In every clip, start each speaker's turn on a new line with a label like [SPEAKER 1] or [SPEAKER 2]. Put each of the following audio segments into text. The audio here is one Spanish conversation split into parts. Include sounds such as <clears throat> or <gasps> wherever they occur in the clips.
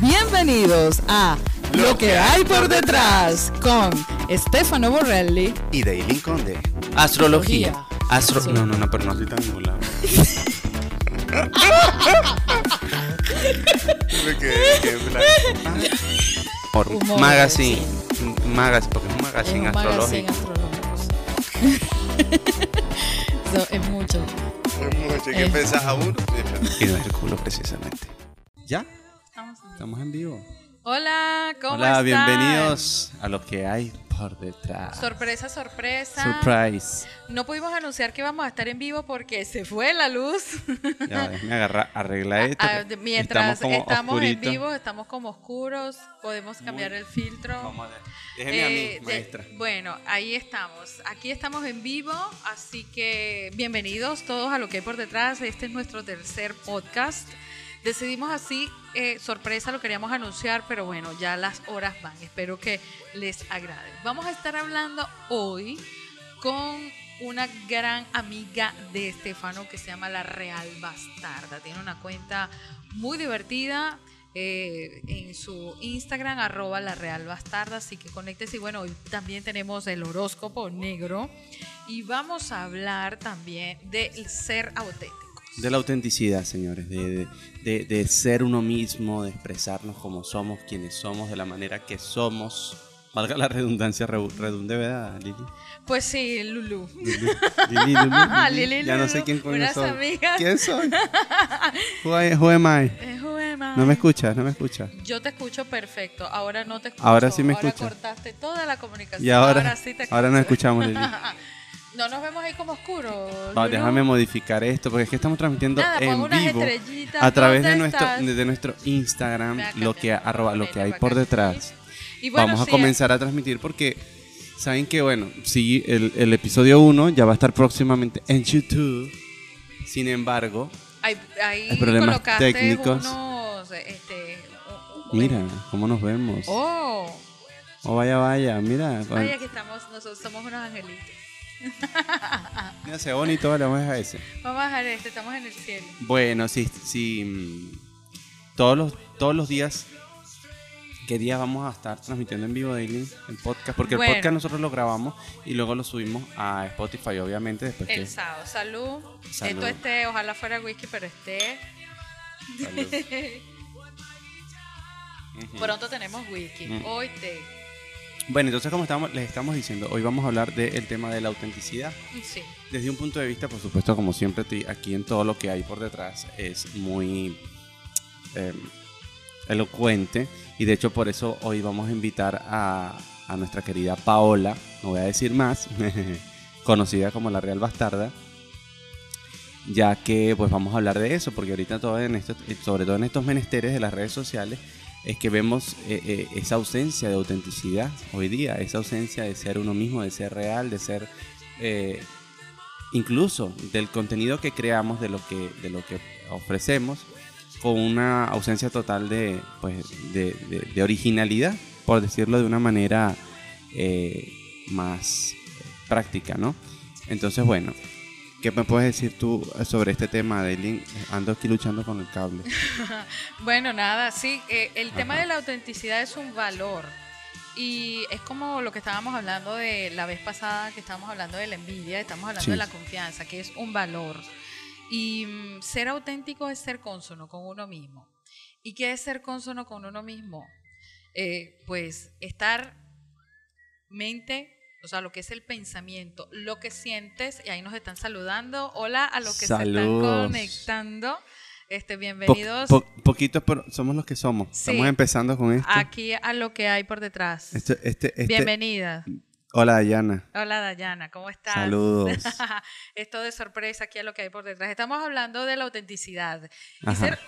[SPEAKER 1] Bienvenidos a Lo que hay por detrás con Stefano Borrelli
[SPEAKER 2] y Daily Conde.
[SPEAKER 1] Astrología.
[SPEAKER 2] Astro...
[SPEAKER 1] Sí.
[SPEAKER 2] No, no, no, pero no estoy tan volado. Me quedé- blanco. Magazine. Magazine, porque es un magazine
[SPEAKER 1] Es un magazine
[SPEAKER 2] astrológico.
[SPEAKER 1] astrológico. <laughs> So, es mucho.
[SPEAKER 2] ¿Qué
[SPEAKER 1] Es-
[SPEAKER 2] pensás a uno? Y no es el culo, precisamente. ¿Ya?
[SPEAKER 1] Estamos en vivo.
[SPEAKER 2] Estamos en vivo.
[SPEAKER 1] Hola, ¿cómo
[SPEAKER 2] Hola,
[SPEAKER 1] están?
[SPEAKER 2] bienvenidos a lo que hay por detrás.
[SPEAKER 1] Sorpresa, sorpresa.
[SPEAKER 2] Surprise.
[SPEAKER 1] No pudimos anunciar que íbamos a estar en vivo porque se fue la luz.
[SPEAKER 2] Ya, déjame agarrar, arregla <laughs> esto.
[SPEAKER 1] Ah,
[SPEAKER 2] que
[SPEAKER 1] Mientras
[SPEAKER 2] como
[SPEAKER 1] estamos, en vivo, estamos como oscuros, podemos cambiar el filtro.
[SPEAKER 2] Vamos a. Déjeme a
[SPEAKER 1] Eh,
[SPEAKER 2] mí,
[SPEAKER 1] de-
[SPEAKER 2] maestra.
[SPEAKER 1] bueno, ahí estamos. Aquí estamos en vivo, así que bienvenidos todos a lo que hay por detrás. Este es nuestro tercer podcast. Decidimos así, eh, sorpresa, lo queríamos anunciar, pero bueno, ya las horas van. Espero que les agrade. Vamos a estar hablando hoy con una gran amiga de Estefano que se llama La Real Bastarda. Tiene una cuenta muy divertida eh, en su Instagram, arroba La Real Bastarda. Así que conéctese. Y bueno, hoy también tenemos el horóscopo negro. Y vamos a hablar también del ser auténtico.
[SPEAKER 2] De la autenticidad, señores, de, de- de- ser uno mismo, de expresarnos como somos, quienes somos, de la manera que somos. Valga la redundancia, redu- redunde, ¿verdad, Lili?
[SPEAKER 1] Pues sí, Lulu.
[SPEAKER 2] Lili, Lili, Lulu, Lili. <laughs>
[SPEAKER 1] Lili,
[SPEAKER 2] Ya no sé quién coño
[SPEAKER 1] unas
[SPEAKER 2] soy.
[SPEAKER 1] amigas.
[SPEAKER 2] ¿Quién soy? Who, I- who am I?
[SPEAKER 1] Who am I?
[SPEAKER 2] No me escuchas, no me escuchas.
[SPEAKER 1] Yo te escucho perfecto. Ahora no te escucho.
[SPEAKER 2] Ahora sí me
[SPEAKER 1] Ahora
[SPEAKER 2] escucha.
[SPEAKER 1] cortaste toda la comunicación.
[SPEAKER 2] Y ahora,
[SPEAKER 1] sí te
[SPEAKER 2] ahora nos
[SPEAKER 1] escucho.
[SPEAKER 2] escuchamos, Lili. <laughs>
[SPEAKER 1] no nos vemos ahí como oscuro.
[SPEAKER 2] No, déjame modificar esto, porque es que estamos transmitiendo
[SPEAKER 1] Nada,
[SPEAKER 2] en
[SPEAKER 1] unas
[SPEAKER 2] vivo a través de
[SPEAKER 1] ¿Dónde
[SPEAKER 2] nuestro, de nuestro Instagram, lo que, arroba, lo que hay por detrás.
[SPEAKER 1] Y bueno,
[SPEAKER 2] Vamos a
[SPEAKER 1] sí,
[SPEAKER 2] comenzar a transmitir porque saben que, bueno, sí, el, el episodio 1 ya va a estar próximamente en YouTube. Sin embargo,
[SPEAKER 1] ahí
[SPEAKER 2] Hay problemas técnicos.
[SPEAKER 1] unos, este,
[SPEAKER 2] mira cómo nos vemos.
[SPEAKER 1] Oh,
[SPEAKER 2] Oh, vaya, vaya, mira.
[SPEAKER 1] ay, aquí estamos, nosotros somos unos angelitos. <laughs>
[SPEAKER 2] Se ve bonito, vamos a dejar ese.
[SPEAKER 1] Vamos a dejar este, estamos en el cielo.
[SPEAKER 2] Bueno, sí, sí. mm, Todos los, todos los días. ¿Qué días vamos a estar transmitiendo en vivo Daily el podcast? Porque
[SPEAKER 1] Bueno.
[SPEAKER 2] el podcast nosotros lo grabamos y luego lo subimos a Spotify, obviamente, después que.
[SPEAKER 1] El sábado. Salud.
[SPEAKER 2] Salud.
[SPEAKER 1] Esto esté, ojalá fuera whisky, pero esté. <laughs> Pronto tenemos whisky.
[SPEAKER 2] Mm.
[SPEAKER 1] Hoy té.
[SPEAKER 2] Bueno, entonces como estamos, les estamos diciendo, hoy vamos a hablar del tema de la autenticidad.
[SPEAKER 1] Sí.
[SPEAKER 2] Desde un punto de vista, por supuesto, como siempre, aquí en todo lo que hay por detrás es muy eh, elocuente. Y de hecho, por eso hoy vamos a invitar a, a nuestra querida Paola, no voy a decir más, <laughs> conocida como la Real Bastarda, ya que pues vamos a hablar de eso, porque ahorita todo en estos, sobre todo en estos menesteres de las redes sociales, es que vemos eh, eh, esa ausencia de autenticidad hoy día, esa ausencia de ser uno mismo, de ser real, de ser eh, incluso del contenido que creamos, de lo que, de lo que ofrecemos, con una ausencia total de, pues, de, originalidad, por decirlo de una manera más práctica, ¿no? Entonces, bueno, ¿qué me puedes decir tú sobre este tema, Daylin? Ando aquí luchando con el cable. <laughs>
[SPEAKER 1] Bueno, nada, sí, eh, el tema de la autenticidad es un valor. Y es como lo que estábamos hablando de la vez pasada, que estábamos hablando de la envidia, estamos hablando
[SPEAKER 2] Sí.
[SPEAKER 1] de la confianza, que es un valor. Y mm, ser auténtico es ser cónsono con uno mismo. ¿Y qué es ser cónsono con uno mismo? Eh, pues estar mente, o sea, lo que es el pensamiento, lo que sientes, y ahí nos están saludando. Hola a los que se están conectando. Este,
[SPEAKER 2] Po-
[SPEAKER 1] bienvenidos
[SPEAKER 2] po- poquitos, pero somos los que somos.
[SPEAKER 1] Sí.
[SPEAKER 2] Estamos empezando con esto.
[SPEAKER 1] aquí a lo que hay por detrás.
[SPEAKER 2] Este, este,
[SPEAKER 1] Bienvenida.
[SPEAKER 2] Hola, Dayana.
[SPEAKER 1] Hola Dayana, ¿cómo estás?
[SPEAKER 2] Saludos. <laughs>
[SPEAKER 1] Esto de sorpresa aquí a lo que hay por detrás. Estamos hablando de la autenticidad. Y ser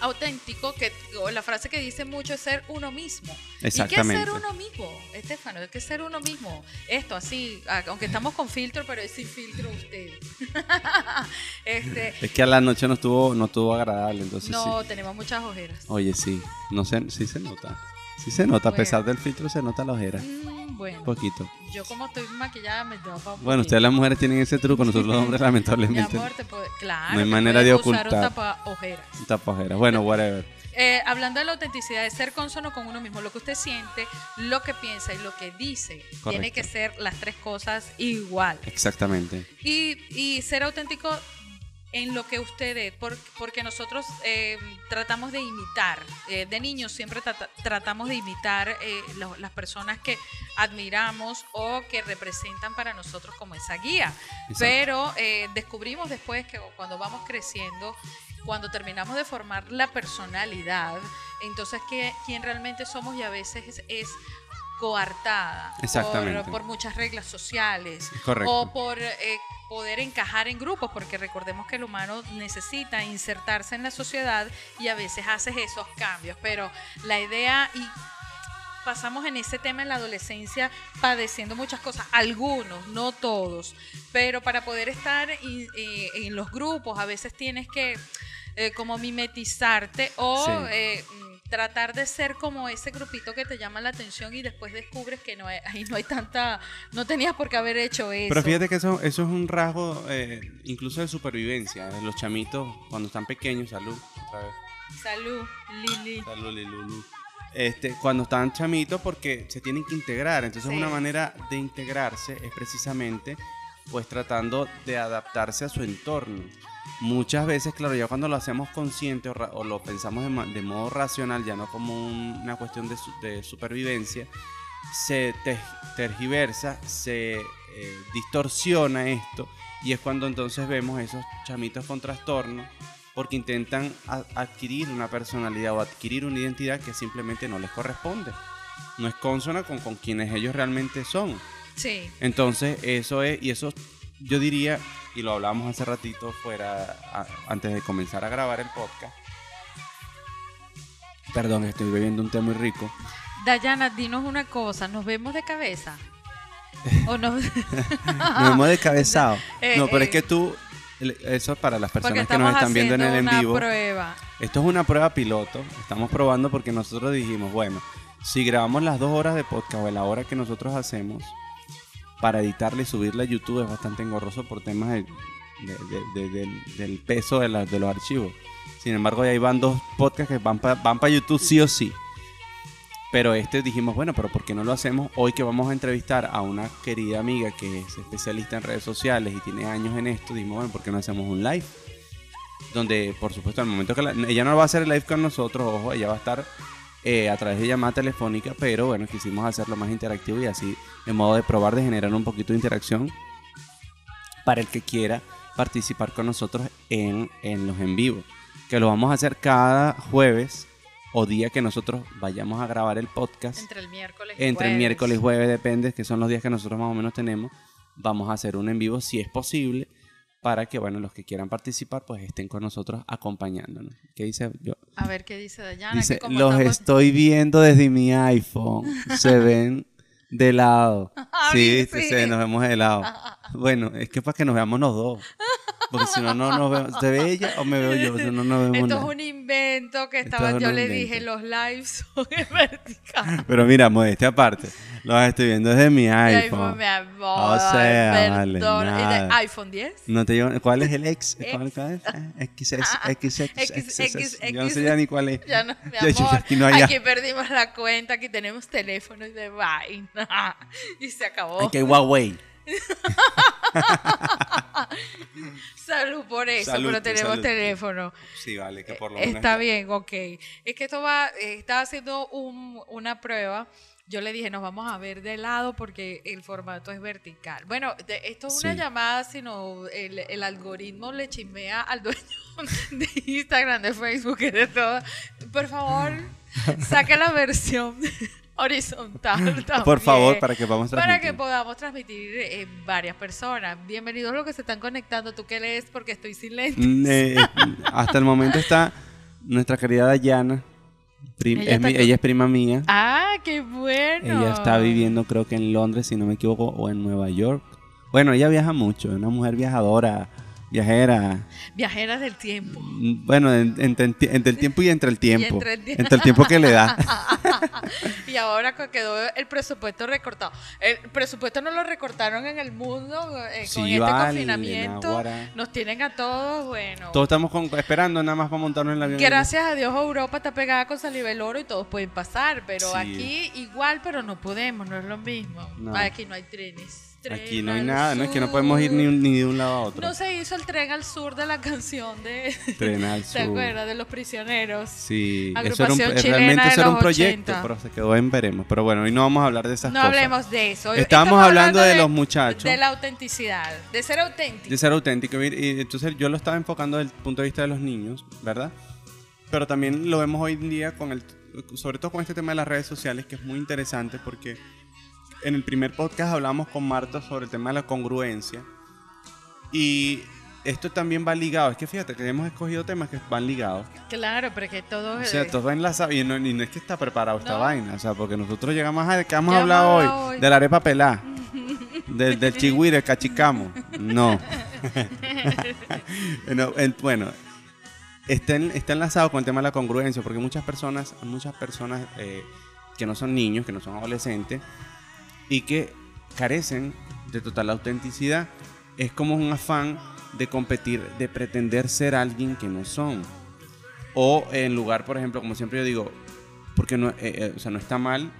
[SPEAKER 1] auténtico, que o la frase que dice mucho es ser uno mismo. ¿Y qué es
[SPEAKER 2] Exactamente.
[SPEAKER 1] ser uno mismo, Estefano? ¿Qué es ser uno mismo? Esto así, aunque estamos con filtro, pero es sin filtro usted. <laughs> este,
[SPEAKER 2] Es que a la noche no estuvo, no estuvo agradable, entonces
[SPEAKER 1] no,
[SPEAKER 2] sí.
[SPEAKER 1] tenemos muchas ojeras.
[SPEAKER 2] Oye, sí. No sé, sí se nota. Sí se nota, a pesar del filtro se nota la ojera.
[SPEAKER 1] Mm, bueno,
[SPEAKER 2] Un poquito.
[SPEAKER 1] yo como estoy maquillada me da pa' un
[SPEAKER 2] Bueno, ustedes las mujeres tienen ese truco, nosotros los hombres <laughs>
[SPEAKER 1] Mi
[SPEAKER 2] lamentablemente
[SPEAKER 1] amor, te puede- claro.
[SPEAKER 2] no hay manera de
[SPEAKER 1] usar un
[SPEAKER 2] ocultar.
[SPEAKER 1] tapa ojeras.
[SPEAKER 2] tapa ojeras. Bueno, <laughs> whatever.
[SPEAKER 1] Eh, hablando de la autenticidad, de ser consono con uno mismo, lo que usted siente, lo que piensa y lo que dice, tiene que ser las tres cosas igual.
[SPEAKER 2] Exactamente.
[SPEAKER 1] Y, y ser auténtico en lo que usted porque nosotros eh, tratamos de imitar, eh, de niños siempre tratamos de imitar eh, las personas que admiramos o que representan para nosotros como esa guía. Pero descubrimos después que cuando vamos creciendo, cuando terminamos de formar la personalidad, entonces que, quién realmente somos y a veces es, coartada Por, muchas reglas sociales o por poder encajar en grupos, porque recordemos que el humano necesita insertarse en la sociedad y a veces haces esos cambios, pero la idea y pasamos en ese tema en la adolescencia padeciendo muchas cosas, algunos, no todos, pero para poder estar en los grupos a veces tienes que eh, como mimetizarte o eh, tratar de ser como ese grupito que te llama la atención y después descubres que no hay, <laughs> ahí no hay tanta, no tenías por qué haber hecho eso.
[SPEAKER 2] Pero fíjate que eso, eso es un rasgo eh, incluso de supervivencia, de los chamitos cuando están pequeños, salud, otra vez.
[SPEAKER 1] Salud, Lili.
[SPEAKER 2] Salud, Lili. Este, cuando están chamitos porque se tienen que integrar, entonces una manera de integrarse es precisamente pues tratando de adaptarse a su entorno muchas veces, claro, ya cuando lo hacemos consciente o, lo pensamos de, modo racional, ya no como una cuestión de, supervivencia, se tergiversa, se eh, distorsiona esto y es cuando entonces vemos esos chamitos con trastorno porque intentan adquirir una personalidad o adquirir una identidad que simplemente no les corresponde. No es consona con, con quienes ellos realmente son.
[SPEAKER 1] Sí.
[SPEAKER 2] Entonces, eso es, y eso yo diría y lo hablamos hace ratito fuera, antes de comenzar a grabar el podcast. Perdón, estoy bebiendo un té muy rico.
[SPEAKER 1] Dayana, dinos una cosa, ¿nos vemos de cabeza?
[SPEAKER 2] ¿O <laughs> nos... vemos de cabezado? <laughs> Eh, no, pero es eh. que tú, eso para las personas que nos están viendo en el en vivo.
[SPEAKER 1] Prueba.
[SPEAKER 2] Esto es una prueba piloto. Estamos probando porque nosotros dijimos, bueno, si grabamos las dos horas de podcast o la hora que nosotros hacemos, para editarle y subirle a YouTube es bastante engorroso por temas del peso de, los archivos. Sin embargo, ahí van dos podcasts que van para YouTube sí o sí. Pero este dijimos, bueno, pero ¿por qué no lo hacemos hoy que vamos a entrevistar a una querida amiga que es especialista en redes sociales y tiene años en esto? Dijimos, bueno, ¿por qué no hacemos un live? Donde, por supuesto, al momento que ella no va a hacer el live con nosotros, ojo, ella va a estar eh, a través de llamada telefónica, pero bueno, quisimos hacerlo más interactivo y así, en modo de probar, de generar un poquito de interacción para el que quiera participar con nosotros en, en los en vivo, que lo vamos a hacer cada jueves o día que nosotros vayamos a grabar el podcast.
[SPEAKER 1] Entre el miércoles y
[SPEAKER 2] Entre
[SPEAKER 1] el
[SPEAKER 2] miércoles y jueves, depende, que son los días que nosotros más o menos tenemos. Vamos a hacer un en vivo si es posible para que, bueno, los que quieran participar, pues estén con nosotros acompañándonos. ¿Qué dice yo?
[SPEAKER 1] A ver, ¿qué dice Dayana?
[SPEAKER 2] Dice, los estoy viendo desde mi iPhone. Se ven de lado. <laughs> sí, sí, sí, nos vemos de lado. Bueno, es que para que nos veamos los dos. Porque si no, no nos vemos. ¿Se ve ella o me veo yo? Si no, no vemos
[SPEAKER 1] Esto es un invento que estaba, yo le dije, los lives son <laughs> vertical.
[SPEAKER 2] Pero mira, modestia aparte, los estoy viendo desde mi iPhone. Mi
[SPEAKER 1] amor, o sea, vale, nada. iPhone 10?
[SPEAKER 2] No te llevo, ¿Cuál es el X? <laughs> ¿Cuál, cuál es? XS, XS, Yo no sé ya ni cuál es. <laughs>
[SPEAKER 1] Ya no, mi amor, aquí, no hay aquí perdimos la cuenta, aquí tenemos teléfonos de vaina. <laughs> Y se acabó.
[SPEAKER 2] Aquí hay Huawei.
[SPEAKER 1] salud por eso, pero tenemos teléfono.
[SPEAKER 2] Sí, vale, que por lo
[SPEAKER 1] menos. Está bien, ok. Es que esto va, estaba haciendo una prueba. Yo le dije, nos vamos a ver de lado porque el formato es vertical. Bueno, esto es una llamada, sino el, el, algoritmo le chismea al dueño <laughs> de Instagram, de Facebook y de todo. Por favor, <laughs> saque la versión <laughs> horizontal
[SPEAKER 2] Por favor, para que podamos
[SPEAKER 1] transmitir. Para que podamos transmitir en varias personas. Bienvenidos los que se están conectando. ¿Tú qué lees? Porque estoy sin lentes.
[SPEAKER 2] Mm, eh, hasta el momento está nuestra querida Dayana. Ella, es prima mía.
[SPEAKER 1] Ah, qué bueno.
[SPEAKER 2] Ella está viviendo creo que en Londres, si no me equivoco, o en Nueva York. Bueno, ella viaja mucho, es una mujer viajadora, Viajera.
[SPEAKER 1] Viajeras del tiempo.
[SPEAKER 2] Mm, bueno, en- en- en- entre el tiempo y entre el <laughs> tiempo.
[SPEAKER 1] entre el tie-
[SPEAKER 2] entre el tiempo que le da. <laughs>
[SPEAKER 1] y ahora que quedó el presupuesto recortado. El presupuesto no lo recortaron en el mundo eh, con este
[SPEAKER 2] vale,
[SPEAKER 1] confinamiento. Nos tienen a todos, bueno.
[SPEAKER 2] Todos estamos con- esperando nada más para montarnos en el avión.
[SPEAKER 1] Gracias a Dios Europa está pegada con saliva el oro y todos pueden pasar, pero
[SPEAKER 2] Sí.
[SPEAKER 1] aquí igual, pero no podemos, no es lo mismo.
[SPEAKER 2] No.
[SPEAKER 1] Aquí no hay trenes.
[SPEAKER 2] Aquí
[SPEAKER 1] Tren
[SPEAKER 2] no hay nada, no es que no
[SPEAKER 1] sur.
[SPEAKER 2] podemos ir ni, ni de un lado a otro.
[SPEAKER 1] No se hizo el tren al sur de la canción de... <laughs>
[SPEAKER 2] Tren al
[SPEAKER 1] ¿Te
[SPEAKER 2] sur.
[SPEAKER 1] acuerdas? De los prisioneros.
[SPEAKER 2] Sí, eso era un,
[SPEAKER 1] chilena
[SPEAKER 2] realmente
[SPEAKER 1] de
[SPEAKER 2] eso era un proyecto,
[SPEAKER 1] 80.
[SPEAKER 2] pero se quedó en veremos. Pero bueno, hoy no vamos a hablar de esas
[SPEAKER 1] No
[SPEAKER 2] cosas.
[SPEAKER 1] hablemos de eso.
[SPEAKER 2] Estábamos hablando de los muchachos.
[SPEAKER 1] De la autenticidad, de ser auténtico.
[SPEAKER 2] de ser auténtico. Y entonces yo lo estaba enfocando desde el punto de vista de los niños, ¿verdad? Pero también lo vemos hoy en día con el, sobre todo con este tema de las redes sociales, que es muy interesante porque en el primer podcast hablamos con Marta sobre el tema de la congruencia. Y esto también va ligado. Es que fíjate que hemos escogido temas que van ligados.
[SPEAKER 1] Claro, porque todo
[SPEAKER 2] O sea, todo va enlazado. Y no, y no es que está preparado esta vaina. O sea, porque nosotros llegamos a... ¿Qué vamos
[SPEAKER 1] ¿Qué
[SPEAKER 2] a hablar
[SPEAKER 1] vamos a
[SPEAKER 2] hoy?
[SPEAKER 1] hoy?
[SPEAKER 2] De la arepa pelá. <laughs> del, del chigüire, el cachicamo. No. <laughs> No, en- bueno, está, en- está enlazado con el tema de la congruencia, porque muchas personas, muchas personas eh, que no son niños, que no son adolescentes, y que carecen de total autenticidad, es como un afán de competir, de pretender ser alguien que no son. O en lugar, por ejemplo, como siempre yo digo, porque no, eh, eh, o sea, no está mal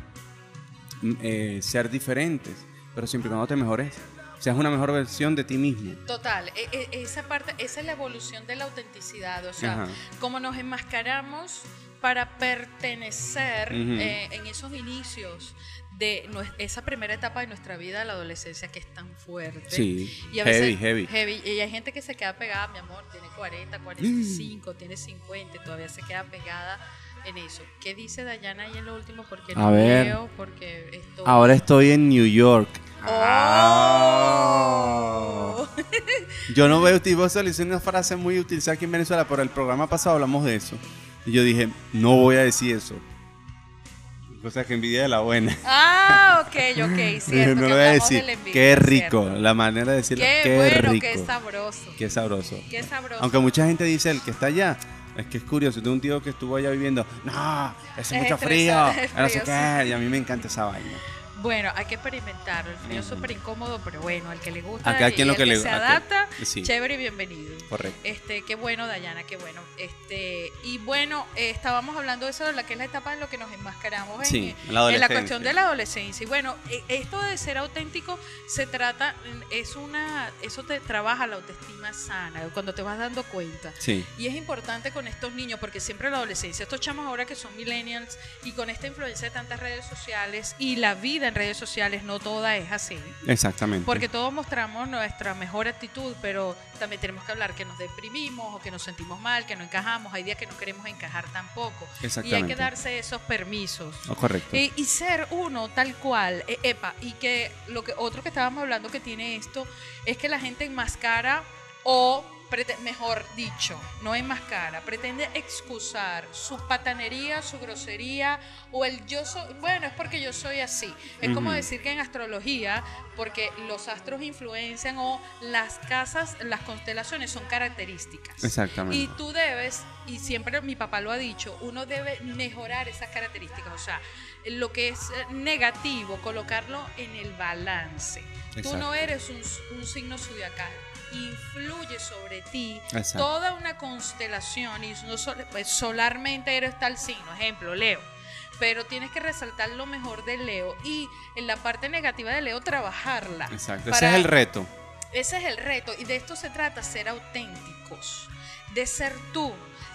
[SPEAKER 2] mm, eh, ser diferentes, pero siempre y cuando te mejores, seas una mejor versión de ti mismo.
[SPEAKER 1] Total, e- e- esa parte, esa es la evolución de la autenticidad, o sea,
[SPEAKER 2] Ajá.
[SPEAKER 1] cómo nos enmascaramos para pertenecer
[SPEAKER 2] Ujú.
[SPEAKER 1] eh, en esos inicios de esa primera etapa de nuestra vida, la adolescencia, que es tan fuerte.
[SPEAKER 2] Sí,
[SPEAKER 1] Y a
[SPEAKER 2] heavy,
[SPEAKER 1] veces,
[SPEAKER 2] heavy.
[SPEAKER 1] Y hay gente que se queda pegada, mi amor, tiene 40, 45, tiene 50, y todavía se queda pegada en eso. ¿Qué dice Dayana ahí en lo último? Porque no
[SPEAKER 2] ver.
[SPEAKER 1] leo, porque estoy...
[SPEAKER 2] Ahora estoy en New York.
[SPEAKER 1] ¡Oh! <laughs>
[SPEAKER 2] Yo no veo tipo hice una frase muy utilizada aquí en Venezuela, pero el programa pasado hablamos de eso. Y yo dije, no voy a decir eso. Cosa que envidia de la buena.
[SPEAKER 1] Ah, ok, ok, <laughs> cierto.
[SPEAKER 2] no lo voy a decir.
[SPEAKER 1] envidia,
[SPEAKER 2] Qué rico,
[SPEAKER 1] cierto.
[SPEAKER 2] la manera de decirlo.
[SPEAKER 1] Qué,
[SPEAKER 2] Qué,
[SPEAKER 1] bueno,
[SPEAKER 2] rico.
[SPEAKER 1] qué sabroso.
[SPEAKER 2] Qué sabroso.
[SPEAKER 1] Qué sabroso.
[SPEAKER 2] Aunque mucha gente dice el que está allá. Es que es curioso, tengo un tío que estuvo allá viviendo. No, hace
[SPEAKER 1] Es
[SPEAKER 2] mucho frío.
[SPEAKER 1] estresante, <laughs> es
[SPEAKER 2] No sé
[SPEAKER 1] frío,
[SPEAKER 2] qué. Y a mí me encanta esa vaina.
[SPEAKER 1] Bueno, hay que experimentarlo. El frío es
[SPEAKER 2] Ujú.
[SPEAKER 1] súper incómodo, pero bueno, al que le gusta
[SPEAKER 2] A cada
[SPEAKER 1] y
[SPEAKER 2] quien lo
[SPEAKER 1] al
[SPEAKER 2] que le-
[SPEAKER 1] se
[SPEAKER 2] que-
[SPEAKER 1] adapta,
[SPEAKER 2] sí.
[SPEAKER 1] chévere y bienvenido.
[SPEAKER 2] Correcto.
[SPEAKER 1] Este, qué bueno, Dayana, qué bueno. Este, y bueno, eh, estábamos hablando de eso, de la que es la etapa en lo que nos enmascaramos en,
[SPEAKER 2] Sí, en la
[SPEAKER 1] en la cuestión de la adolescencia. Y bueno, eh, esto de ser auténtico se trata, es una, eso te trabaja la autoestima sana, cuando te vas dando cuenta.
[SPEAKER 2] Sí.
[SPEAKER 1] Y es importante con estos niños, porque siempre la adolescencia, estos chamos ahora que son millennials y con esta influencia de tantas redes sociales y la vida en redes sociales, no toda es así.
[SPEAKER 2] Exactamente.
[SPEAKER 1] Porque todos mostramos nuestra mejor actitud, pero también tenemos que hablar que nos deprimimos o que nos sentimos mal, que no encajamos. Hay días que no queremos encajar tampoco. Y hay
[SPEAKER 2] Exactamente.
[SPEAKER 1] que darse esos permisos.
[SPEAKER 2] Oh, correcto.
[SPEAKER 1] Eh, y ser uno tal cual, eh, epa, y que lo que otro que estábamos hablando que tiene esto es que la gente enmascara o mejor dicho, no enmascara, pretende excusar su patanería, su grosería o el yo soy, bueno, es porque yo soy así. Es como decir que en astrología, porque los astros influencian o las casas, las constelaciones son características.
[SPEAKER 2] Exactamente.
[SPEAKER 1] Y tú debes, y siempre mi papá lo ha dicho, uno debe mejorar esas características. O sea, lo que es eh, negativo, colocarlo en el balance. Tú
[SPEAKER 2] Exacto.
[SPEAKER 1] no eres un, un signo zodiacal. Influye sobre ti
[SPEAKER 2] Exacto.
[SPEAKER 1] toda una constelación y no sol- pues, solarmente eres tal signo. Ejemplo, Leo. Pero tienes que resaltar lo mejor de Leo y en la parte negativa de Leo trabajarla.
[SPEAKER 2] Exacto. Ese es el reto.
[SPEAKER 1] ese es el reto y de esto se trata, ser auténticos, de ser tú,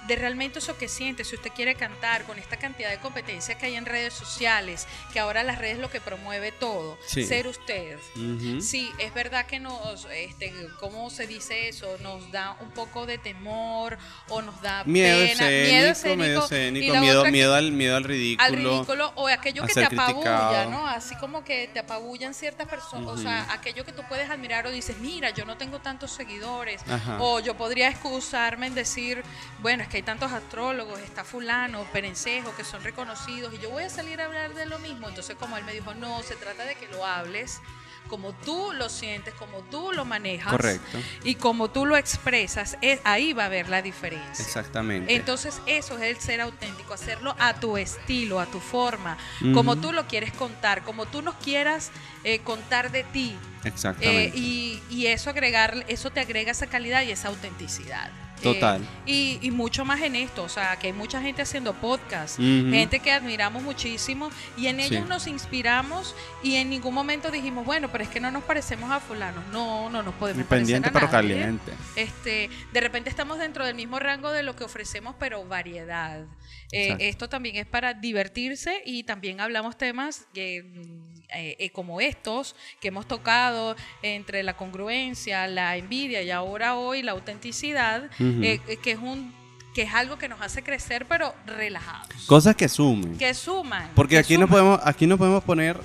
[SPEAKER 1] de realmente eso que sientes. Si usted quiere cantar con esta cantidad de competencias que hay en redes sociales, que ahora las redes lo que promueve todo,
[SPEAKER 2] Sí.
[SPEAKER 1] ser usted. Sí, es verdad que nos, este, ¿cómo se dice eso? Nos da un poco de temor o nos da
[SPEAKER 2] Miedo
[SPEAKER 1] pena,
[SPEAKER 2] escénico,
[SPEAKER 1] miedo escénico,
[SPEAKER 2] miedo,
[SPEAKER 1] que-
[SPEAKER 2] miedo, al, miedo al ridículo.
[SPEAKER 1] al ridículo o aquello que te apabulla. ¿no? Así como que te apabullan ciertas personas, o sea, aquello que tú puedes admirar o dices, mira, yo no tengo tantos seguidores,
[SPEAKER 2] Ajá.
[SPEAKER 1] o yo podría excusarme en decir, bueno, es que hay tantos astrólogos, está fulano, perencejo, que son reconocidos, y yo voy a salir a hablar de lo mismo. Entonces, como él me dijo, no, se trata de que lo hables como tú lo sientes, como tú lo manejas.
[SPEAKER 2] Correcto.
[SPEAKER 1] Y como tú lo expresas, es, ahí va a haber la diferencia.
[SPEAKER 2] Exactamente.
[SPEAKER 1] Entonces eso es el ser auténtico, hacerlo a tu estilo, a tu forma, como tú lo quieres contar, como tú nos quieras eh, contar de ti. Eh,
[SPEAKER 2] Exactamente.
[SPEAKER 1] y, y eso agregar, eso te agrega esa calidad y esa autenticidad. Eh,
[SPEAKER 2] Total.
[SPEAKER 1] y, y mucho más en esto, o sea, que hay mucha gente haciendo podcast, gente que admiramos muchísimo y en ellos
[SPEAKER 2] Sí.
[SPEAKER 1] nos inspiramos y en ningún momento dijimos, bueno, pero es que no nos parecemos a fulano. No, no nos podemos
[SPEAKER 2] pendiente
[SPEAKER 1] parecer
[SPEAKER 2] pero
[SPEAKER 1] a nadie.
[SPEAKER 2] caliente.
[SPEAKER 1] Este, de repente estamos dentro del mismo rango de lo que ofrecemos, pero variedad. Eh, esto también es para divertirse y también hablamos temas que, mm, eh, eh, como estos que hemos tocado entre la congruencia, la envidia y ahora hoy la autenticidad, eh, eh, que es un que es algo que nos hace crecer pero relajados,
[SPEAKER 2] Cosas que sumen.
[SPEAKER 1] que suman.
[SPEAKER 2] Porque
[SPEAKER 1] que
[SPEAKER 2] aquí no
[SPEAKER 1] suman.
[SPEAKER 2] podemos, aquí no podemos poner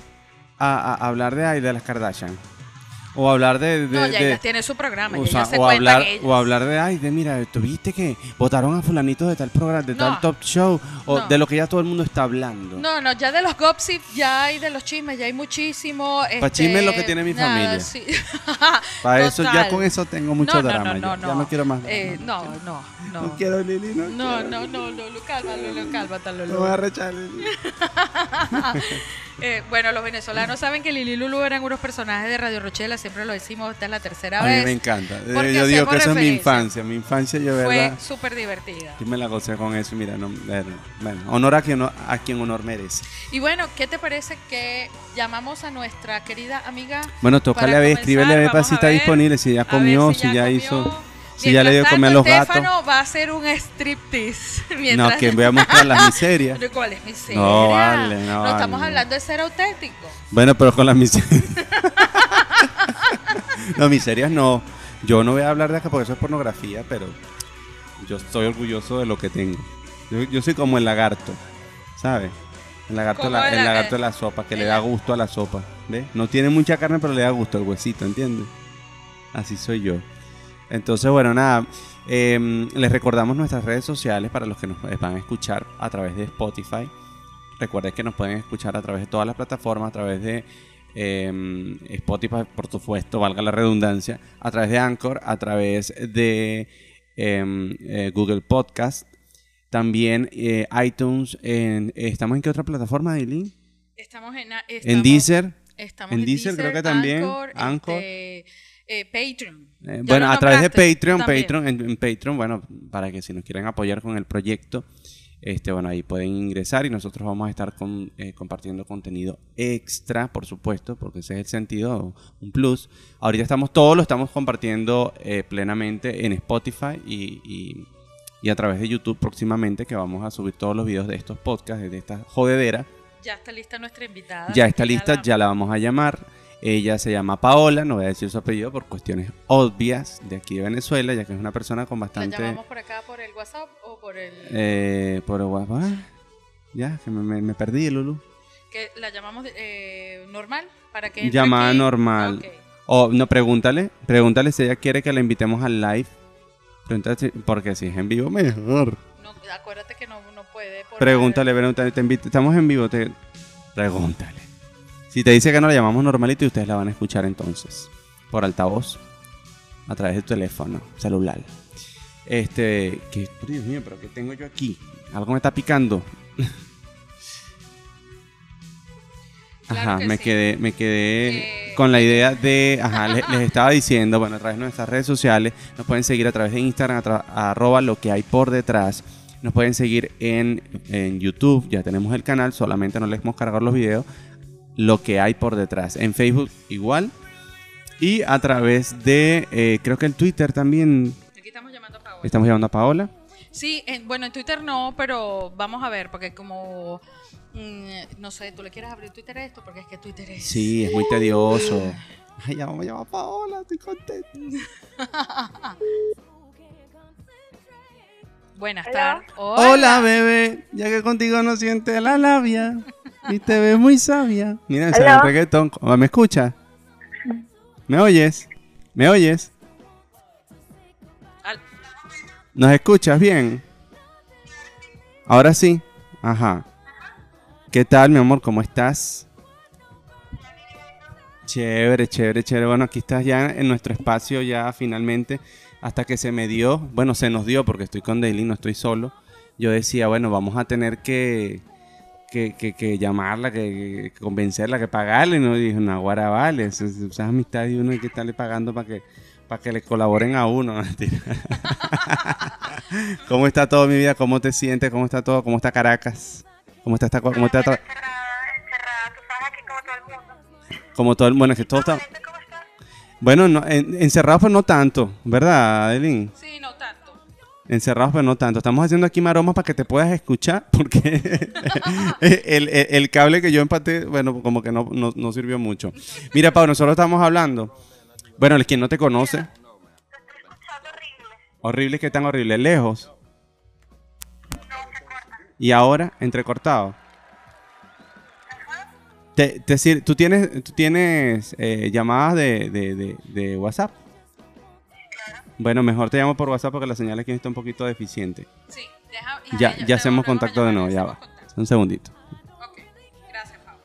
[SPEAKER 2] a, a hablar de, de las Kardashian. O hablar de. de-
[SPEAKER 1] No, ya
[SPEAKER 2] de-
[SPEAKER 1] tiene su programa,
[SPEAKER 2] o, sea,
[SPEAKER 1] se
[SPEAKER 2] hablar, o hablar de, ay, de mira, tuviste que votaron a fulanitos de tal programa, de
[SPEAKER 1] No.
[SPEAKER 2] tal top show, o
[SPEAKER 1] No.
[SPEAKER 2] de lo que ya todo el mundo está hablando.
[SPEAKER 1] No, no, ya de los gossip ya hay de los chismes, ya hay muchísimo.
[SPEAKER 2] Pa' chisme es lo que
[SPEAKER 1] este,
[SPEAKER 2] tiene mi
[SPEAKER 1] nada,
[SPEAKER 2] familia.
[SPEAKER 1] sí. <laughs> <laughs>
[SPEAKER 2] Para eso, ya con eso tengo mucho
[SPEAKER 1] no, no,
[SPEAKER 2] drama.
[SPEAKER 1] No, no,
[SPEAKER 2] ya.
[SPEAKER 1] no,
[SPEAKER 2] Ya no quiero más.
[SPEAKER 1] Eh, no, no, no.
[SPEAKER 2] No quiero Lili, no,
[SPEAKER 1] No,
[SPEAKER 2] quiero.
[SPEAKER 1] no, no, Lulu, calma, Lulu, cálmate, Lulu.
[SPEAKER 2] Me voy a rechar Lili. <laughs>
[SPEAKER 1] Eh, bueno, los venezolanos saben que Lili Lulu eran unos personajes de Radio Rochela, siempre lo decimos, esta es la tercera
[SPEAKER 2] A mí
[SPEAKER 1] vez.
[SPEAKER 2] me encanta. Eh,
[SPEAKER 1] porque
[SPEAKER 2] Yo digo que eso es mi infancia. Mi infancia, yo,
[SPEAKER 1] Fue
[SPEAKER 2] verdad.
[SPEAKER 1] súper divertida.
[SPEAKER 2] Y me la gocé con eso. Mira, no, bueno, honor a quien, a quien honor merece.
[SPEAKER 1] Y bueno, ¿qué te parece que llamamos a nuestra querida amiga?
[SPEAKER 2] Bueno, tócale a ver, escríbele a ver para si
[SPEAKER 1] a
[SPEAKER 2] está disponible, si ya
[SPEAKER 1] A
[SPEAKER 2] comió, si, ya,
[SPEAKER 1] comió.
[SPEAKER 2] hizo, si ya le dio comer a los
[SPEAKER 1] tanto,
[SPEAKER 2] gatos.
[SPEAKER 1] Estefano va a hacer un striptease. <laughs>
[SPEAKER 2] No,
[SPEAKER 1] mientras-
[SPEAKER 2] que <laughs> voy a mostrar las miserias.
[SPEAKER 1] ¿De ¿Cuál es miseria?
[SPEAKER 2] No, vale, no,
[SPEAKER 1] estamos
[SPEAKER 2] vale.
[SPEAKER 1] hablando de ser auténtico.
[SPEAKER 2] Bueno, pero con las miserias. <laughs> no, miserias no. Yo no voy a hablar de acá porque eso es pornografía, pero yo estoy orgulloso de lo que tengo. Yo, yo soy como el lagarto, ¿sabes? El lagarto, la-
[SPEAKER 1] el
[SPEAKER 2] el,
[SPEAKER 1] la-
[SPEAKER 2] lagarto de la sopa, que le da gusto a la sopa. ¿Ves? No tiene mucha carne, pero le da gusto el huesito, ¿entiendes? Así soy yo. Entonces, bueno, nada. eh, les recordamos nuestras redes sociales para los que nos van a escuchar a través de Spotify. Recuerden que nos pueden escuchar a través de todas las plataformas, a través de eh, Spotify, por supuesto, valga la redundancia, a través de Anchor, a través de eh, eh, Google Podcast, también eh, iTunes. En, ¿Estamos en qué otra plataforma, Aileen?
[SPEAKER 1] Estamos en,
[SPEAKER 2] En Deezer.
[SPEAKER 1] Estamos
[SPEAKER 2] en
[SPEAKER 1] en,
[SPEAKER 2] Deezer, creo que también,
[SPEAKER 1] Anchor,
[SPEAKER 2] Anchor.
[SPEAKER 1] este, eh, Patreon.
[SPEAKER 2] Eh, bueno, a través de Patreon,
[SPEAKER 1] también.
[SPEAKER 2] Patreon en, en Patreon, bueno, para que si nos quieren apoyar con el proyecto, este, bueno, ahí pueden ingresar y nosotros vamos a estar con- eh, compartiendo contenido extra, por supuesto, porque ese es el sentido, un plus. Ahorita estamos, todo lo estamos compartiendo eh, plenamente en Spotify y, y- y a través de YouTube próximamente, que vamos a subir todos los videos de estos podcasts, de esta jodedera.
[SPEAKER 1] Ya está lista nuestra invitada.
[SPEAKER 2] Ya está lista,
[SPEAKER 1] la-
[SPEAKER 2] ya la vamos a llamar. Ella se llama Paola, no voy a decir su apellido por cuestiones obvias de aquí de Venezuela, ya que es una persona con
[SPEAKER 1] ¿La
[SPEAKER 2] bastante...
[SPEAKER 1] llamamos por acá por el WhatsApp o por el...?
[SPEAKER 2] Eh, por WhatsApp. Ya, que me, me- me perdí, Lulu.
[SPEAKER 1] que la llamamos eh, normal para que
[SPEAKER 2] Llamada
[SPEAKER 1] aquí?
[SPEAKER 2] normal.
[SPEAKER 1] Ok.
[SPEAKER 2] O no, pregúntale, pregúntale si ella quiere que la invitemos al live. Pregúntale si- porque si es en vivo, mejor.
[SPEAKER 1] No, acuérdate que no, no puede.
[SPEAKER 2] Pregúntale, pregúntale, te invito- estamos en vivo, te... pregúntale. Si te dice que no, la llamamos normalito y ustedes la van a escuchar entonces. Por altavoz. A través de tu teléfono, celular. Este, que, Dios mío, pero ¿qué tengo yo aquí? Algo me está picando. <laughs>
[SPEAKER 1] Claro
[SPEAKER 2] Ajá,
[SPEAKER 1] que
[SPEAKER 2] me
[SPEAKER 1] sí.
[SPEAKER 2] quedé, me quedé
[SPEAKER 1] Eh,
[SPEAKER 2] con la idea de, ajá, le- les, estaba <laughs> diciendo, bueno, a través de nuestras redes sociales, nos pueden seguir a través de Instagram, a tra- arroba lo que hay por detrás, nos pueden seguir en, en YouTube, ya tenemos el canal, solamente no les hemos cargado los videos, lo que hay por detrás, en Facebook igual, y a través de, eh, creo que el Twitter también,
[SPEAKER 1] Aquí estamos llamando a Paola.
[SPEAKER 2] estamos llamando a Paola,
[SPEAKER 1] Sí, en- bueno, en Twitter no, pero vamos a ver, porque como, mm, no sé, tú le quieres abrir Twitter a esto, porque es que Twitter es...
[SPEAKER 2] sí, es muy tedioso. <laughs> Ay, ya vamos a llamar a Paola, estoy contento. <laughs>
[SPEAKER 1] Buenas
[SPEAKER 3] Hola.
[SPEAKER 1] tardes.
[SPEAKER 2] Hola, bebé, ya que contigo no sientes la labia y te ves muy sabia. Mira, ese
[SPEAKER 3] Hola.
[SPEAKER 2] reggaetón. ¿Me escuchas? ¿Me oyes? ¿Me oyes? ¿Nos escuchas bien? Ahora sí. Ajá. ¿Qué tal, mi amor? ¿Cómo estás? Chévere, chévere, chévere. Bueno, aquí estás ya en nuestro espacio ya finalmente. Hasta que se me dio, bueno, se nos dio porque estoy con Daily, no estoy solo. Yo decía, bueno, vamos a tener que, que, que, llamarla, que, convencerla, que pagarle. Y no dije, no, guara, vale. Esas amistades y uno hay que estarle pagando para que, para que le colaboren a uno. <laughs> <laughs> ¿Cómo está todo mi vida? ¿Cómo te sientes? ¿Cómo está todo? ¿Cómo está Caracas? ¿Cómo está esta cómo está todo? Como todo el bueno, es que todo está Bueno, no, encerrados pues no tanto, ¿verdad, Adeline?
[SPEAKER 1] Sí, no tanto.
[SPEAKER 2] Encerrados pues no tanto. Estamos haciendo aquí maromas para que te puedas escuchar <laughs> porque el, cable que yo empaté, bueno, como que no, no, sirvió mucho. Mira, Pablo, nosotros estamos hablando. Bueno, el quien no te conoce. Horrible, que tan horrible. Lejos. Y ahora, entrecortado. Te, te, ¿Tú tienes, tú tienes eh, llamadas de, de, de, WhatsApp? Bueno, mejor te llamo por WhatsApp porque la señal aquí está un poquito deficiente. Sí, deja, ya, ya, hacemos contacto de nuevo, ya va. Un segundito. Ok, gracias, Pablo.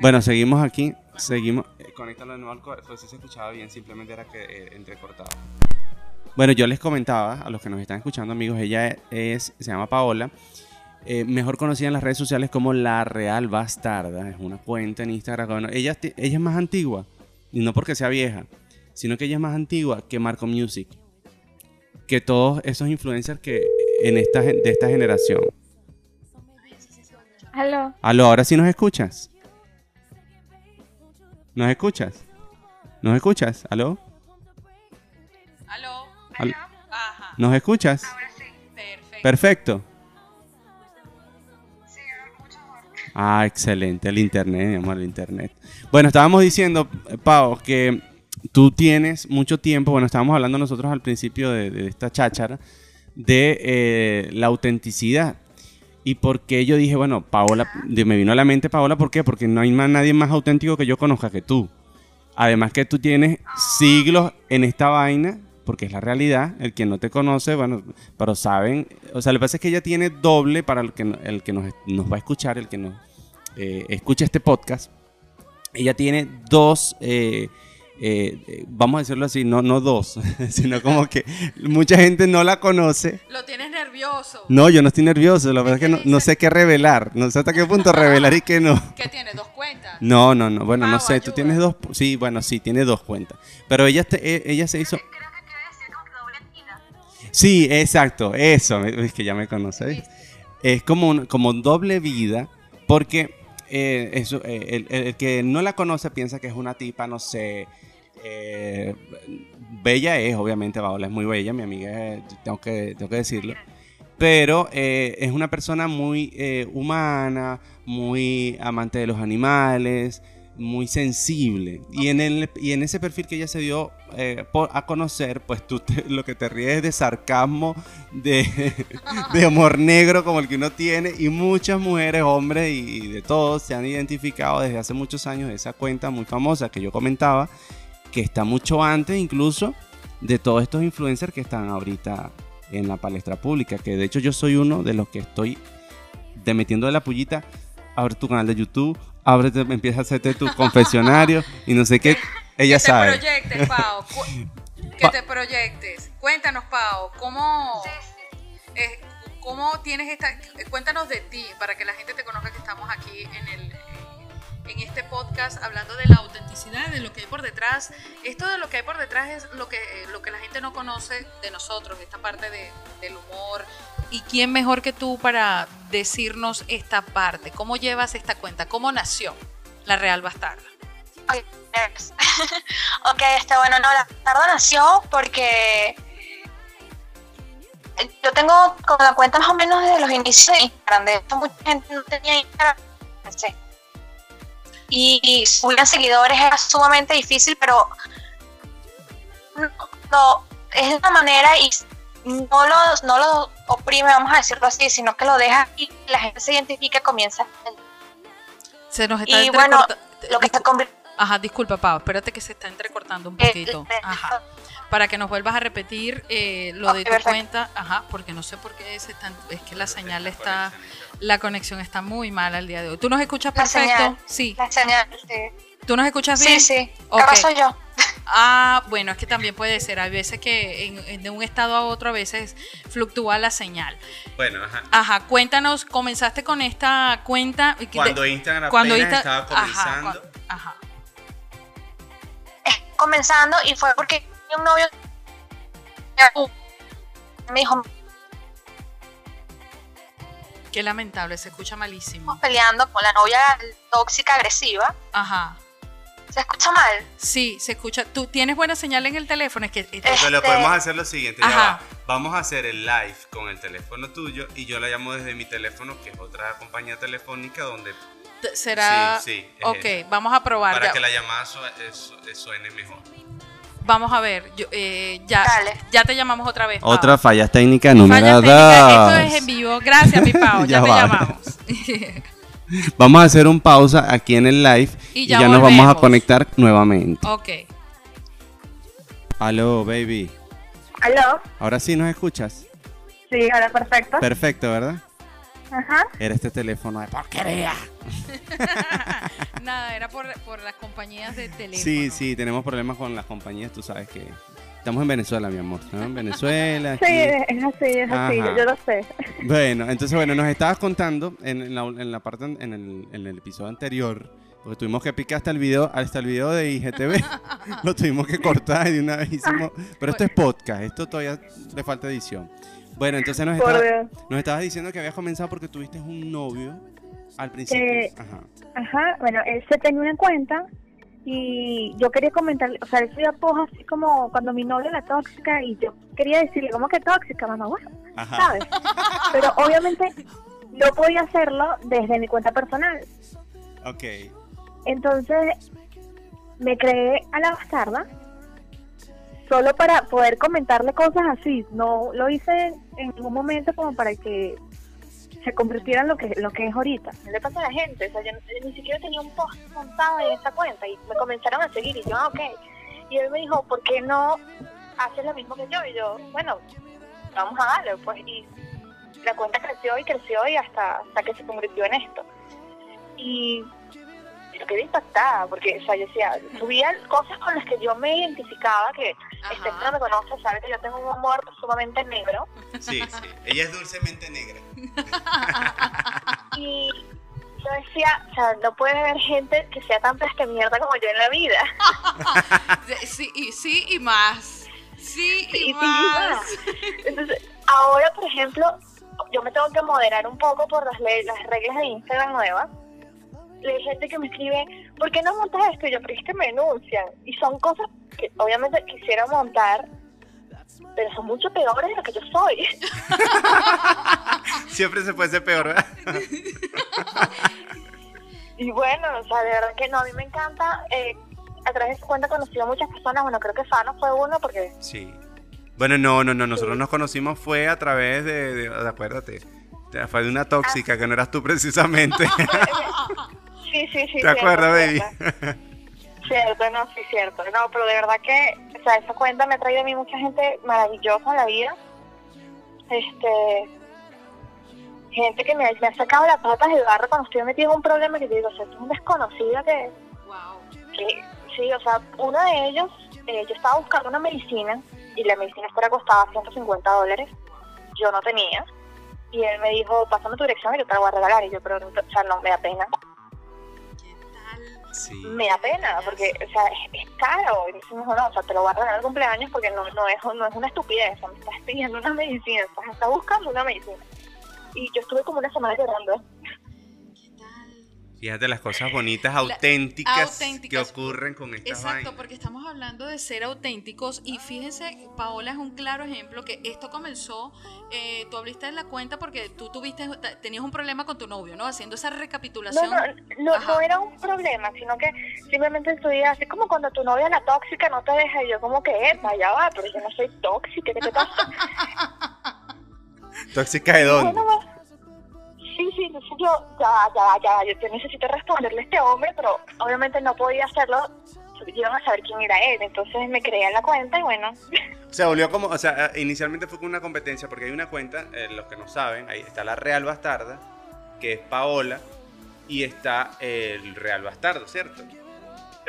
[SPEAKER 2] Bueno, seguimos aquí, seguimos. Eh, conéctalo de nuevo al core, pues si se escuchaba bien, simplemente era que eh, entrecortado. Bueno, yo les comentaba a los que nos están escuchando, amigos, ella es, se llama Paola eh, mejor conocida en las redes sociales como La Real Bastarda. Es una cuenta en Instagram. ella, ella es más antigua, y no porque sea vieja, sino que ella es más antigua que Marco Music. Que todos esos influencers que en esta, de esta generación.
[SPEAKER 3] Aló.
[SPEAKER 2] Aló, ahora sí nos escuchas. ¿Nos escuchas? ¿Nos escuchas? ¿Aló?
[SPEAKER 1] ¿Aló?
[SPEAKER 2] ¿Nos escuchas?
[SPEAKER 1] Ahora sí. Perfecto.
[SPEAKER 2] Perfecto. Ah, excelente, el internet, mi amor, el internet. Bueno, estábamos diciendo, Pau, que tú tienes mucho tiempo, bueno, estábamos hablando nosotros al principio de, esta cháchara, de eh, la autenticidad. Y por qué yo dije, bueno, Paola, me vino a la mente Paola, ¿por qué? Porque no hay más, nadie más auténtico que yo conozca que tú. Además que tú tienes siglos en esta vaina, porque es la realidad, el que no te conoce, bueno, pero saben, o sea, lo que pasa es que ella tiene doble para el que, el que nos, nos va a escuchar, el que nos eh, escucha este podcast, ella tiene dos, eh, eh, vamos a decirlo así, no, no dos, <laughs> sino como que mucha gente no la conoce.
[SPEAKER 1] Lo tienes nervioso.
[SPEAKER 2] No, yo no estoy nervioso, la verdad es que no, sé qué revelar, no sé hasta qué punto revelar y qué no.
[SPEAKER 1] ¿Qué tiene? ¿Dos cuentas?
[SPEAKER 2] No, no, no, bueno, no sé, tú tienes dos, sí, bueno, sí, tiene dos cuentas, pero ella, e, ella se hizo... Sí, exacto, eso, es que ya me conoces. Es como, un, como doble vida, porque eh, eh, el, que no la conoce piensa que es una tipa, no sé. Eh, bella es, obviamente, Paola es muy bella, mi amiga, tengo que, tengo que decirlo. Pero es una persona muy humana, muy amante de los animales, muy sensible. Y en, el, y en ese perfil que ella se dio eh, a conocer, pues tú lo que te ríes es de sarcasmo, de, <laughs> de, humor negro como el que uno tiene. Y muchas mujeres, hombres y, de todos se han identificado desde hace muchos años esa cuenta muy famosa que yo comentaba, que está mucho antes incluso de todos estos influencers que están ahorita en la palestra pública. Que de hecho yo soy uno de los que estoy de metiendo de la pullita. Abre tu canal de YouTube, ábrete, empieza a hacerte tu confesionario y no sé qué. Ella sabe.
[SPEAKER 1] Que te proyectes, Pau. que te proyectes. Cuéntanos, Pau, ¿cómo, eh, ¿cómo tienes esta... Cuéntanos de ti, para que la gente te conozca que estamos aquí en el en este podcast hablando de la autenticidad, de lo que hay por detrás. Esto de lo que hay por detrás es lo que, lo que la gente no conoce de nosotros, esta parte de, del humor. ¿Y quién mejor que tú para decirnos esta parte? ¿Cómo llevas esta cuenta? ¿Cómo nació la Real Bastarda?
[SPEAKER 3] ok, <laughs> está bueno. No, la Bastarda nació porque yo tengo con la cuenta más o menos desde los inicios de Instagram. De hecho, mucha gente no tenía Instagram y subir a seguidores era sumamente difícil, pero no, es una manera y no lo, no lo oprime, vamos a decirlo así, sino que lo deja y la gente se identifica, comienza.
[SPEAKER 1] Se nos está
[SPEAKER 3] y bueno, lo que está
[SPEAKER 1] Ajá, disculpa, Pau, espérate que se está entrecortando un poquito. Ajá para que nos vuelvas a repetir eh, lo de tu cuenta, ajá, porque no sé por qué es, es que la señal está, la conexión está muy mala el día de hoy. ¿Tú nos escuchas perfecto?
[SPEAKER 3] sí. La señal, sí.
[SPEAKER 1] ¿Tú nos escuchas bien?
[SPEAKER 3] Sí, sí.
[SPEAKER 1] Ok.
[SPEAKER 3] Capaz soy yo.
[SPEAKER 1] Ah, bueno, es que también puede ser. Hay veces que en- en- de un estado a otro a veces fluctúa la señal.
[SPEAKER 2] Bueno, ajá.
[SPEAKER 1] Ajá, cuéntanos, comenzaste con esta cuenta.
[SPEAKER 2] Cuando
[SPEAKER 1] de-
[SPEAKER 2] Instagram
[SPEAKER 1] cuando
[SPEAKER 2] apenas
[SPEAKER 1] Insta-
[SPEAKER 2] estaba
[SPEAKER 1] ajá,
[SPEAKER 2] comenzando.
[SPEAKER 1] Ajá,
[SPEAKER 3] Comenzando y fue porque un novio me dijo,
[SPEAKER 1] Qué lamentable, se escucha malísimo.
[SPEAKER 3] estamos peleando con la novia tóxica agresiva.
[SPEAKER 1] Ajá.
[SPEAKER 3] ¿Se escucha mal?
[SPEAKER 1] Sí, se escucha. ¿Tú tienes buena señal en el teléfono? Es que
[SPEAKER 2] Pero lo
[SPEAKER 3] Este-
[SPEAKER 2] podemos hacer lo siguiente, ya
[SPEAKER 1] Ajá.
[SPEAKER 2] va. Vamos a hacer el live con el teléfono tuyo y yo la llamo desde mi teléfono, que es otra compañía telefónica donde
[SPEAKER 1] será.
[SPEAKER 2] Sí, sí,
[SPEAKER 1] Ok, vamos a probar.
[SPEAKER 2] para
[SPEAKER 1] ya.
[SPEAKER 2] que la llamada su- su- suene mejor.
[SPEAKER 1] Vamos a ver. yo, eh, ya,
[SPEAKER 3] Dale.
[SPEAKER 1] ya te llamamos otra vez.
[SPEAKER 2] Otra falla técnica
[SPEAKER 1] Falla
[SPEAKER 2] número
[SPEAKER 1] técnica, Esto es
[SPEAKER 2] 2.
[SPEAKER 1] en vivo. Gracias, mi Pau. <laughs> ya,
[SPEAKER 2] Ya
[SPEAKER 1] te llamamos. <laughs>
[SPEAKER 2] Vamos a hacer un pausa aquí en el live
[SPEAKER 1] Y
[SPEAKER 2] y
[SPEAKER 1] ya
[SPEAKER 2] nos vamos a conectar nuevamente.
[SPEAKER 1] ok.
[SPEAKER 2] Aló, baby.
[SPEAKER 4] ¿Aló?
[SPEAKER 2] Ahora sí nos escuchas.
[SPEAKER 4] Sí, ahora perfecto.
[SPEAKER 2] Perfecto, ¿verdad?
[SPEAKER 4] Ajá.
[SPEAKER 2] Era este teléfono de porquería. <laughs>
[SPEAKER 1] Nada, era por, por las compañías de teléfono.
[SPEAKER 2] Sí, sí, tenemos problemas con las compañías, tú sabes que estamos en Venezuela, mi amor, ¿no? En Venezuela.
[SPEAKER 4] Sí, es así, es así, yo lo sé.
[SPEAKER 2] Bueno, entonces, bueno, nos estabas contando en, en la, en la parte, en el, en el episodio anterior, porque tuvimos que picar hasta el video, hasta el video de IGTV, <laughs> lo tuvimos que cortar y de una vez hicimos, pero esto es podcast, esto todavía le falta edición. Bueno, entonces nos, estaba- estabas diciendo que habías comenzado porque tuviste un novio al principio.
[SPEAKER 4] Eh,
[SPEAKER 2] Ajá.
[SPEAKER 4] Ajá, bueno, él se tenía una cuenta y yo quería comentarle, o sea, él subía posts así como cuando mi novia era tóxica y yo quería decirle, ¿cómo que tóxica, mamá? Bueno,
[SPEAKER 2] Ajá.
[SPEAKER 4] ¿sabes? Pero obviamente no podía hacerlo desde mi cuenta personal.
[SPEAKER 2] Ok.
[SPEAKER 4] Entonces me creé a la bastarda solo para poder comentarle cosas así. No lo hice en ningún momento como para que se convirtiera en lo que, lo que es ahorita.
[SPEAKER 3] le pasa a la gente? O sea, yo ni siquiera tenía un post montado en esa cuenta y me comenzaron a seguir y yo, ah, ok. Y él me dijo, ¿por qué no haces lo mismo que yo? Y yo, bueno, vamos a darle, pues. Y la cuenta creció y creció y hasta, hasta que se convirtió en esto. Y yo quedé impactada porque, o sea, yo decía, subía cosas con las que yo me identificaba, que este no me conoce, sabe que yo tengo un humor sumamente negro.
[SPEAKER 2] Sí, sí. Ella es dulcemente negra. <laughs>
[SPEAKER 3] Y yo decía, o sea, no puede haber gente que sea tan peste mierda como yo en la vida. <laughs>
[SPEAKER 1] Sí, y, sí y más. Sí y
[SPEAKER 3] Sí, sí,
[SPEAKER 1] más.
[SPEAKER 3] Entonces, ahora, por ejemplo, yo me tengo que moderar un poco por las, las reglas de Instagram nuevas. Hay gente que me escribe, ¿por qué no montas esto? Y yo, pero es que me denuncian. Y son cosas que obviamente quisiera montar, pero son mucho peores de lo que yo soy. <laughs>
[SPEAKER 2] Siempre se puede ser peor, ¿verdad? <laughs>
[SPEAKER 3] Y bueno, o sea, de verdad que no, a mí me encanta. Eh, a través de su cuenta he conocido a muchas personas. Bueno, creo que Fano fue uno porque
[SPEAKER 2] Sí. Bueno, no, no, no. Nosotros nos conocimos fue a través de, acuérdate, fue de una tóxica que no eras tú precisamente. <laughs>
[SPEAKER 3] Sí, sí, sí.
[SPEAKER 2] ¿Te
[SPEAKER 3] cierto,
[SPEAKER 2] acuerdas, baby?
[SPEAKER 3] cierto. <laughs> Cierto, no, sí, cierto. No, pero de verdad que, o sea, esa cuenta me ha traído a mí mucha gente maravillosa en la vida. Este. Gente que me, me ha sacado las patas del barro cuando estoy metido en un problema que yo digo, o sea, tú un desconocido que,
[SPEAKER 1] Wow.
[SPEAKER 3] que. Sí, o sea, uno de ellos, eh, yo estaba buscando una medicina y la medicina esta costaba 150 dólares. Yo no tenía. Y él me dijo, pásame tu dirección y yo te la voy a regalar. Y yo, pero, o sea, no, me da pena.
[SPEAKER 2] Sí.
[SPEAKER 3] me da pena porque o sea es, es caro y decimos no o sea te lo voy a regalar al cumpleaños porque no, no es no es una estupidez o sea, me estás pidiendo una medicina estás, estás buscando una medicina y yo estuve como una semana llorando.
[SPEAKER 2] Fíjate las cosas bonitas, auténticas,
[SPEAKER 1] auténticas.
[SPEAKER 2] que ocurren con estas
[SPEAKER 1] Exacto,
[SPEAKER 2] vainas.
[SPEAKER 1] porque estamos hablando de ser auténticos y fíjense, Paola es un claro ejemplo que esto comenzó, eh, tú abriste en la cuenta porque tú tuviste, tenías un problema con tu novio, ¿no? Haciendo esa
[SPEAKER 3] no
[SPEAKER 1] recapitulación.
[SPEAKER 3] no no,
[SPEAKER 1] Ajá.
[SPEAKER 3] no era un problema sino que simplemente estoy así como cuando tu novia la tóxica no te deja y yo como que epa ya va pero yo no soy tóxica ¿qué te pasa? <laughs>
[SPEAKER 2] ¿Tóxica de dónde?
[SPEAKER 3] No, no, no. Sí, sí, entonces yo, ya, ya, ya, yo necesito responderle a este hombre, pero obviamente no podía hacerlo, iban a saber quién era él, entonces me creé en la cuenta y bueno, <laughs>
[SPEAKER 2] Se volvió como, o sea, eh, inicialmente fue como una competencia porque hay una cuenta, eh, los que no saben, ahí está la Real Bastarda, que es Paola, y está el Real Bastardo, ¿cierto?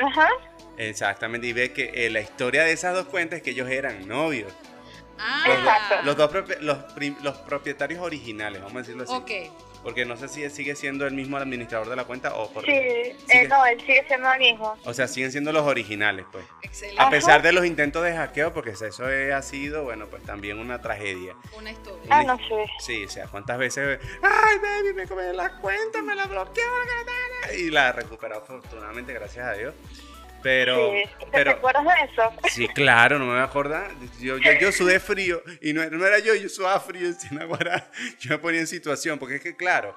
[SPEAKER 3] Ajá.
[SPEAKER 2] Exactamente, y ve que eh, la historia de esas dos cuentas es que ellos eran novios.
[SPEAKER 1] Ah,
[SPEAKER 2] Los, dos-
[SPEAKER 3] Exacto.
[SPEAKER 2] los dos propi- los, los propietarios originales, vamos a decirlo así.
[SPEAKER 1] Ok.
[SPEAKER 2] Porque no sé si sigue siendo el mismo administrador de la cuenta o por...
[SPEAKER 3] Sí, eh, no, él sigue siendo el mismo.
[SPEAKER 2] O sea, siguen siendo los originales, pues.
[SPEAKER 1] Excelente.
[SPEAKER 2] A pesar de los intentos de hackeo, porque eso ha sido, bueno, pues también una tragedia.
[SPEAKER 1] Una historia.
[SPEAKER 3] Ah, no sé.
[SPEAKER 2] Sí, o sea, cuántas veces, ay, baby, me comí la cuenta, me la bloqueó, la cara", y la recuperado afortunadamente, gracias a Dios. Pero,
[SPEAKER 3] Sí. ¿Te, te
[SPEAKER 2] pero,
[SPEAKER 3] acuerdas de eso?
[SPEAKER 2] sí, claro, no me voy a acordar. Yo, yo, yo sudé <laughs> frío, y no, era- no era yo, yo sudaba frío, sin agua, <laughs> yo me ponía en situación, porque es que, claro,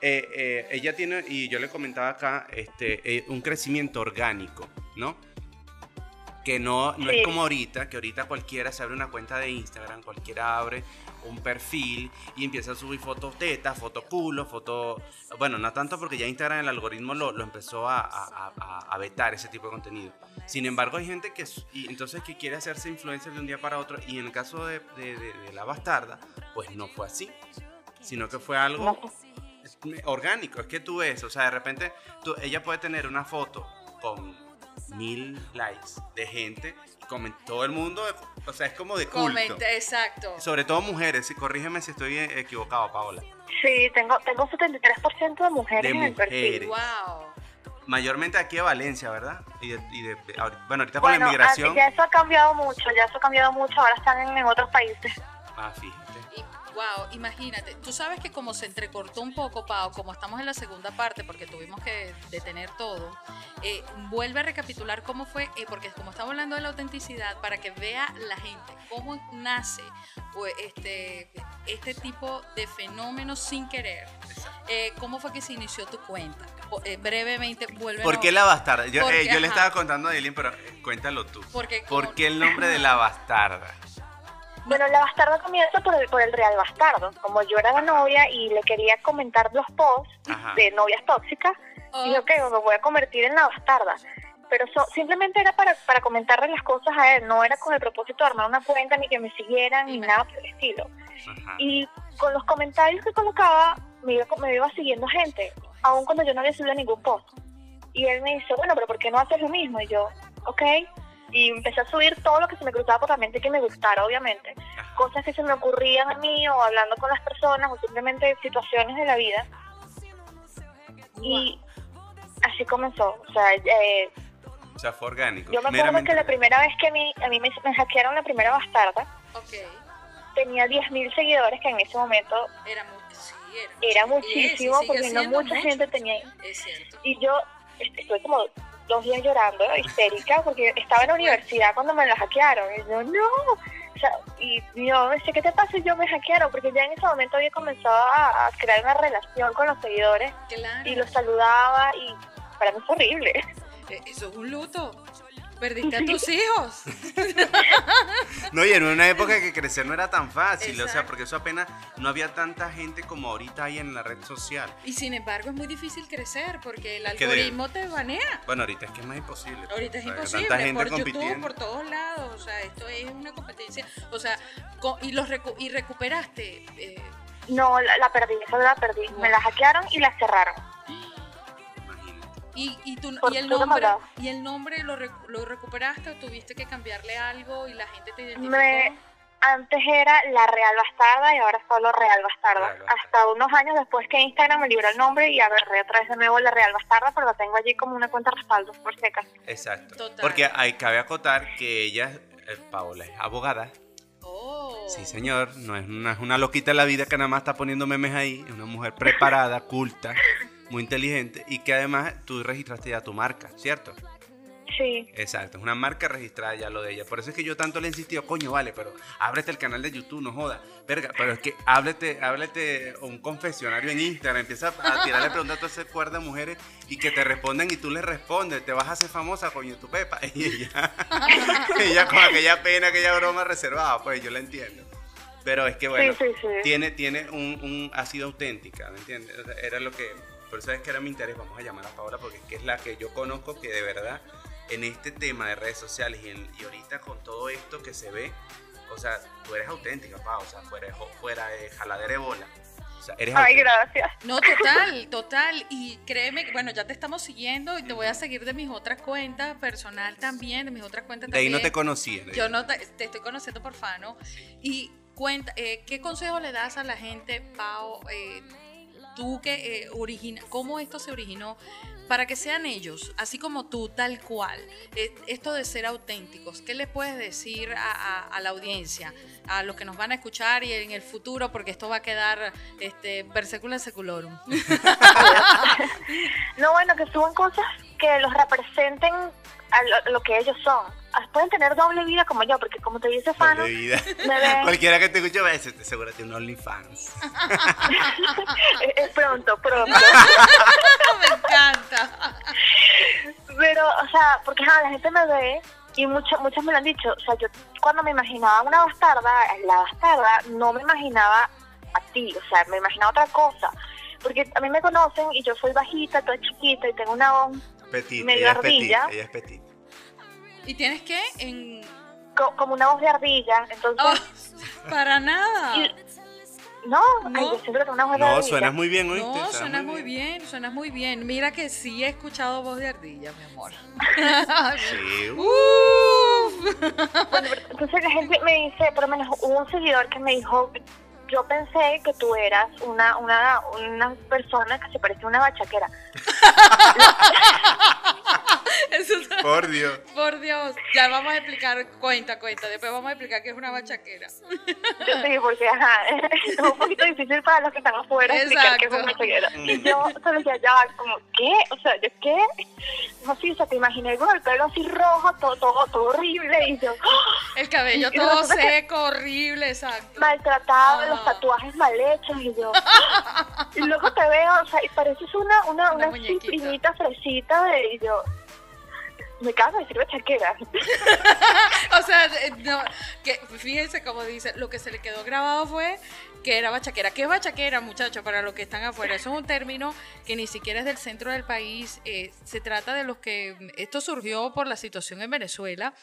[SPEAKER 2] eh, eh, ella tiene, y yo le comentaba acá, este, eh, un crecimiento orgánico, ¿no? Que no, no
[SPEAKER 3] Sí.
[SPEAKER 2] es como ahorita, que ahorita cualquiera se abre una cuenta de Instagram, cualquiera abre un perfil y empieza a subir fotos tetas, fotos culo, fotos... Bueno, no tanto porque ya Instagram el algoritmo lo, lo empezó a, a- a- a vetar ese tipo de contenido. Sin embargo, hay gente que, y entonces que quiere hacerse influencer de un día para otro y en el caso de, de- de- de la bastarda, pues no fue así, sino que fue algo
[SPEAKER 3] No.
[SPEAKER 2] orgánico. Es que tú ves, o sea, de repente tú- ella puede tener una foto con mil likes de gente y comen- todo el mundo, o sea, es como de culto.
[SPEAKER 1] Comenta, exacto.
[SPEAKER 2] Sobre todo mujeres, y corrígeme si estoy eh, equivocado, Paola.
[SPEAKER 3] Sí, tengo, tengo 73% de mujeres
[SPEAKER 2] De
[SPEAKER 3] en el perfil.
[SPEAKER 2] mujeres.
[SPEAKER 1] Wow.
[SPEAKER 2] Mayormente aquí de Valencia, ¿verdad? Y de, y de- bueno, ahorita con
[SPEAKER 3] Bueno,
[SPEAKER 2] la inmigración.
[SPEAKER 3] ah, ya eso ha cambiado mucho, ya eso ha cambiado mucho, ahora están en, en otros países.
[SPEAKER 2] Ah, fíjate.
[SPEAKER 1] Y, wow, imagínate, tú sabes que como se entrecortó un poco, Pau, como estamos en la segunda parte, porque tuvimos que detener todo, eh, vuelve a recapitular cómo fue, eh, porque como estamos hablando de la autenticidad, para que vea la gente cómo nace o, este, este tipo de fenómenos sin querer. Eh, ¿Cómo fue que se inició tu cuenta? Eh, brevemente, vuelve
[SPEAKER 2] ¿Por qué la bastarda? Yo,
[SPEAKER 1] Porque,
[SPEAKER 2] eh, yo le estaba contando a Eileen, pero eh, cuéntalo tú.
[SPEAKER 1] Porque
[SPEAKER 2] ¿Por qué el nombre de la bastarda?
[SPEAKER 3] Bueno, la bastarda comienza por el, por el real bastardo. Como yo era la novia y le quería comentar los posts
[SPEAKER 2] Ajá.
[SPEAKER 3] de novias tóxicas,
[SPEAKER 1] Oh,
[SPEAKER 3] dije, ok, me voy a convertir en la bastarda. Pero so- simplemente era para, para comentarle las cosas a él, no era con el propósito de armar una cuenta, ni que me siguieran, ni nada por el estilo.
[SPEAKER 2] Ajá.
[SPEAKER 3] Y con los comentarios que colocaba, me iba, me iba siguiendo gente, aun cuando yo no había subido ningún post. Y él me dice, bueno, pero ¿por qué no haces lo mismo? Y yo, ok. Y empecé a subir todo lo que se me cruzaba por la mente que me gustara, obviamente. Cosas que se me ocurrían a mí, o hablando con las personas, o simplemente situaciones de la vida. Y así comenzó. O sea, eh,
[SPEAKER 2] O sea, fue orgánico.
[SPEAKER 3] yo me acuerdo
[SPEAKER 2] meramente
[SPEAKER 3] que la primera vez que a mí, a mí me, me hackearon la primera bastarda,
[SPEAKER 1] ok.
[SPEAKER 3] tenía 10.000 seguidores, que en ese momento
[SPEAKER 1] Era, mu- sí, era,
[SPEAKER 3] muchísimo, porque no mucha
[SPEAKER 1] mucho.
[SPEAKER 3] gente tenía.
[SPEAKER 1] Es cierto.
[SPEAKER 3] Y yo est- estuve como dos días llorando, histérica, porque estaba en la universidad cuando me la hackearon. Y yo, no. O sea, y yo me decía, ¿qué te pasa? Y yo me hackearon, porque ya en ese momento había comenzado a, a crear una relación con los seguidores
[SPEAKER 1] Claro.
[SPEAKER 3] y los saludaba y para mí fue horrible.
[SPEAKER 1] Eh, Eso es un luto. Perdiste a tus hijos. <laughs>
[SPEAKER 2] No, y en una época que crecer no era tan fácil, o sea, porque eso apenas no había tanta gente como ahorita hay en la red social.
[SPEAKER 1] Y sin embargo es muy difícil crecer porque el algoritmo te banea.
[SPEAKER 2] Bueno, ahorita es que es más imposible.
[SPEAKER 1] Ahorita es
[SPEAKER 2] O sea,
[SPEAKER 1] imposible,
[SPEAKER 2] Tanta gente
[SPEAKER 1] por YouTube,
[SPEAKER 2] compitiendo.
[SPEAKER 1] por todos lados, o sea, esto es una competencia, o sea, y los recu- y recuperaste, eh,
[SPEAKER 3] No, la, la perdí, eso la perdí. Me la hackearon y la cerraron.
[SPEAKER 1] Y, y, tu- y el nombre, y el nombre lo, recu- lo recuperaste o tuviste que cambiarle algo y la gente te identificó.
[SPEAKER 3] Me, antes era la Real Bastarda y ahora solo Real Bastarda.
[SPEAKER 2] Real Bastarda.
[SPEAKER 3] Hasta unos años después que Instagram me libró el nombre y agarré otra vez de nuevo la Real Bastarda, pero la tengo allí como una cuenta respaldo, por si acaso.
[SPEAKER 2] Exacto.
[SPEAKER 1] Total.
[SPEAKER 2] Porque hay, cabe acotar que ella, eh, Paola, es abogada.
[SPEAKER 1] Oh.
[SPEAKER 2] Sí, señor. No es una, es una loquita de la vida que nada más está poniendo memes ahí. Es una mujer preparada, culta, <laughs> muy inteligente y que además tú registraste ya tu marca, ¿cierto?
[SPEAKER 3] Sí.
[SPEAKER 2] Exacto, es una marca registrada ya lo de ella. Por eso es que yo tanto le he insistido, coño, vale, pero ábrete el canal de YouTube, no joda. Verga, pero es que háblete, háblete un confesionario en Instagram, empieza a tirarle preguntas a toda esa cuerda de mujeres y que te responden y tú les respondes, te vas a hacer famosa, coño, tu pepa. <laughs> Y ella, <laughs> ella con aquella pena, aquella broma reservada, pues yo la entiendo. Pero es que bueno,
[SPEAKER 3] sí, sí, sí.
[SPEAKER 2] tiene, tiene un, un, ha sido auténtica, ¿me entiendes? Era lo que, por eso es que era mi interés, vamos a llamar a Paola porque es que es la que yo conozco que de verdad en este tema de redes sociales y, en- y ahorita con todo esto que se ve, o sea, tú eres auténtica, Pau, o sea, fuera, fuera de jaladera de bola. sea, eres
[SPEAKER 3] Ay,
[SPEAKER 2] auténtica.
[SPEAKER 3] gracias.
[SPEAKER 1] No, total, total. Y créeme, bueno, ya te estamos siguiendo y te voy a seguir de mis otras cuentas, personal también, de mis otras cuentas
[SPEAKER 2] De ahí no te conocía.
[SPEAKER 1] Yo no te, te estoy conociendo por Fano. Y cuenta, eh, ¿qué consejo le das a la gente, Pau? eh, tú que eh, origina, ¿cómo esto se originó? Para que sean ellos, así como tú, tal cual. eh, esto de ser auténticos, ¿qué le puedes decir a, a- la audiencia, a los que nos van a escuchar y en el futuro, porque esto va a quedar este, per secula seculorum? <laughs>
[SPEAKER 3] No, bueno, que suban cosas que los representen a lo que ellos son. Ah, Pueden tener doble vida como yo, porque como te dice Fano, <laughs>
[SPEAKER 2] Cualquiera que te escuche va a decir, seguro tiene un OnlyFans. <laughs>
[SPEAKER 3] pronto, pronto. <laughs>
[SPEAKER 1] Me encanta.
[SPEAKER 3] Pero, o sea, porque ajá, la gente me ve y mucho, muchos me lo han dicho. O sea, yo cuando me imaginaba una bastarda, la bastarda, no me imaginaba a ti, o sea, me imaginaba otra cosa. Porque a mí me conocen y yo soy bajita, toda chiquita y tengo una voz
[SPEAKER 2] Petit,
[SPEAKER 3] Medio
[SPEAKER 2] ella es petit,
[SPEAKER 3] ardilla.
[SPEAKER 2] ella es petit.
[SPEAKER 1] ¿Y tienes que en
[SPEAKER 3] co- como una voz de ardilla. Entonces,
[SPEAKER 1] Oh, <laughs> para nada.
[SPEAKER 3] y- no, ay,
[SPEAKER 1] No.
[SPEAKER 3] yo siempre tengo una voz de
[SPEAKER 2] No,
[SPEAKER 3] ardilla.
[SPEAKER 2] suenas muy bien, ¿oíste?
[SPEAKER 1] No, suena muy bien, suena muy bien. Mira que sí he escuchado voz de ardilla, mi amor.
[SPEAKER 2] Sí. <laughs> uh,
[SPEAKER 1] Uf.
[SPEAKER 3] Bueno, entonces la gente me dice, por lo menos hubo un seguidor que me dijo, yo pensé que tú eras una una una persona que se parecía a una bachaquera. <laughs> <laughs>
[SPEAKER 1] Eso
[SPEAKER 2] Por Dios.
[SPEAKER 1] Por Dios, ya vamos a explicar, cuenta, cuenta, después vamos a explicar que es una bachaquera.
[SPEAKER 3] Sí, porque ajá, <laughs> es un poquito difícil para los que están afuera explicar que es una
[SPEAKER 1] Exacto.
[SPEAKER 3] bachaquera. Y yo solo decía, ya, como, ¿qué? O sea, ¿yo qué? No, sí, o sea, te imaginé con el pelo así rojo, todo, todo, todo horrible, y yo, ¡ah!
[SPEAKER 1] El cabello
[SPEAKER 3] Y
[SPEAKER 1] todo seco, horrible, exacto.
[SPEAKER 3] maltratado,
[SPEAKER 1] Ah.
[SPEAKER 3] los tatuajes mal hechos, y yo, <laughs> y luego te veo, o sea, y pareces una, una,
[SPEAKER 1] Una
[SPEAKER 3] una, primita fresita, de, y yo, me cago de decir bachaquera. <laughs>
[SPEAKER 1] O sea, no, que fíjense como dice, lo que se le quedó grabado fue que era bachaquera. ¿Qué es bachaquera, muchachos, para los que están afuera? Eso es un término que ni siquiera es del centro del país. eh, se trata de los que... Esto surgió por la situación en Venezuela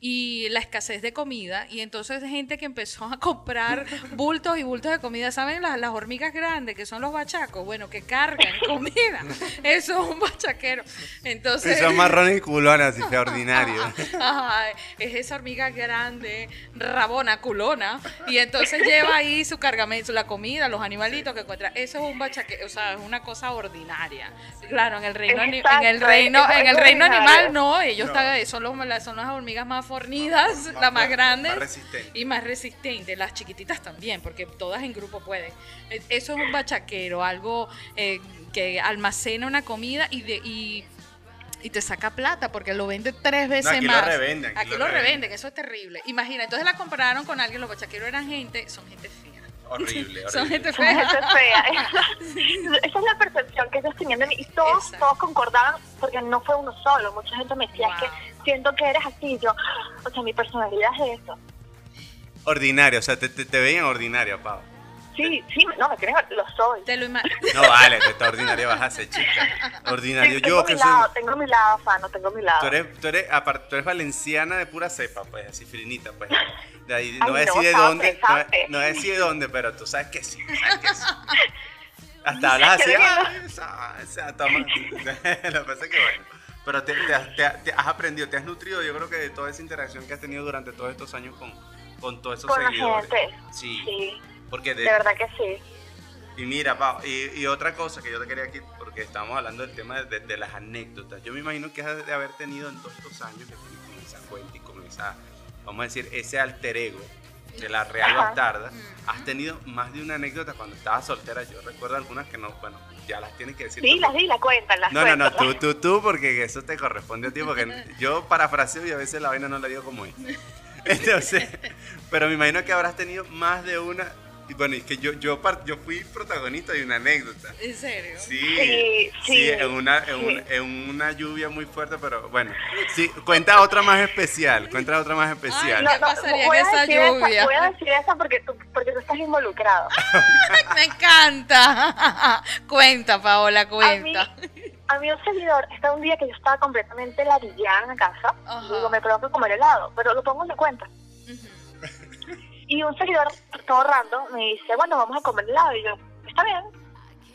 [SPEAKER 1] y la escasez de comida y entonces gente que empezó a comprar <laughs> bultos y bultos de comida, ¿saben? Las, las hormigas grandes que son los bachacos, bueno, que cargan <laughs> comida, eso es un bachaquero. Entonces...
[SPEAKER 2] Sí, son marrones <laughs> y culonas, así fue ordinario.
[SPEAKER 1] Ajá, es esa hormiga grande, rabona, culona, y entonces lleva ahí su cargamento, la comida, los animalitos que encuentra. Eso es un bachaque, o sea, es una cosa ordinaria. Claro, en el reino, en el reino, en el reino animal no, ellos
[SPEAKER 2] No.
[SPEAKER 1] están- son, los- son las hormigas más fornidas,
[SPEAKER 2] Más
[SPEAKER 1] las más grandes.
[SPEAKER 2] más resistentes.
[SPEAKER 1] Y más resistentes, las chiquititas también, porque todas en grupo pueden. Eh, Eso es un bachaquero, algo eh, que almacena una comida y, de, y, y te saca plata, porque lo vende tres veces
[SPEAKER 2] aquí lo
[SPEAKER 1] más.
[SPEAKER 2] revenden, aquí
[SPEAKER 1] Aquí,
[SPEAKER 2] lo
[SPEAKER 1] lo
[SPEAKER 2] revenden.
[SPEAKER 1] revenden, eso es terrible. Imagina, entonces la compararon con alguien, los bachaqueros eran gente, son gente fea.
[SPEAKER 2] Horrible, <laughs>
[SPEAKER 1] Son
[SPEAKER 2] horrible.
[SPEAKER 1] gente
[SPEAKER 3] Eso
[SPEAKER 1] fea.
[SPEAKER 3] es fea. <laughs> <laughs> Esa, es la percepción que ellos tenían de mí. Y todos,
[SPEAKER 1] Exacto.
[SPEAKER 3] todos concordaban, porque no fue uno solo. Mucha gente me decía, es
[SPEAKER 1] Wow.
[SPEAKER 3] que siento que eres así. Yo, o sea, mi personalidad es eso.
[SPEAKER 2] Ordinario, o sea, te, te, te veían ordinario, Pau.
[SPEAKER 3] Sí, sí, no, me creen, lo soy.
[SPEAKER 1] Te lo <laughs>
[SPEAKER 2] No vale, que está ordinario vas a ser chica. Ordinario.
[SPEAKER 3] Sí,
[SPEAKER 2] Yo
[SPEAKER 3] tengo
[SPEAKER 2] que
[SPEAKER 3] mi
[SPEAKER 2] soy.
[SPEAKER 3] lado, tengo mi lado, Fano, tengo mi lado.
[SPEAKER 2] Tú eres, tú, eres, aparte, tú eres valenciana de pura cepa, pues, así finita, pues. De ahí,
[SPEAKER 3] Ay,
[SPEAKER 2] no voy a
[SPEAKER 3] no,
[SPEAKER 2] decir de
[SPEAKER 3] sabe,
[SPEAKER 2] dónde, no,
[SPEAKER 3] sabe.
[SPEAKER 2] no voy a decir de dónde, pero tú sabes que sí, sabes que sí. <laughs> Hasta hablas así, ay, esa- esa, toma. <laughs> Lo que pasa es que bueno. Pero te, te has- te te has aprendido, te has nutrido, yo creo que de toda esa interacción que has tenido durante todos estos años con, con todos esos
[SPEAKER 3] Con
[SPEAKER 2] seguidores.
[SPEAKER 3] gente.
[SPEAKER 2] Sí,
[SPEAKER 3] Sí,
[SPEAKER 2] porque
[SPEAKER 3] de verdad que sí.
[SPEAKER 2] y mira, Pau, y, y otra cosa que yo te quería aquí, porque estamos hablando del tema de, de las anécdotas. Yo me imagino que has de haber tenido en todos estos años que tienes con esa cuenta y con esa, vamos a decir, ese alter ego de la Real. Bastarda. Has tenido más de una anécdota cuando estabas soltera. Yo recuerdo algunas que no, bueno, ya las tienes que decir. tú.
[SPEAKER 3] Dila, dila, cuéntalas.
[SPEAKER 2] No, no, no, tú, tú, tú, porque eso te corresponde a ti, porque <laughs> yo parafraseo y a veces la vaina no la digo como es. Entonces, pero me imagino que habrás tenido más de una. Y bueno, es que yo, yo, yo fui protagonista de una anécdota.
[SPEAKER 1] ¿En serio?
[SPEAKER 2] Sí,
[SPEAKER 3] Sí,
[SPEAKER 2] sí,
[SPEAKER 3] sí,
[SPEAKER 2] en, una, en,
[SPEAKER 3] sí.
[SPEAKER 2] un- en una lluvia muy fuerte, pero bueno, sí, cuenta otra más especial, cuenta otra más especial.
[SPEAKER 1] ¿Qué pasaría
[SPEAKER 3] voy
[SPEAKER 1] en
[SPEAKER 3] a
[SPEAKER 1] esa
[SPEAKER 3] decir
[SPEAKER 1] lluvia?
[SPEAKER 3] voy a decir esa porque tú, porque tú estás involucrado. <laughs>
[SPEAKER 1] Me encanta. <laughs> cuenta, Paola, cuenta.
[SPEAKER 3] A mí un seguidor, está un día que yo estaba completamente ladillada en la casa,
[SPEAKER 1] Ajá.
[SPEAKER 3] y digo, me provoca comer helado, pero lo pongo en la cuenta.
[SPEAKER 1] Ujú.
[SPEAKER 3] Y un seguidor, todo random, me dice, bueno, vamos a comer helado. Y yo, está bien.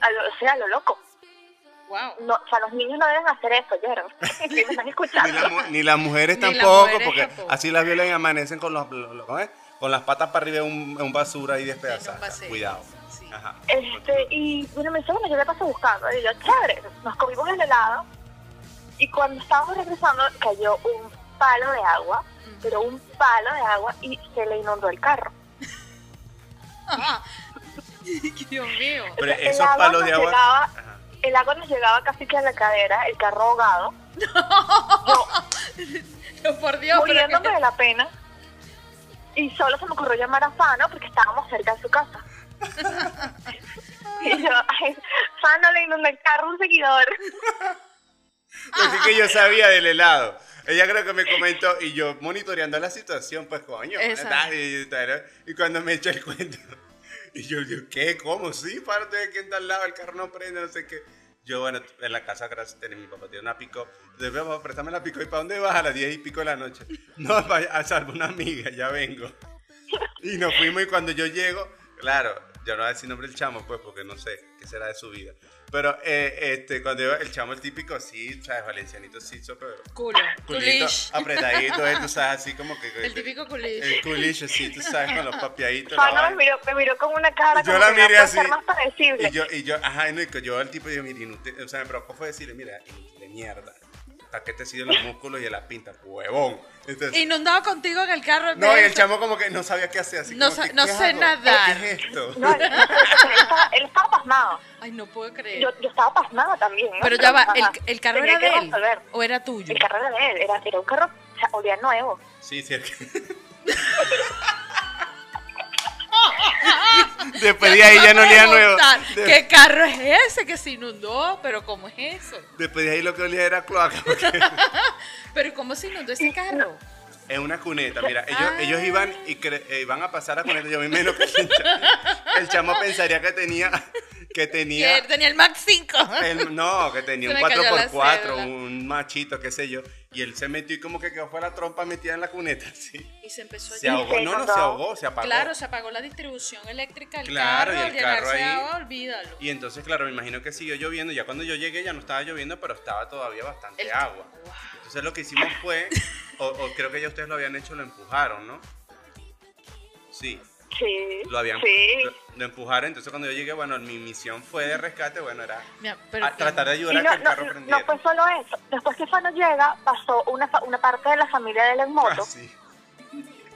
[SPEAKER 3] A lo, o sea, a lo loco.
[SPEAKER 1] Wow.
[SPEAKER 3] No, o sea, los niños no deben hacer eso. <laughs> Que me están
[SPEAKER 2] Ni,
[SPEAKER 3] escuchando.
[SPEAKER 2] la ni las mujeres
[SPEAKER 1] las
[SPEAKER 2] tampoco,
[SPEAKER 1] mujeres
[SPEAKER 2] porque
[SPEAKER 1] tampoco.
[SPEAKER 2] así las violan y amanecen con, los, con las patas para arriba en un, en un basura y despedazadas. Cuidado.
[SPEAKER 1] Sí.
[SPEAKER 2] Ajá.
[SPEAKER 3] Este, y bueno, me dice, bueno, yo le paso buscando. Y yo, chévere, nos comimos el helado. Y cuando estábamos regresando, cayó un palo de agua, pero un palo de agua, y se le inundó el carro. <laughs>
[SPEAKER 1] Dios mío.
[SPEAKER 2] Pero
[SPEAKER 3] O sea, el
[SPEAKER 2] esos
[SPEAKER 3] agua
[SPEAKER 2] palos
[SPEAKER 3] nos
[SPEAKER 2] de agua.
[SPEAKER 3] llegaba-. El agua nos llegaba casi que a la cadera, el carro ahogado, <laughs>
[SPEAKER 1] No, por Dios, pero
[SPEAKER 3] muriéndome
[SPEAKER 1] que-
[SPEAKER 3] de la pena. Y solo se me ocurrió llamar a Fano porque estábamos cerca de su casa. <laughs> y yo, ay, Fano le inundó el carro a un seguidor.
[SPEAKER 2] Es que yo sabía del helado. Ella creo que me comentó y yo monitoreando la situación, pues coño. Y, cuando me echa el cuento. <laughs> Y yo, yo ¿qué? ¿Cómo? Sí, párate de aquí está al lado, el carro no prende, no sé qué. Yo, bueno, en la casa, gracias, tenía mi papá, tiene una pico. Le digo, papá, préstame la pico. ¿Y para dónde vas a las 10 y pico de la noche? <laughs> No, a salvo una amiga, ya vengo. <laughs> Y nos fuimos y cuando yo llego, claro, yo no voy a decir nombre del chamo, pues, porque no sé qué será de su vida. Pero eh, este, cuando yo- el chamo, el típico, sí, ¿sabes? Valencianito, sí, súper
[SPEAKER 1] Culo.
[SPEAKER 2] culito
[SPEAKER 1] Culish.
[SPEAKER 2] apretadito, eh, tú sabes, así como que...
[SPEAKER 1] El típico culish.
[SPEAKER 2] El culish, sí, tú sabes, con los papiaditos. la
[SPEAKER 3] Fano me miró, me miró con una cara
[SPEAKER 2] yo
[SPEAKER 3] como
[SPEAKER 2] la
[SPEAKER 3] que no
[SPEAKER 2] miré así.
[SPEAKER 3] más predecible.
[SPEAKER 2] Y yo, y yo, ajá, y no, y que yo al tipo digo, mira, inútil, o sea, me preocupó fue decirle, mira, de mierda. ¿Para qué te siguen los músculos y en la pinta? Huevón. Entonces,
[SPEAKER 1] Inundado contigo en el carro. en
[SPEAKER 2] no, y el chamo como que no sabía qué hacer, así
[SPEAKER 1] No
[SPEAKER 2] como
[SPEAKER 1] sa-
[SPEAKER 2] que,
[SPEAKER 1] no
[SPEAKER 2] ¿qué
[SPEAKER 1] sé
[SPEAKER 2] hago?
[SPEAKER 1] nadar.
[SPEAKER 2] ¿Qué es esto?
[SPEAKER 3] No, él, él estaba, él estaba pasmado.
[SPEAKER 1] Ay, no puedo creer.
[SPEAKER 3] Yo, yo estaba pasmada también. ¿no?
[SPEAKER 1] Pero ya va, el, el carro
[SPEAKER 3] tenía
[SPEAKER 1] era de él
[SPEAKER 3] resolver.
[SPEAKER 1] o era tuyo.
[SPEAKER 3] El carro era de él, era, era un carro, o sea, olía nuevo.
[SPEAKER 2] Sí, sí. <laughs> Después de ahí ya no olía nuevo. De-
[SPEAKER 1] ¿Qué carro es ese que se inundó? ¿Pero cómo es eso?
[SPEAKER 2] Después de ahí lo que olía era cloaca. porque <laughs>
[SPEAKER 1] ¿Pero cómo se inundó ese carro?
[SPEAKER 2] Es una cuneta, mira, ellos,
[SPEAKER 1] Ah.
[SPEAKER 2] ellos iban y cre- eh, iban a pasar a cuneta. Yo me imagino que el chamo pensaría que tenía, que tenía,
[SPEAKER 1] Que tenía el Max 5.
[SPEAKER 2] el- no, que tenía <laughs> un
[SPEAKER 1] me cayó la
[SPEAKER 2] 4x4,
[SPEAKER 1] cédula.
[SPEAKER 2] un machito, qué sé yo. Y él se metió y como que quedó fue la trompa metida en la cuneta, <laughs> sí.
[SPEAKER 1] Y se empezó a
[SPEAKER 2] Se ahogó, no, no, se ahogó, se apagó.
[SPEAKER 1] Claro, se apagó la distribución eléctrica del
[SPEAKER 2] Claro,
[SPEAKER 1] carro.
[SPEAKER 2] y el carro ahí.
[SPEAKER 1] agua, olvídalo.
[SPEAKER 2] Y entonces, claro, me imagino que siguió lloviendo. Ya cuando yo llegué ya no estaba lloviendo, pero estaba todavía bastante
[SPEAKER 1] El-
[SPEAKER 2] agua.
[SPEAKER 1] Wow.
[SPEAKER 2] Entonces lo que hicimos fue, o, o creo que ya ustedes lo habían hecho, lo empujaron, ¿no? Sí,
[SPEAKER 3] Sí,
[SPEAKER 2] lo habían
[SPEAKER 3] sí.
[SPEAKER 2] lo, lo empujaron. Entonces cuando yo llegué, bueno, mi misión fue de rescate, bueno, era
[SPEAKER 1] Mira,
[SPEAKER 2] a tratar de ayudar a
[SPEAKER 3] no,
[SPEAKER 2] que el carro
[SPEAKER 3] no,
[SPEAKER 2] prendiera.
[SPEAKER 3] no fue solo eso. Después que Fano llega, pasó una, fa- una parte de la familia de él en moto.
[SPEAKER 2] Ah, sí.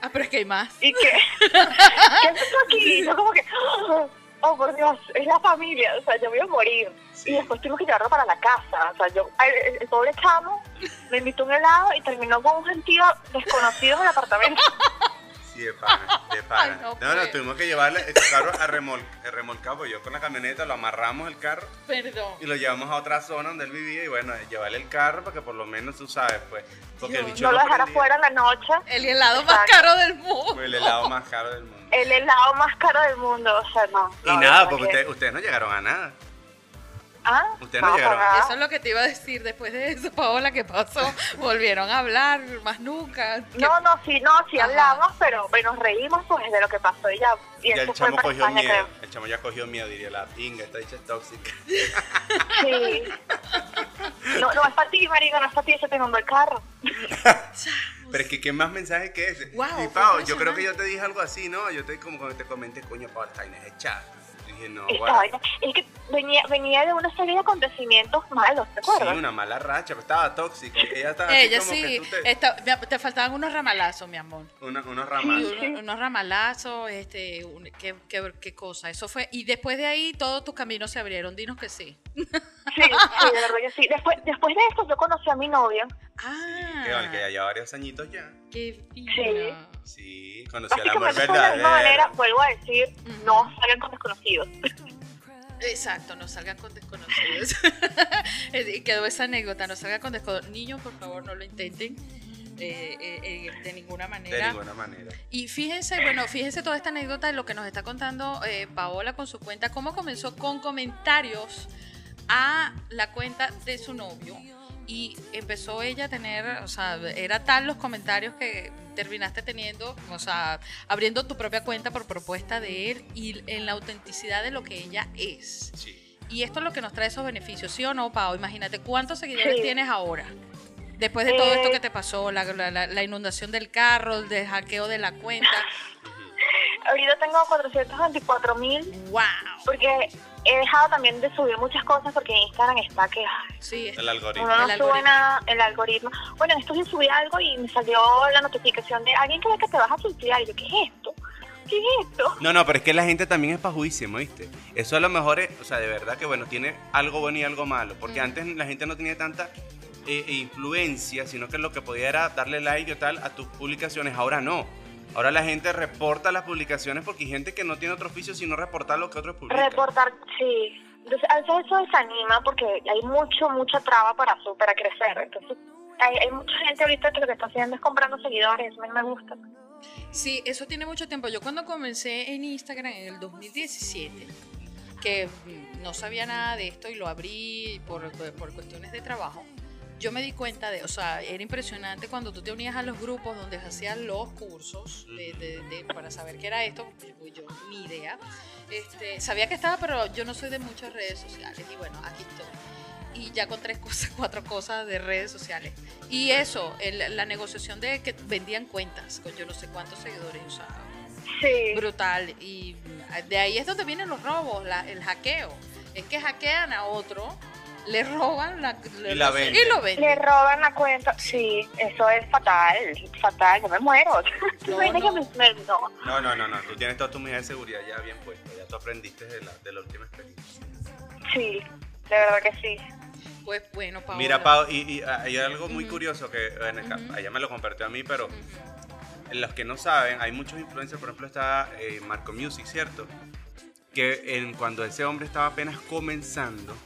[SPEAKER 1] Ah, pero es que hay más.
[SPEAKER 3] Y que, ¿qué pasó aquí? Yo como que, <gasps> oh por Dios, es la familia, o sea, yo me iba a morir.
[SPEAKER 2] Sí.
[SPEAKER 3] Y después tuvimos que llevarlo para la casa, o sea, yo, el, el pobre chamo me invitó a un helado y terminó con un gentío desconocido en el apartamento. <laughs>
[SPEAKER 2] Sí, de pana, de pana.
[SPEAKER 1] Ay, no
[SPEAKER 2] no, no,
[SPEAKER 1] puedo.
[SPEAKER 2] tuvimos que llevarle el carro a remol, a remolcado, pues yo con la camioneta lo amarramos el carro
[SPEAKER 1] Perdón.
[SPEAKER 2] y lo llevamos a otra zona donde él vivía y bueno, llevarle el carro para que por lo menos tú sabes, pues, porque el
[SPEAKER 1] Dios,
[SPEAKER 2] bicho
[SPEAKER 3] No lo dejara fuera en la noche,
[SPEAKER 1] El helado más
[SPEAKER 3] Exacto.
[SPEAKER 1] caro del mundo.
[SPEAKER 2] Fue el helado más caro del mundo.
[SPEAKER 3] el helado más caro del mundo, o sea, no.
[SPEAKER 2] Y
[SPEAKER 3] no,
[SPEAKER 2] nada, porque
[SPEAKER 3] que-
[SPEAKER 2] ustedes, ustedes no llegaron a nada.
[SPEAKER 3] ¿Ah?
[SPEAKER 2] ustedes no llegaron.
[SPEAKER 1] Eso es lo que te iba a decir después de eso, Paola, que pasó. Volvieron a hablar, más nunca. ¿Qué-
[SPEAKER 3] No, no, sí, no, sí
[SPEAKER 1] Ajá.
[SPEAKER 3] hablamos, pero nos reímos pues de lo que pasó y ya. Y
[SPEAKER 2] Ya
[SPEAKER 3] eso
[SPEAKER 2] el
[SPEAKER 3] fue
[SPEAKER 2] chamo cogió
[SPEAKER 3] España,
[SPEAKER 2] miedo.
[SPEAKER 3] creo.
[SPEAKER 2] El chamo ya cogió miedo, diría la pinga, esta dicha es tóxica.
[SPEAKER 3] Sí. No, no es para ti, marica, no es para ti, se te inundó el carro.
[SPEAKER 2] Pero es que, ¿qué más mensaje que ese?
[SPEAKER 1] Wow,
[SPEAKER 2] y
[SPEAKER 1] fue
[SPEAKER 2] Pau, yo creo que yo te dije algo así, ¿no? Yo te como cuando te comenté, coño, Pau, esta vaina es hecha. Dije, no,
[SPEAKER 3] Esta
[SPEAKER 2] bueno.
[SPEAKER 3] vaina- Es que venía, venía de una serie de acontecimientos malos, ¿te
[SPEAKER 2] Sí,
[SPEAKER 3] acuerdas?
[SPEAKER 2] una mala racha, pero estaba tóxica. Ella estaba así
[SPEAKER 1] Ella
[SPEAKER 2] como que
[SPEAKER 1] sí,
[SPEAKER 2] tú te...
[SPEAKER 1] esta- te faltaban unos ramalazos, mi amor.
[SPEAKER 2] Una- unos
[SPEAKER 1] Y
[SPEAKER 2] ramazos.
[SPEAKER 1] uno- unos ramalazos, este, un- qué, qué- qué cosa. Eso fue. Y después de ahí todos tus caminos se abrieron. Dinos que sí.
[SPEAKER 3] Sí, sí, de verdad que sí. Después, después de esto yo conocí a mi novio.
[SPEAKER 1] Ah,
[SPEAKER 2] Que vale, que ya lleva varios añitos ya.
[SPEAKER 1] qué fina.
[SPEAKER 3] Sí.
[SPEAKER 2] Sí, conocí al amor
[SPEAKER 3] fue de manera,
[SPEAKER 2] verdadero.
[SPEAKER 3] vuelvo a decir, no salgan con desconocidos.
[SPEAKER 1] Exacto, no salgan con desconocidos. <laughs> y quedó esa anécdota, no salgan con desconocidos. Niños, por favor, no lo intenten. eh, eh, eh, de ninguna
[SPEAKER 2] De
[SPEAKER 1] manera.
[SPEAKER 2] ninguna manera.
[SPEAKER 1] Y fíjense, bueno, fíjense toda esta anécdota de lo que nos está contando eh, Paola con su cuenta, cómo comenzó con comentarios a la cuenta de su novio y empezó ella a tener, o sea, era tal los comentarios que terminaste teniendo, o sea, abriendo tu propia cuenta por propuesta de él y en la autenticidad de lo que ella es.
[SPEAKER 2] Sí.
[SPEAKER 1] Y esto es lo que nos trae esos beneficios, ¿sí o no, Pau? Imagínate, ¿cuántos seguidores
[SPEAKER 3] Sí.
[SPEAKER 1] tienes ahora? Después de todo esto
[SPEAKER 3] Eh,
[SPEAKER 1] que te pasó, la, la- la- la inundación del carro, el de hackeo de la cuenta. <laughs>
[SPEAKER 3] Ahorita tengo 424 mil
[SPEAKER 1] ¡Wow!
[SPEAKER 3] porque he dejado también de subir muchas cosas porque Instagram está que ay,
[SPEAKER 1] Sí,
[SPEAKER 2] El algoritmo.
[SPEAKER 3] uno no
[SPEAKER 1] El
[SPEAKER 3] sube
[SPEAKER 1] algoritmo.
[SPEAKER 3] nada, el algoritmo. Bueno, en estos días subí algo y me salió la notificación de alguien cree que te vas a suicidar. Y yo, ¿qué es esto? ¿Qué es esto?
[SPEAKER 2] No, no, pero es que la gente también es pajuísima, ¿viste? Eso a lo mejor es, o sea, de verdad que bueno, tiene algo bueno y algo malo. Porque
[SPEAKER 1] Mm.
[SPEAKER 2] antes la gente no tenía tanta eh, influencia, sino que lo que podía era darle like o tal a tus publicaciones. Ahora no. Ahora la gente reporta las publicaciones porque hay gente que no tiene otro oficio sino reportar lo que otros publican.
[SPEAKER 3] Reportar, sí. Entonces, a veces eso desanima porque hay mucho, mucha traba para, su- para crecer. Entonces, hay, hay mucha gente ahorita que lo que está haciendo es comprando seguidores. A mí me gusta.
[SPEAKER 1] Sí, eso tiene mucho tiempo. Yo cuando comencé en Instagram en el 2017, que no sabía nada de esto y lo abrí por, por cuestiones de trabajo, yo me di cuenta de, o sea, era impresionante cuando tú te unías a los grupos donde hacían los cursos de, de- de- para saber qué era esto, pues yo ni idea. Este, sabía que estaba, pero yo no soy de muchas redes sociales y bueno, aquí estoy. Y ya con tres <laughs> cosas, cuatro cosas de redes sociales. Y eso, el- la negociación de que vendían cuentas con yo no sé cuántos seguidores, o sea,
[SPEAKER 3] Sí.
[SPEAKER 1] brutal. Y de ahí es donde vienen los robos, la- el hackeo. Es que hackean a otro, le roban la,
[SPEAKER 2] Y la venden.
[SPEAKER 1] y lo
[SPEAKER 3] Le roban la cuenta. Sí, eso es fatal. Fatal. Yo me muero. <laughs> ¿Tú
[SPEAKER 1] No, no.
[SPEAKER 3] me- no.
[SPEAKER 2] No, no, no, no. Tú tienes toda tu medida de seguridad ya bien puesta. Ya tú aprendiste de la, de la última experiencia.
[SPEAKER 3] Sí, de verdad que sí.
[SPEAKER 1] Pues bueno, Paola.
[SPEAKER 2] Mira, Pau, y, y hay algo muy curioso que bueno, ella me lo compartió a mí, pero
[SPEAKER 1] Ujú.
[SPEAKER 2] los que no saben, hay muchos influencers, por ejemplo está eh, Marco Music, ¿cierto? Que en, cuando ese hombre estaba apenas comenzando,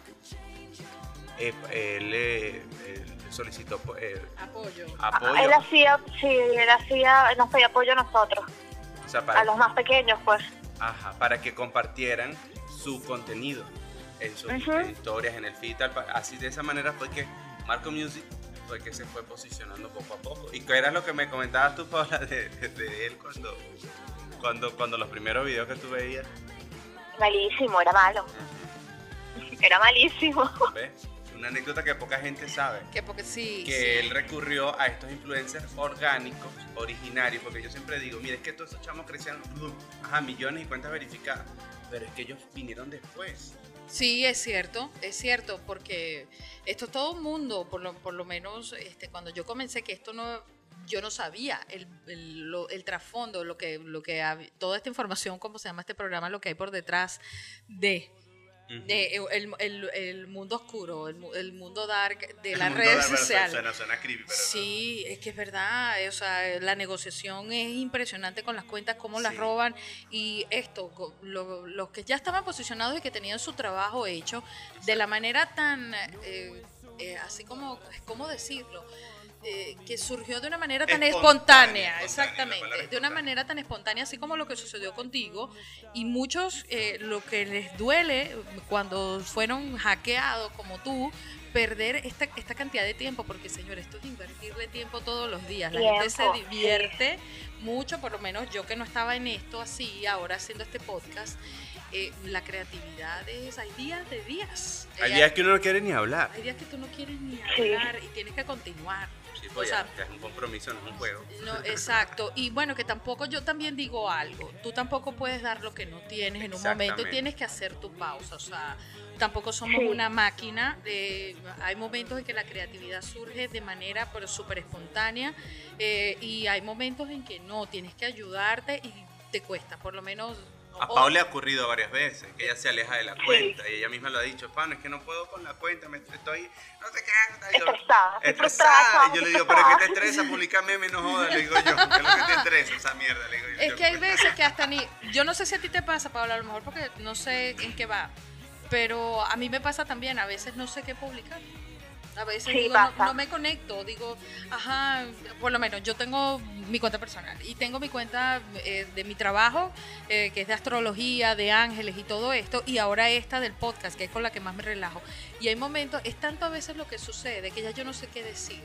[SPEAKER 2] eh, él, eh, él solicitó eh,
[SPEAKER 1] Apoyo.
[SPEAKER 2] apoyo,
[SPEAKER 3] Él hacía, sí, él hacía, nos pedía apoyo a nosotros,
[SPEAKER 2] o sea,
[SPEAKER 3] a
[SPEAKER 2] para,
[SPEAKER 3] los más pequeños, pues.
[SPEAKER 2] ajá, para que compartieran su contenido en sus en historias, en el feed, tal, así de esa manera fue que Marco Music fue que se fue posicionando poco a poco. ¿Y qué era lo que me comentabas tú, Paula, de, de- de él cuando, cuando, cuando los primeros videos que tú veías?
[SPEAKER 3] Malísimo, era malo. Era malísimo.
[SPEAKER 2] ¿Ves? Una anécdota que poca gente sabe.
[SPEAKER 1] Que porque sí.
[SPEAKER 2] Que
[SPEAKER 1] sí.
[SPEAKER 2] él recurrió a estos influencers orgánicos, originarios, porque yo siempre digo, mire, es que todos esos chamos crecían, ¡blum! ajá, millones y cuentas verificadas, pero es que ellos vinieron después.
[SPEAKER 1] Sí, es cierto, es cierto, porque esto todo un mundo, por lo, por lo menos este, cuando yo comencé, que esto no, yo no sabía el, el, lo- el trasfondo, lo que, lo que, toda esta información, como se llama este programa, lo que hay por detrás de. De el, el- el mundo oscuro, el, el mundo dark de las redes sociales.
[SPEAKER 2] Suena, suena creepy, pero no.
[SPEAKER 1] Sí, es que es verdad, eh, o sea, la negociación es impresionante con las cuentas, cómo las roban y esto, lo- los que ya estaban posicionados y que tenían su trabajo hecho de la manera tan, eh, eh, así como, ¿cómo decirlo? Eh, que surgió de una manera tan
[SPEAKER 2] Espontánea,
[SPEAKER 1] exactamente, de una manera tan espontánea, así como lo que sucedió contigo, y muchos eh, lo que les duele cuando fueron hackeados como tú, perder esta, esta cantidad de tiempo, porque señor, esto es invertirle tiempo todos los días, la gente se divierte mucho, por lo menos yo que no estaba en esto así, ahora haciendo este podcast, eh, la creatividad es, hay días de días.
[SPEAKER 2] Hay
[SPEAKER 1] Eh,
[SPEAKER 2] días que uno no quiere ni hablar.
[SPEAKER 1] hay días que tú no quieres ni
[SPEAKER 3] Sí.
[SPEAKER 1] hablar y tienes que continuar. O
[SPEAKER 2] pues
[SPEAKER 1] sea,
[SPEAKER 2] ya, que es un compromiso, no es un juego.
[SPEAKER 1] no, exacto. Y bueno, que tampoco, yo también digo algo. Tú tampoco puedes dar lo que no tienes en un momento. Tienes que hacer tu pausa. O sea, tampoco somos
[SPEAKER 3] Sí.
[SPEAKER 1] una máquina. eh, hay momentos en que la creatividad surge de manera pero súper espontánea. eh, y hay momentos en que no, tienes que ayudarte y te cuesta, por lo menos.
[SPEAKER 2] A
[SPEAKER 1] o-
[SPEAKER 2] Pau le ha ocurrido varias veces que ella se aleja de la cuenta y ella misma lo ha dicho, Pau, es que no puedo con la cuenta, me estoy, no sé qué, yo,
[SPEAKER 3] Estresada,
[SPEAKER 2] estresada. Y yo le digo, pero ¿qué te
[SPEAKER 3] frustrada".
[SPEAKER 2] estresa? Publicar memes, no jodas, le digo yo, ¿qué es lo que te estresa esa mierda? Le digo yo.
[SPEAKER 1] Es que hay veces que hasta ni. Yo no sé si a ti te pasa, Pablo, a lo mejor porque no sé en qué va. Pero a mí me pasa también, a veces no sé qué publicar. A veces
[SPEAKER 3] Sí,
[SPEAKER 1] digo, no, me conecto, digo, ajá, por lo menos yo tengo mi cuenta personal y tengo mi cuenta eh, de mi trabajo, eh, que es de astrología, de ángeles y todo esto, y ahora esta del podcast, que es con la que más me relajo. Y hay momentos, es tanto a veces lo que sucede que ya yo no sé qué decir.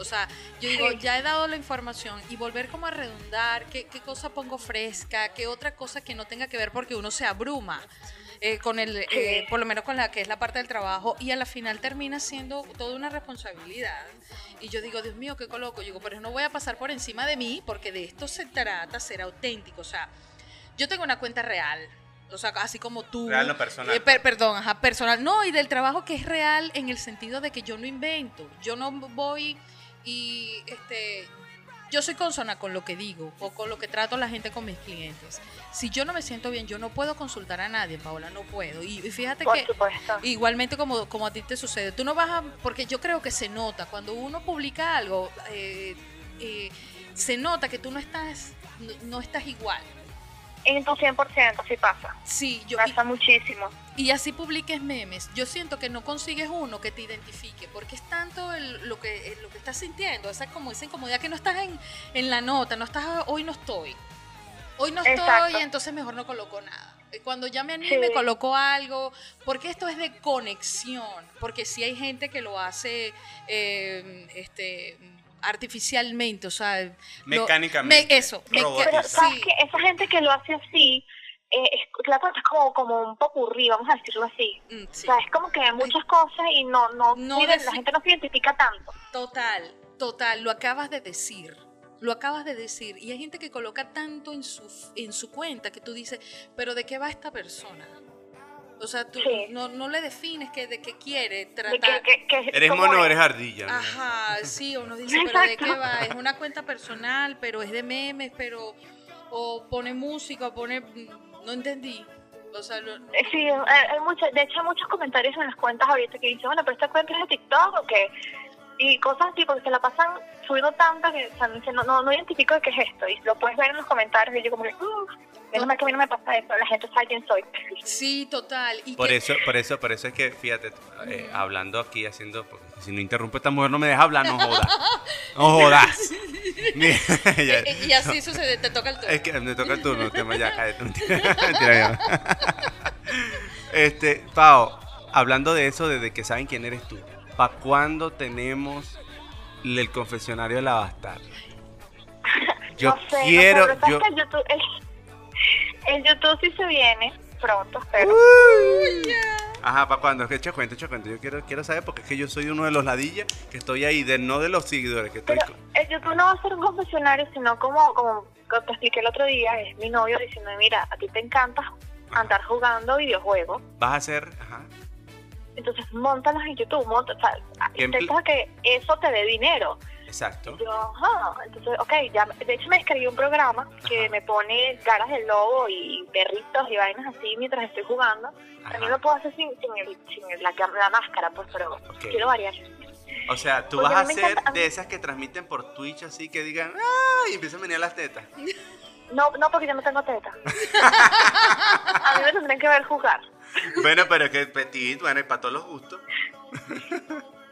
[SPEAKER 1] O sea, yo digo,
[SPEAKER 3] Sí.
[SPEAKER 1] ya he dado la información y volver como a redundar, qué, qué cosa pongo fresca, qué otra cosa que no tenga que ver porque uno se abruma eh, con el, eh, por lo menos con la que es la parte del trabajo y a la final termina siendo toda una responsabilidad. Y yo digo, Dios mío, qué coloco. Yo digo, pero no voy a pasar por encima de mí porque de esto se trata, ser auténtico. O sea, yo tengo una cuenta real. O sea, así como tú.
[SPEAKER 2] Real, no personal.
[SPEAKER 1] Eh, per- perdón, ajá, personal. No, y del trabajo que es real en el sentido de que yo no invento. Yo no voy y este yo soy consona con lo que digo o con lo que trato a la gente con mis clientes. Si yo no me siento bien, yo no puedo consultar a nadie, Paola, no puedo. Y, fíjate
[SPEAKER 3] Por
[SPEAKER 1] que
[SPEAKER 3] supuesto.
[SPEAKER 1] igualmente como, como a ti te sucede, tú no vas a, porque yo creo que se nota, cuando uno publica algo, eh, eh, se nota que tú no estás, no, no estás igual.
[SPEAKER 3] En tu 100% sí pasa.
[SPEAKER 1] Sí, yo,
[SPEAKER 3] Pasa muchísimo.
[SPEAKER 1] y así publiques memes, yo siento que no consigues uno que te identifique, porque es tanto el- lo que eh, lo que estás sintiendo, esa como esa incomodidad que no estás en, en la nota, no estás hoy no estoy. Hoy no estoy,
[SPEAKER 3] Exacto.
[SPEAKER 1] entonces mejor no coloco nada. Cuando ya me anime,
[SPEAKER 3] Sí.
[SPEAKER 1] coloco algo, porque esto es de conexión, porque si hay gente que lo hace eh, este artificialmente, o sea, lo-
[SPEAKER 2] Mecánicamente,
[SPEAKER 1] me- eso.
[SPEAKER 3] Pero
[SPEAKER 1] sí.
[SPEAKER 3] sabes que esa gente que lo hace así, eh, es, la cuenta es como, como un popurrí, vamos a decirlo así.
[SPEAKER 1] Mm, sí.
[SPEAKER 3] O sea, es como que muchas cosas y no, no,
[SPEAKER 1] No
[SPEAKER 3] miren, la gente no se identifica tanto.
[SPEAKER 1] Total, total, lo acabas de decir. Lo acabas de decir. Y hay gente que coloca tanto en su, en su cuenta que tú dices, pero ¿de qué va esta persona? O sea, tú
[SPEAKER 3] Sí.
[SPEAKER 1] no, no le defines que, de qué quiere tratar.
[SPEAKER 3] que, que, que-
[SPEAKER 2] Eres
[SPEAKER 3] ¿cómo
[SPEAKER 2] mono eres ardilla.
[SPEAKER 1] Ajá, sí, uno dice, pero ¿de qué va? Es una cuenta personal, pero es de memes, pero... O pone música, o pone... No entendí. O sea, lo-
[SPEAKER 3] Sí, hay, hay muchos, de hecho hay muchos comentarios en las cuentas ahorita que dicen, bueno, pero esta cuenta es de TikTok o qué. Y cosas así, porque se la pasan subiendo tantas que o sea, no, no, no identifico de qué es esto. Y lo puedes ver en los comentarios y yo como que, uff, menos mal que a mí no me pasa eso, la gente sabe quién soy. <laughs>
[SPEAKER 1] sí, total. Y
[SPEAKER 2] Por eso, por eso, por eso es que, fíjate, eh, hablando aquí, haciendo, porque si no interrumpe esta mujer no me deja hablar, no <laughs> jodas. No jodas. <laughs>
[SPEAKER 1] Y así sucede, te toca el turno.
[SPEAKER 2] Es que me toca el turno, tema ya, cállate. Mentira. Este, Pau, hablando de eso, desde que saben quién eres tú, ¿para cuándo tenemos el confesionario de la bastarda? <laughs> Yo
[SPEAKER 3] no sé,
[SPEAKER 2] quiero,
[SPEAKER 3] no sé, pero
[SPEAKER 2] yo,
[SPEAKER 3] el YouTube, <laughs> el, el YouTube sí se viene pronto, espero.
[SPEAKER 2] ajá, ¿para cuándo? Es que echa cuenta, echa cuenta. Yo quiero, quiero saber porque es que yo soy uno de los ladillas que estoy ahí, de, no de los seguidores, que estoy.
[SPEAKER 3] Pero el YouTube no va a ser un confesionario, sino como, como como te expliqué el otro día, es mi novio diciendo, mira, a ti te encanta andar jugando videojuegos,
[SPEAKER 2] Vas a hacer, ajá,
[SPEAKER 3] entonces montalos en YouTube, monta, o sea, intenta que eso te dé dinero.
[SPEAKER 2] exacto.
[SPEAKER 3] Yo, ajá, entonces, ok, ya, de hecho me escribí un programa que
[SPEAKER 2] Ajá.
[SPEAKER 3] me pone caras de lobo y perritos y vainas así mientras estoy jugando. También
[SPEAKER 2] Ajá.
[SPEAKER 3] lo puedo hacer sin, sin, el, sin la, la máscara, pues, pero quiero variar.
[SPEAKER 2] O sea, tú
[SPEAKER 3] Porque
[SPEAKER 2] vas
[SPEAKER 3] a
[SPEAKER 2] ser
[SPEAKER 3] encanta-
[SPEAKER 2] de esas que transmiten por Twitch así que digan, ¡ay! Y empiezan a venir las tetas.
[SPEAKER 3] No, no, porque yo no tengo teta. <laughs> a mí me tendrían que ver jugar. <laughs>
[SPEAKER 2] Bueno, pero es que petit, bueno, y para todos los gustos. <laughs>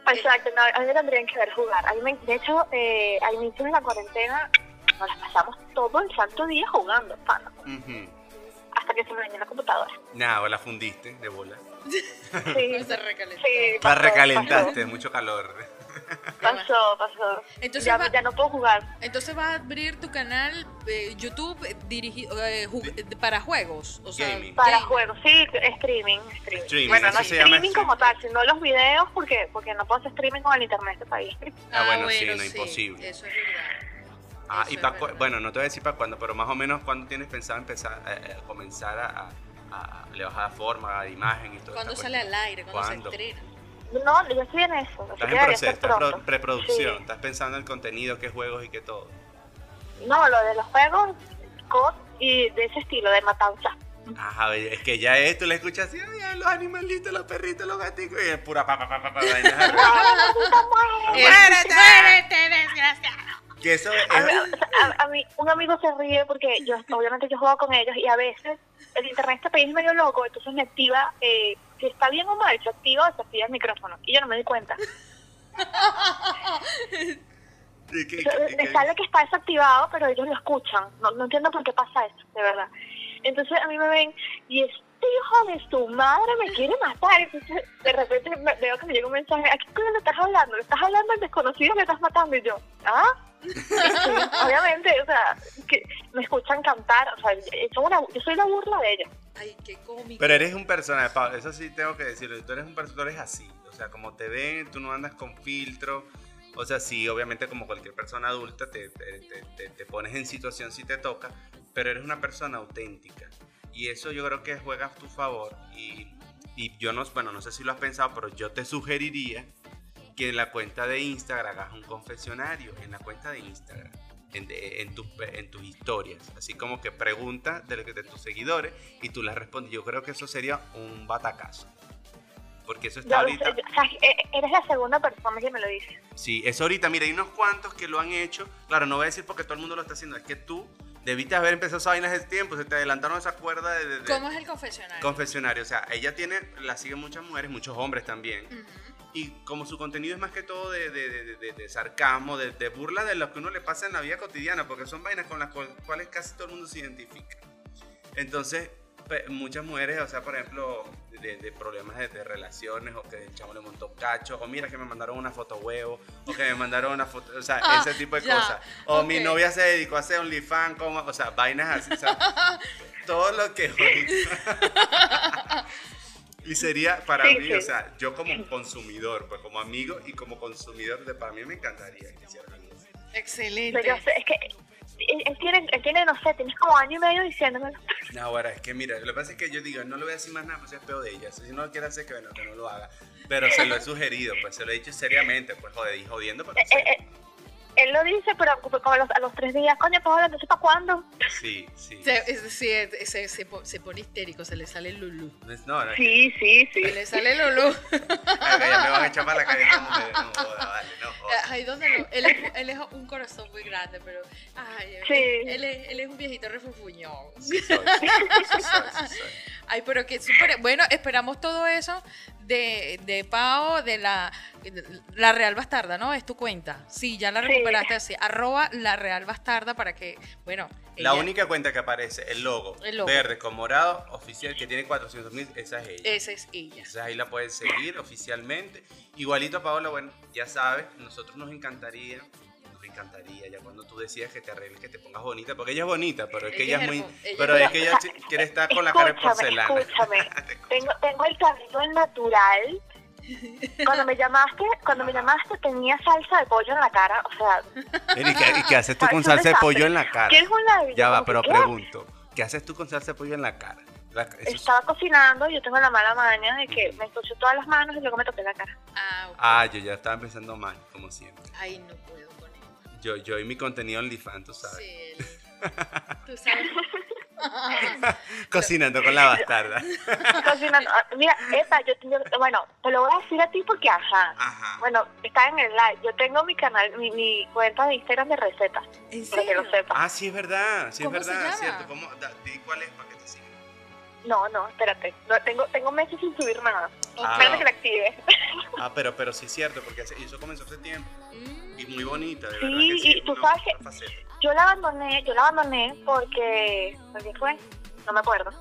[SPEAKER 3] Exacto, no, a mí me tendrían que ver jugar. A mí me- de hecho, eh, al inicio de la cuarentena nos las pasamos todo el santo día jugando, pana, hasta que se me dañó la computadora.
[SPEAKER 2] Nada, o la fundiste de bola.
[SPEAKER 3] Sí, <laughs>
[SPEAKER 1] Se recalentó.
[SPEAKER 3] sí,
[SPEAKER 2] La
[SPEAKER 3] pasó,
[SPEAKER 2] recalentaste, mucho calor.
[SPEAKER 3] Pasó, pasó.
[SPEAKER 1] Entonces
[SPEAKER 3] ya,
[SPEAKER 1] va-
[SPEAKER 3] ya no puedo jugar.
[SPEAKER 1] Entonces vas a abrir tu canal eh, YouTube eh, dirigido eh, ju- eh, para juegos, o sea,
[SPEAKER 2] Gaming.
[SPEAKER 3] Para juegos, sí, streaming, streaming.
[SPEAKER 2] Streaming,
[SPEAKER 3] bueno, no streaming como tal, sino los videos, porque porque no puedo hacer streaming con el internet de este país. <laughs>
[SPEAKER 2] Ah, bueno, sí, no, imposible.
[SPEAKER 1] Eso es verdad.
[SPEAKER 2] Ah,
[SPEAKER 1] Eso
[SPEAKER 2] y
[SPEAKER 1] es
[SPEAKER 2] pa'
[SPEAKER 1] verdad.
[SPEAKER 2] cu- bueno, no te voy a decir para cuándo, pero más o menos cuándo tienes pensado empezar eh, comenzar a, a- a- le vas a dar forma, a imagen y todo
[SPEAKER 1] ¿Cuándo sale
[SPEAKER 2] cuestión?
[SPEAKER 1] al aire? ¿Cuándo,
[SPEAKER 2] ¿Cuándo?
[SPEAKER 1] se estrena?
[SPEAKER 3] No, yo estoy en eso.
[SPEAKER 2] Estás en proceso, estás pro-
[SPEAKER 3] pronto.
[SPEAKER 2] preproducción,
[SPEAKER 3] Sí.
[SPEAKER 2] estás pensando en el contenido, qué juegos y qué todo.
[SPEAKER 3] No, lo de los juegos, COD y de ese estilo, de matanza.
[SPEAKER 2] Ajá, es que ya esto le escuchas así, ay, ay, los animalitos, los perritos, los gaticos, y es pura pa, pa, pa, pa, pa, vainas. <laughs>
[SPEAKER 1] ¡Muérete! ¡Muérete, desgraciado!
[SPEAKER 2] Que eso es,
[SPEAKER 3] A mí, a- a mí- un amigo se ríe porque yo obviamente yo juego con ellos y a veces el internet este país es medio loco, entonces me activa, eh, si está bien o mal, se activa o se activa el micrófono y yo no me di cuenta. <laughs>
[SPEAKER 2] ¿Y qué-
[SPEAKER 3] O sea,
[SPEAKER 2] qué-
[SPEAKER 3] me sale que está desactivado, pero ellos lo escuchan. No, no entiendo por qué pasa eso, de verdad. Entonces a mí me ven y este hijo de su madre me quiere matar. Entonces de repente me- veo que me llega un mensaje, ¿a qué coño le estás hablando? ¿Le estás hablando al desconocido que estás matando? Y yo, ¿ah? Sí, obviamente, o sea, que me escuchan cantar, o sea, son una, yo soy la burla de ellos.
[SPEAKER 1] Ay, qué cómico.
[SPEAKER 2] Pero eres un personaje, Pablo, eso sí tengo que decirlo. Tú eres un personaje, tú eres así. O sea, como te ven, tú no andas con filtro. O sea, sí, obviamente como cualquier persona adulta te, te- te- te- te pones en situación si te toca, pero eres una persona auténtica. Y eso yo creo que juega a tu favor. Y, y yo no, bueno, no sé si lo has pensado, pero yo te sugeriría que en la cuenta de Instagram hagas un confesionario, en la cuenta de Instagram, en, de- en, tus, en tus historias, así como que preguntas de, de tus seguidores y tú las respondes. Yo creo que eso sería un batacazo. Porque eso está
[SPEAKER 3] Yo,
[SPEAKER 2] ahorita...
[SPEAKER 3] o sea, e- eres la segunda persona que me lo dice.
[SPEAKER 2] Sí, eso ahorita, mira, hay unos cuantos que lo han hecho. Claro, no voy a decir porque todo el mundo lo está haciendo, es que tú debiste haber empezado esa vaina hace tiempo, se te adelantaron esa cuerda de, de- de
[SPEAKER 1] ¿Cómo es el confesionario?
[SPEAKER 2] confesionario. O sea, ella tiene, la siguen muchas mujeres, muchos hombres también. Y como su contenido es más que todo de, de- de- de- de sarcasmo, de, burla de lo que uno le pasa en la vida cotidiana, porque son vainas con las cual- cuales casi todo el mundo se identifica. Entonces, muchas mujeres, o sea, por ejemplo, de, de problemas de, de relaciones, o que el chavo le montó cacho, o mira que me mandaron una foto huevo, o que me mandaron una foto, o sea, <laughs>
[SPEAKER 1] Ah,
[SPEAKER 2] ese tipo de
[SPEAKER 1] ya,
[SPEAKER 2] cosas. O mi novia se dedicó a hacer OnlyFans, como, o sea, vainas así, o sea, <laughs> todo lo que <laughs> Y sería para
[SPEAKER 3] Sí,
[SPEAKER 2] mí,
[SPEAKER 3] sí.
[SPEAKER 2] o sea, yo como consumidor, pues como amigo y como consumidor, de, para mí me encantaría que hicieran algo.
[SPEAKER 1] Excelente.
[SPEAKER 3] Pero yo sé, es que él, él tiene, él tiene, no sé, tienes como año y medio diciéndomelo.
[SPEAKER 2] No, ahora es que mira, lo que pasa es que yo digo, no le voy a decir más nada, pues es peor de ella. Si no lo quiere hacer, que bueno, que no lo haga. Pero se lo he sugerido, pues se lo he dicho seriamente, pues joder, y jodiendo, porque
[SPEAKER 3] Eh, eh, eh, él lo dice, pero como a los, a los tres días, coño, Paola, entonces ¿para cuándo?
[SPEAKER 2] sí, sí.
[SPEAKER 1] Se, es- sí, es- se, se se pone histérico, se le sale el lulú.
[SPEAKER 2] No, no,
[SPEAKER 3] Sí, sí, sí.
[SPEAKER 1] Se le sale el lulú.
[SPEAKER 2] que ya me van a echar para la calle. No, joda, vale, no, joda.
[SPEAKER 1] Ay, ¿dónde no? Él es, él es un corazón muy grande, pero. Ay,
[SPEAKER 3] Sí.
[SPEAKER 1] él, él es, él es un viejito refufuñón.
[SPEAKER 2] Sí soy, sí soy, sí soy.
[SPEAKER 1] Ay, pero que súper. Bueno, esperamos todo eso de, de Pao, de la, la Real Bastarda, ¿no? Es tu cuenta. Sí, ya la
[SPEAKER 3] Sí.
[SPEAKER 1] recuperaste así. Arroba la Real Bastarda para que, bueno.
[SPEAKER 2] La
[SPEAKER 1] ella-
[SPEAKER 2] única cuenta que aparece, el logo,
[SPEAKER 1] El logo.
[SPEAKER 2] verde con morado, oficial, que tiene 400 mil, esa es ella.
[SPEAKER 1] Esa es ella.
[SPEAKER 2] Entonces ahí la pueden seguir oficialmente. Igualito a Paola, bueno, ya sabes, nosotros nos encantaría, nos encantaría ya cuando tú decías que te arregles, que te pongas bonita, porque ella es bonita, pero es que
[SPEAKER 1] Ella
[SPEAKER 2] ella es muy,
[SPEAKER 1] ella
[SPEAKER 2] pero
[SPEAKER 1] es-
[SPEAKER 2] es que ella quiere estar con la cara de porcelana.
[SPEAKER 3] escúchame. <laughs> Tengo, tengo el cabello natural. Cuando me llamaste, cuando me llamaste tenía salsa de pollo en la cara, o sea,
[SPEAKER 2] ¿Y qué, y qué haces tú <laughs> con salsa de pollo en la cara?
[SPEAKER 3] ¿quieres un ladrillo?
[SPEAKER 2] Ya va, pero
[SPEAKER 3] ¿qué?
[SPEAKER 2] pregunto, ¿qué haces tú con salsa de pollo en la cara? La- eso es-
[SPEAKER 3] Estaba cocinando y yo tengo la mala maña de que me ensucio todas las manos y luego me toqué la cara.
[SPEAKER 1] Ah.
[SPEAKER 2] Ah, yo ya estaba empezando mal, como siempre.
[SPEAKER 1] Ay, no puedo con él.
[SPEAKER 2] Yo, yo y mi contenido OnlyFans, tú sabes.
[SPEAKER 1] Sí, <laughs> Tú sabes. <laughs>
[SPEAKER 2] Cocinando con la bastarda. <laughs>
[SPEAKER 3] Cocinando. Ah, Mira, esta, yo, yo- bueno, te lo voy a decir a ti porque, ajá.
[SPEAKER 2] Ajá.
[SPEAKER 3] Bueno, está en el live. Yo tengo mi canal, mi, mi cuenta de Instagram de recetas,
[SPEAKER 1] ¿En
[SPEAKER 3] para que lo sepas.
[SPEAKER 2] Ah, sí, es verdad, sí, es
[SPEAKER 1] ¿Cómo se
[SPEAKER 2] verdad,
[SPEAKER 1] llama?
[SPEAKER 2] cierto. ¿Cómo? Da- di cuál es para que te sigan.
[SPEAKER 3] No, no, espérate. No, tengo, tengo meses sin subir nada.
[SPEAKER 2] Ah.
[SPEAKER 3] Espérate que la active.
[SPEAKER 2] Ah, pero, pero sí es cierto, porque eso comenzó hace tiempo. Y muy bonita, de
[SPEAKER 3] Sí,
[SPEAKER 2] verdad que sí.
[SPEAKER 3] y tú
[SPEAKER 2] una-
[SPEAKER 3] sabes
[SPEAKER 2] una.
[SPEAKER 3] Yo la abandoné, yo la abandoné porque... ¿Por qué fue? No me acuerdo.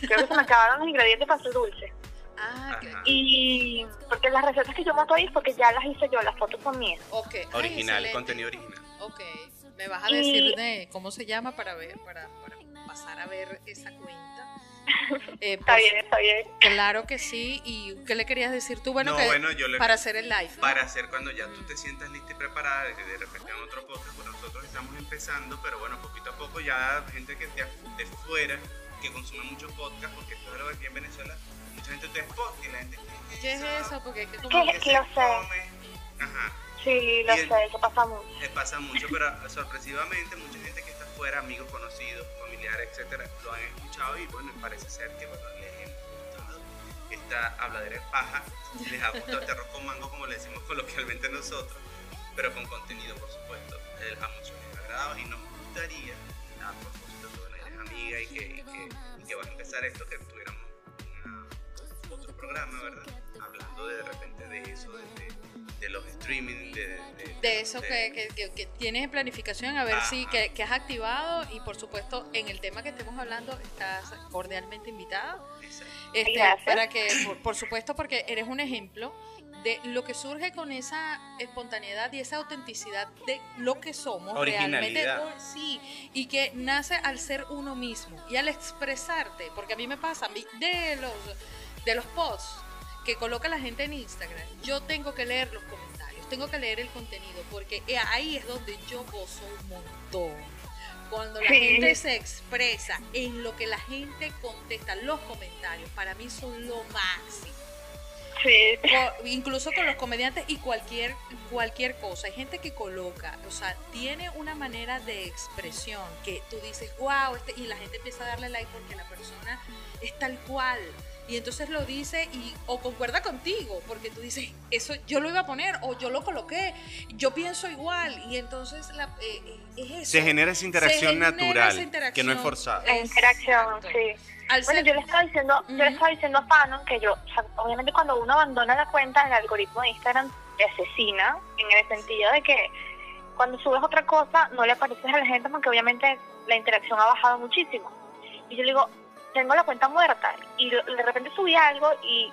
[SPEAKER 3] Creo que se me acabaron los ingredientes para hacer dulce.
[SPEAKER 1] Ah,
[SPEAKER 2] Ajá.
[SPEAKER 3] Y porque las recetas que yo monto ahí es porque ya las hice yo, las fotos son mías.
[SPEAKER 1] ok. Ay,
[SPEAKER 2] Original,
[SPEAKER 1] excelente.
[SPEAKER 2] contenido original.
[SPEAKER 1] Ok. Me vas a
[SPEAKER 3] Y-
[SPEAKER 1] decir de cómo se llama para ver, para, para pasar a ver esa cuenta. <laughs> Eh,
[SPEAKER 3] Está
[SPEAKER 1] pues,
[SPEAKER 3] bien, está bien.
[SPEAKER 1] Claro que sí. ¿Y qué le querías decir tú? Bueno,
[SPEAKER 2] no,
[SPEAKER 1] que
[SPEAKER 2] bueno, yo le...
[SPEAKER 1] para hacer el live. ¿no?
[SPEAKER 2] Para hacer cuando ya tú te sientas lista y preparada, de que de repente en otro podcast, pues nosotros estamos empezando, pero bueno, poquito a poco ya gente que de, de fuera, que consume mucho podcast, porque esto es algo que aquí en Venezuela, mucha gente te podcast y la gente...
[SPEAKER 1] ¿Qué es eso? Porque es que como
[SPEAKER 3] ¿Qué?
[SPEAKER 1] que-
[SPEAKER 3] Lo
[SPEAKER 2] se
[SPEAKER 3] sé.
[SPEAKER 2] come. Ajá.
[SPEAKER 3] Sí, lo
[SPEAKER 2] Y el-
[SPEAKER 3] sé, eso pasa mucho.
[SPEAKER 2] Les pasa mucho, pero sorpresivamente mucha gente que fuera, amigos, conocidos, familiares, etcétera, lo han escuchado y bueno, parece ser que bueno, les ha gustado esta habladera de paja, les ha gustado este arroz con mango, como le decimos coloquialmente nosotros, pero con contenido, por supuesto, les ha mucho les y nos gustaría, a propósito, que bueno, eres amiga y que, y que, y a empezar esto, que tuviéramos una- otro programa, ¿verdad? Hablando de, de repente de eso, de, de- de los streaming, de,
[SPEAKER 1] de eso que, que, que, tienes en planificación, a ver si que, que, has activado y por supuesto en el tema que estemos hablando estás cordialmente invitada. Este, para que, por, supuesto, porque eres un ejemplo de lo que surge con esa espontaneidad y esa autenticidad de lo que somos realmente. Sí, y que nace al ser uno mismo y al expresarte, porque a mí me pasa, de los, de los posts que coloca la gente en Instagram, yo tengo que leer los comentarios, tengo que leer el contenido, porque ahí es donde yo gozo un montón cuando la gente se expresa en lo que la gente contesta, los comentarios, para mí son lo máximo incluso con los comediantes y cualquier, cualquier cosa. Hay gente que coloca, o sea, tiene una manera de expresión que tú dices, wow, este, y la gente empieza a darle like porque la persona es tal cual. Y entonces lo dice y o concuerda contigo, porque tú dices, eso yo lo iba a poner o yo lo coloqué, yo pienso igual. Y entonces la, eh, eh, es eso.
[SPEAKER 2] Se genera esa interacción natural, que no es forzada.
[SPEAKER 3] La interacción, sí bueno, yo le estaba diciendo, yo le estaba diciendo a Fanon que yo, obviamente cuando uno abandona la cuenta, el algoritmo de Instagram te asesina, en el sentido de que cuando subes otra cosa no le apareces a la gente porque obviamente la interacción ha bajado muchísimo. Y yo le digo, tengo la cuenta muerta. Y de repente subí algo y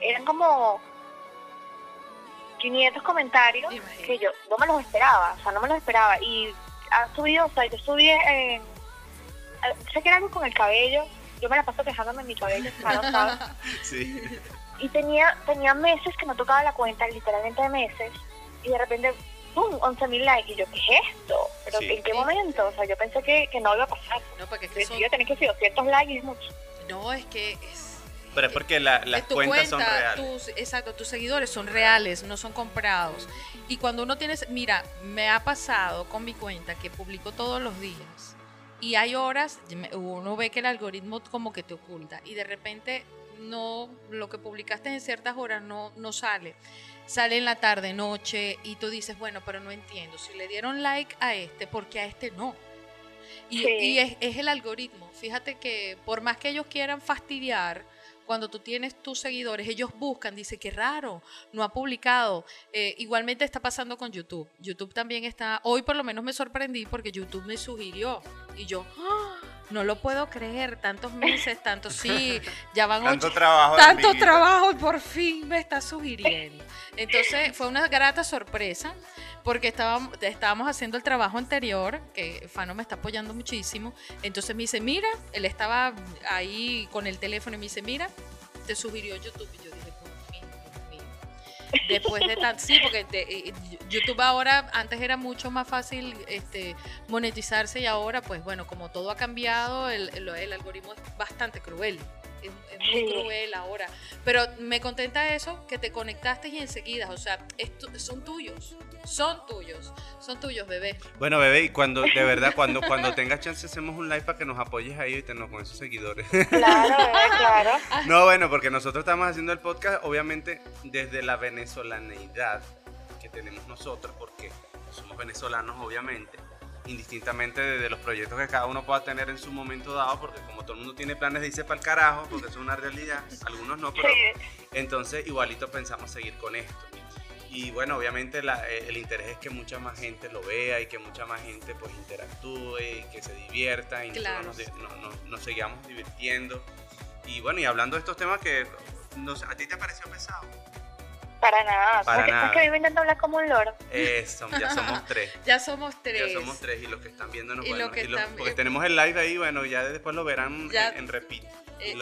[SPEAKER 3] eran como 500 comentarios que yo no me los esperaba, o sea, no me los esperaba. Y ha subido, o sea, yo subí, eh, sé que era algo con el cabello, yo me la paso quejándome en mi cabello, <laughs> ¿sabes? sí. Y tenía, tenía meses que no tocaba la cuenta, literalmente meses, y de repente, ¡pum! 11 mil likes. Y yo, ¿qué es esto? ¿Pero en qué momento? O sea, yo pensé que, que no iba a pasar. No, porque es que son... yo tenía que ser 200 likes es mucho.
[SPEAKER 1] No, es que es...
[SPEAKER 2] Pero es porque la, las cuentas son reales.
[SPEAKER 1] Tus, exacto, tus seguidores son reales, no son comprados. Y cuando uno tiene, mira, me ha pasado con mi cuenta que publico todos los días y hay horas, uno ve que el algoritmo como que te oculta y de repente no, lo que publicaste en ciertas horas no, no sale. Sale en la tarde, noche y tú dices, bueno, pero no entiendo. Si le dieron like a este, ¿por qué a este no? Y, y es, es el algoritmo. Fíjate que por más que ellos quieran fastidiar, cuando tú tienes tus seguidores, ellos buscan, dice que raro, no ha publicado. Eh, igualmente está pasando con YouTube. YouTube también está, hoy por lo menos me sorprendí porque YouTube me sugirió y yo, ¡Ah! No lo puedo creer, tantos meses, tantos, sí, ya van
[SPEAKER 2] tanto trabajo.
[SPEAKER 1] Tanto trabajo y por fin me está sugiriendo. Entonces fue una grata sorpresa porque estábamos, estábamos haciendo el trabajo anterior, que Fano me está apoyando muchísimo. Entonces me dice, mira, él estaba ahí con el teléfono y me dice, mira, te sugirió YouTube. Y yo dije, Después de tanto, sí, porque YouTube ahora, antes era mucho más fácil este, monetizarse y ahora, pues bueno, como todo ha cambiado, el, el algoritmo es bastante cruel es, muy cruel ahora. Pero me contenta eso, que te conectaste y enseguida, o sea, son tuyos, son tuyos, son tuyos, bebé.
[SPEAKER 2] Bueno, bebé, y cuando, de verdad, cuando, cuando tengas chance hacemos un live para que nos apoyes ahí y tenemos con esos seguidores.
[SPEAKER 3] Claro, bebé, claro. <laughs>
[SPEAKER 2] No, bueno, porque nosotros estamos haciendo el podcast, obviamente, desde la venezolaneidad que tenemos nosotros, porque somos venezolanos, obviamente indistintamente de, los proyectos que cada uno pueda tener en su momento dado, porque como todo el mundo tiene planes de irse para el carajo, porque es una realidad, algunos no, pero entonces igualito pensamos seguir con esto. Y bueno, obviamente eh, el interés es que mucha más gente lo vea y que mucha más gente pues interactúe y que se divierta y nos, nos, sigamos divirtiendo. Y bueno, y hablando de estos temas que a ti te pareció pesado.
[SPEAKER 3] Para nada. Para nada. Es que vivo intentando hablar como un loro.
[SPEAKER 2] Eso, ya somos <laughs> tres.
[SPEAKER 1] ya somos tres.
[SPEAKER 2] Ya somos tres y los que están viéndonos, y bueno, porque tenemos el live ahí, bueno, ya después lo verán en, en, repeat. Eh,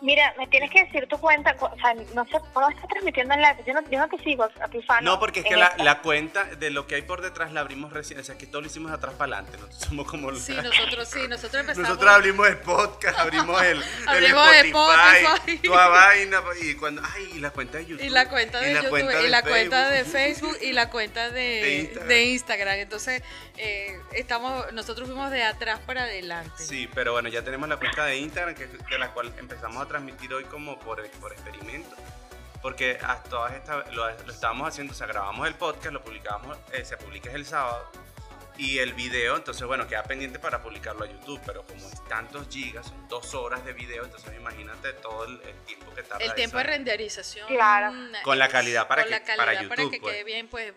[SPEAKER 3] Mira, me tienes que decir tu cuenta, o sea, no sé, ¿cómo estás transmitiendo en la... Yo no, yo no te sigo a tu fan.
[SPEAKER 2] No, porque es que la, la, cuenta de lo que hay por detrás la abrimos recién, o sea, que todo lo hicimos atrás para adelante, nosotros <laughs> somos como...
[SPEAKER 1] Sí, nosotros sí, nosotros empezamos...
[SPEAKER 2] Nosotros abrimos el podcast, abrimos el, <laughs> el Spotify, toda vaina, y cuando... Ay, y la cuenta de YouTube.
[SPEAKER 1] Y la cuenta de YouTube, y la cuenta de Facebook, y la cuenta de, <laughs> de Instagram. Entonces, eh, estamos, nosotros fuimos de atrás para adelante.
[SPEAKER 2] Sí, pero bueno, ya tenemos la cuenta de Instagram, que, de la cual empezamos a transmitir hoy como por, por experimento. Porque hasta todas lo, lo, estábamos haciendo, o sea, grabamos el podcast, lo publicamos, eh, se publica el sábado. Y el video, entonces, bueno, queda pendiente para publicarlo a YouTube, pero como es tantos gigas, son dos horas de video, entonces imagínate todo el, el tiempo que tarda.
[SPEAKER 1] El tiempo de renderización.
[SPEAKER 3] Claro.
[SPEAKER 2] Con la calidad para que-
[SPEAKER 1] la calidad
[SPEAKER 2] para
[SPEAKER 1] para
[SPEAKER 2] YouTube,
[SPEAKER 1] que
[SPEAKER 2] pues.
[SPEAKER 1] quede bien, pues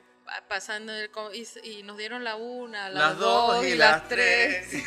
[SPEAKER 1] pasando el co- y, y nos dieron la una, las,
[SPEAKER 2] Las
[SPEAKER 1] dos y las tres. <laughs>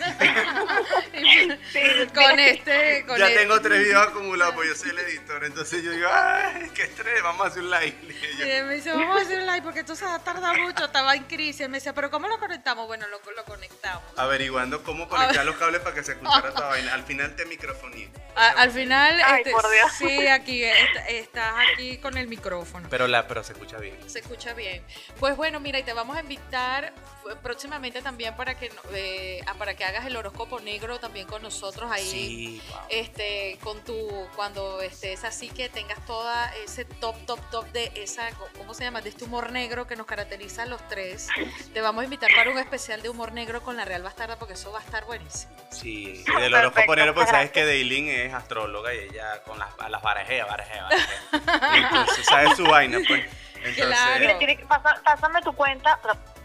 [SPEAKER 1] con este, con
[SPEAKER 2] ya
[SPEAKER 1] el-
[SPEAKER 2] tengo tres videos acumulados, pues yo soy el editor, entonces yo digo, ay, qué estrés, vamos a hacer un live. Y yo,
[SPEAKER 1] Y él me dice, vamos a hacer un live porque esto se va a tardar mucho, estaba en crisis. Él me decía, pero ¿cómo lo conectamos? Bueno, lo, lo conectamos.
[SPEAKER 2] averiguando cómo conectar los cables para que se escuchara esta vaina. Al final te microfoní.
[SPEAKER 1] A- al final,
[SPEAKER 3] Ay,
[SPEAKER 1] este,
[SPEAKER 3] por Dios.
[SPEAKER 1] sí, aquí est- estás aquí con el micrófono.
[SPEAKER 2] Pero, la, pero se escucha bien.
[SPEAKER 1] Se escucha bien. Pues bueno, mira, y te vamos a invitar eh, próximamente también para que no- eh, para que hagas el horóscopo negro también con nosotros ahí.
[SPEAKER 2] Sí, wow.
[SPEAKER 1] Este, con tu, cuando estés así que tengas toda ese top, top, top de esa, ¿cómo se llama? De este humor negro que nos caracteriza a los tres. Te vamos a invitar para un especial de humor negro con la Real Bastarda porque eso va a estar buenísimo.
[SPEAKER 2] Sí, y del horóscopo negro, pues sabes que Daylin es astróloga y ella con las, las barajea, barajea, barajea. Entonces <laughs> sabe su vaina, pues. Entonces,
[SPEAKER 1] Claro.
[SPEAKER 3] Mire, tiene que- pasa- pásame tu cuenta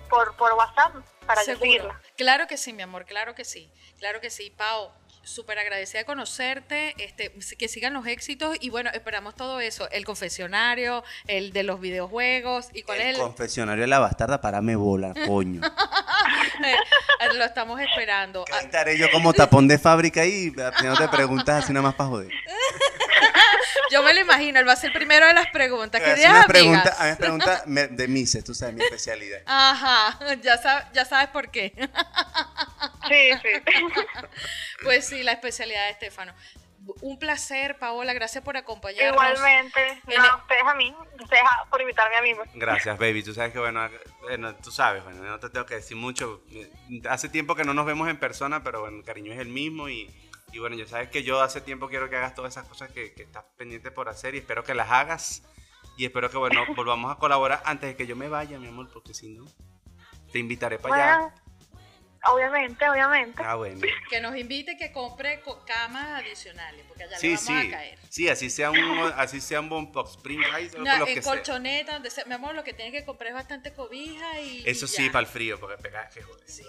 [SPEAKER 3] por, por WhatsApp para yo seguirla.
[SPEAKER 1] Claro que sí, mi amor, claro que sí. Claro que sí, Pau. Súper agradecida de conocerte, este, que sigan los éxitos y bueno, esperamos todo eso, el confesionario, el de los videojuegos y cuál
[SPEAKER 2] el
[SPEAKER 1] es el...
[SPEAKER 2] confesionario de la bastarda, para me bola, <laughs> coño.
[SPEAKER 1] Eh, lo estamos esperando.
[SPEAKER 2] Estaré yo como tapón de fábrica ahí, no te preguntas así nada más para joder. <laughs>
[SPEAKER 1] yo me lo imagino, él va a ser el primero de las preguntas. ¿Qué días, amigas?
[SPEAKER 2] pregunta, a mí me pregunta de Mises, tú sabes, mi especialidad.
[SPEAKER 1] Ajá, ya, sab- ya sabes por qué.
[SPEAKER 3] Sí, sí. <laughs>
[SPEAKER 1] Pues sí, la especialidad de Estefano. Un placer, Paola, gracias por acompañarnos.
[SPEAKER 3] Igualmente.
[SPEAKER 1] En
[SPEAKER 3] No,
[SPEAKER 1] el-
[SPEAKER 3] ustedes a mí. Ustedes a- por invitarme a mí. pues.
[SPEAKER 2] Gracias, baby. Tú sabes que, bueno, bueno, tú sabes, bueno, no te tengo que decir mucho. Hace tiempo que no nos vemos en persona, pero bueno, el cariño es el mismo y, y bueno, ya sabes que yo hace tiempo quiero que hagas todas esas cosas que, que estás pendiente por hacer y espero que las hagas y espero que, bueno, <laughs> volvamos a colaborar antes de que yo me vaya, mi amor, porque si no, te invitaré para allá.
[SPEAKER 3] Obviamente, obviamente.
[SPEAKER 2] Ah, bueno.
[SPEAKER 1] Que nos invite que compre co- camas adicionales, porque allá le
[SPEAKER 2] Sí,
[SPEAKER 1] vamos
[SPEAKER 2] sí.
[SPEAKER 1] a caer.
[SPEAKER 2] Sí, así sea un, así sea un bon box spring rise o
[SPEAKER 1] No,
[SPEAKER 2] lo
[SPEAKER 1] en
[SPEAKER 2] que sea.
[SPEAKER 1] colchoneta, donde sea. Mi amor, lo que tiene que comprar es bastante cobija y.
[SPEAKER 2] Eso
[SPEAKER 1] y
[SPEAKER 2] sí,
[SPEAKER 1] ya.
[SPEAKER 2] para el frío, porque pega que joder.
[SPEAKER 1] Sí,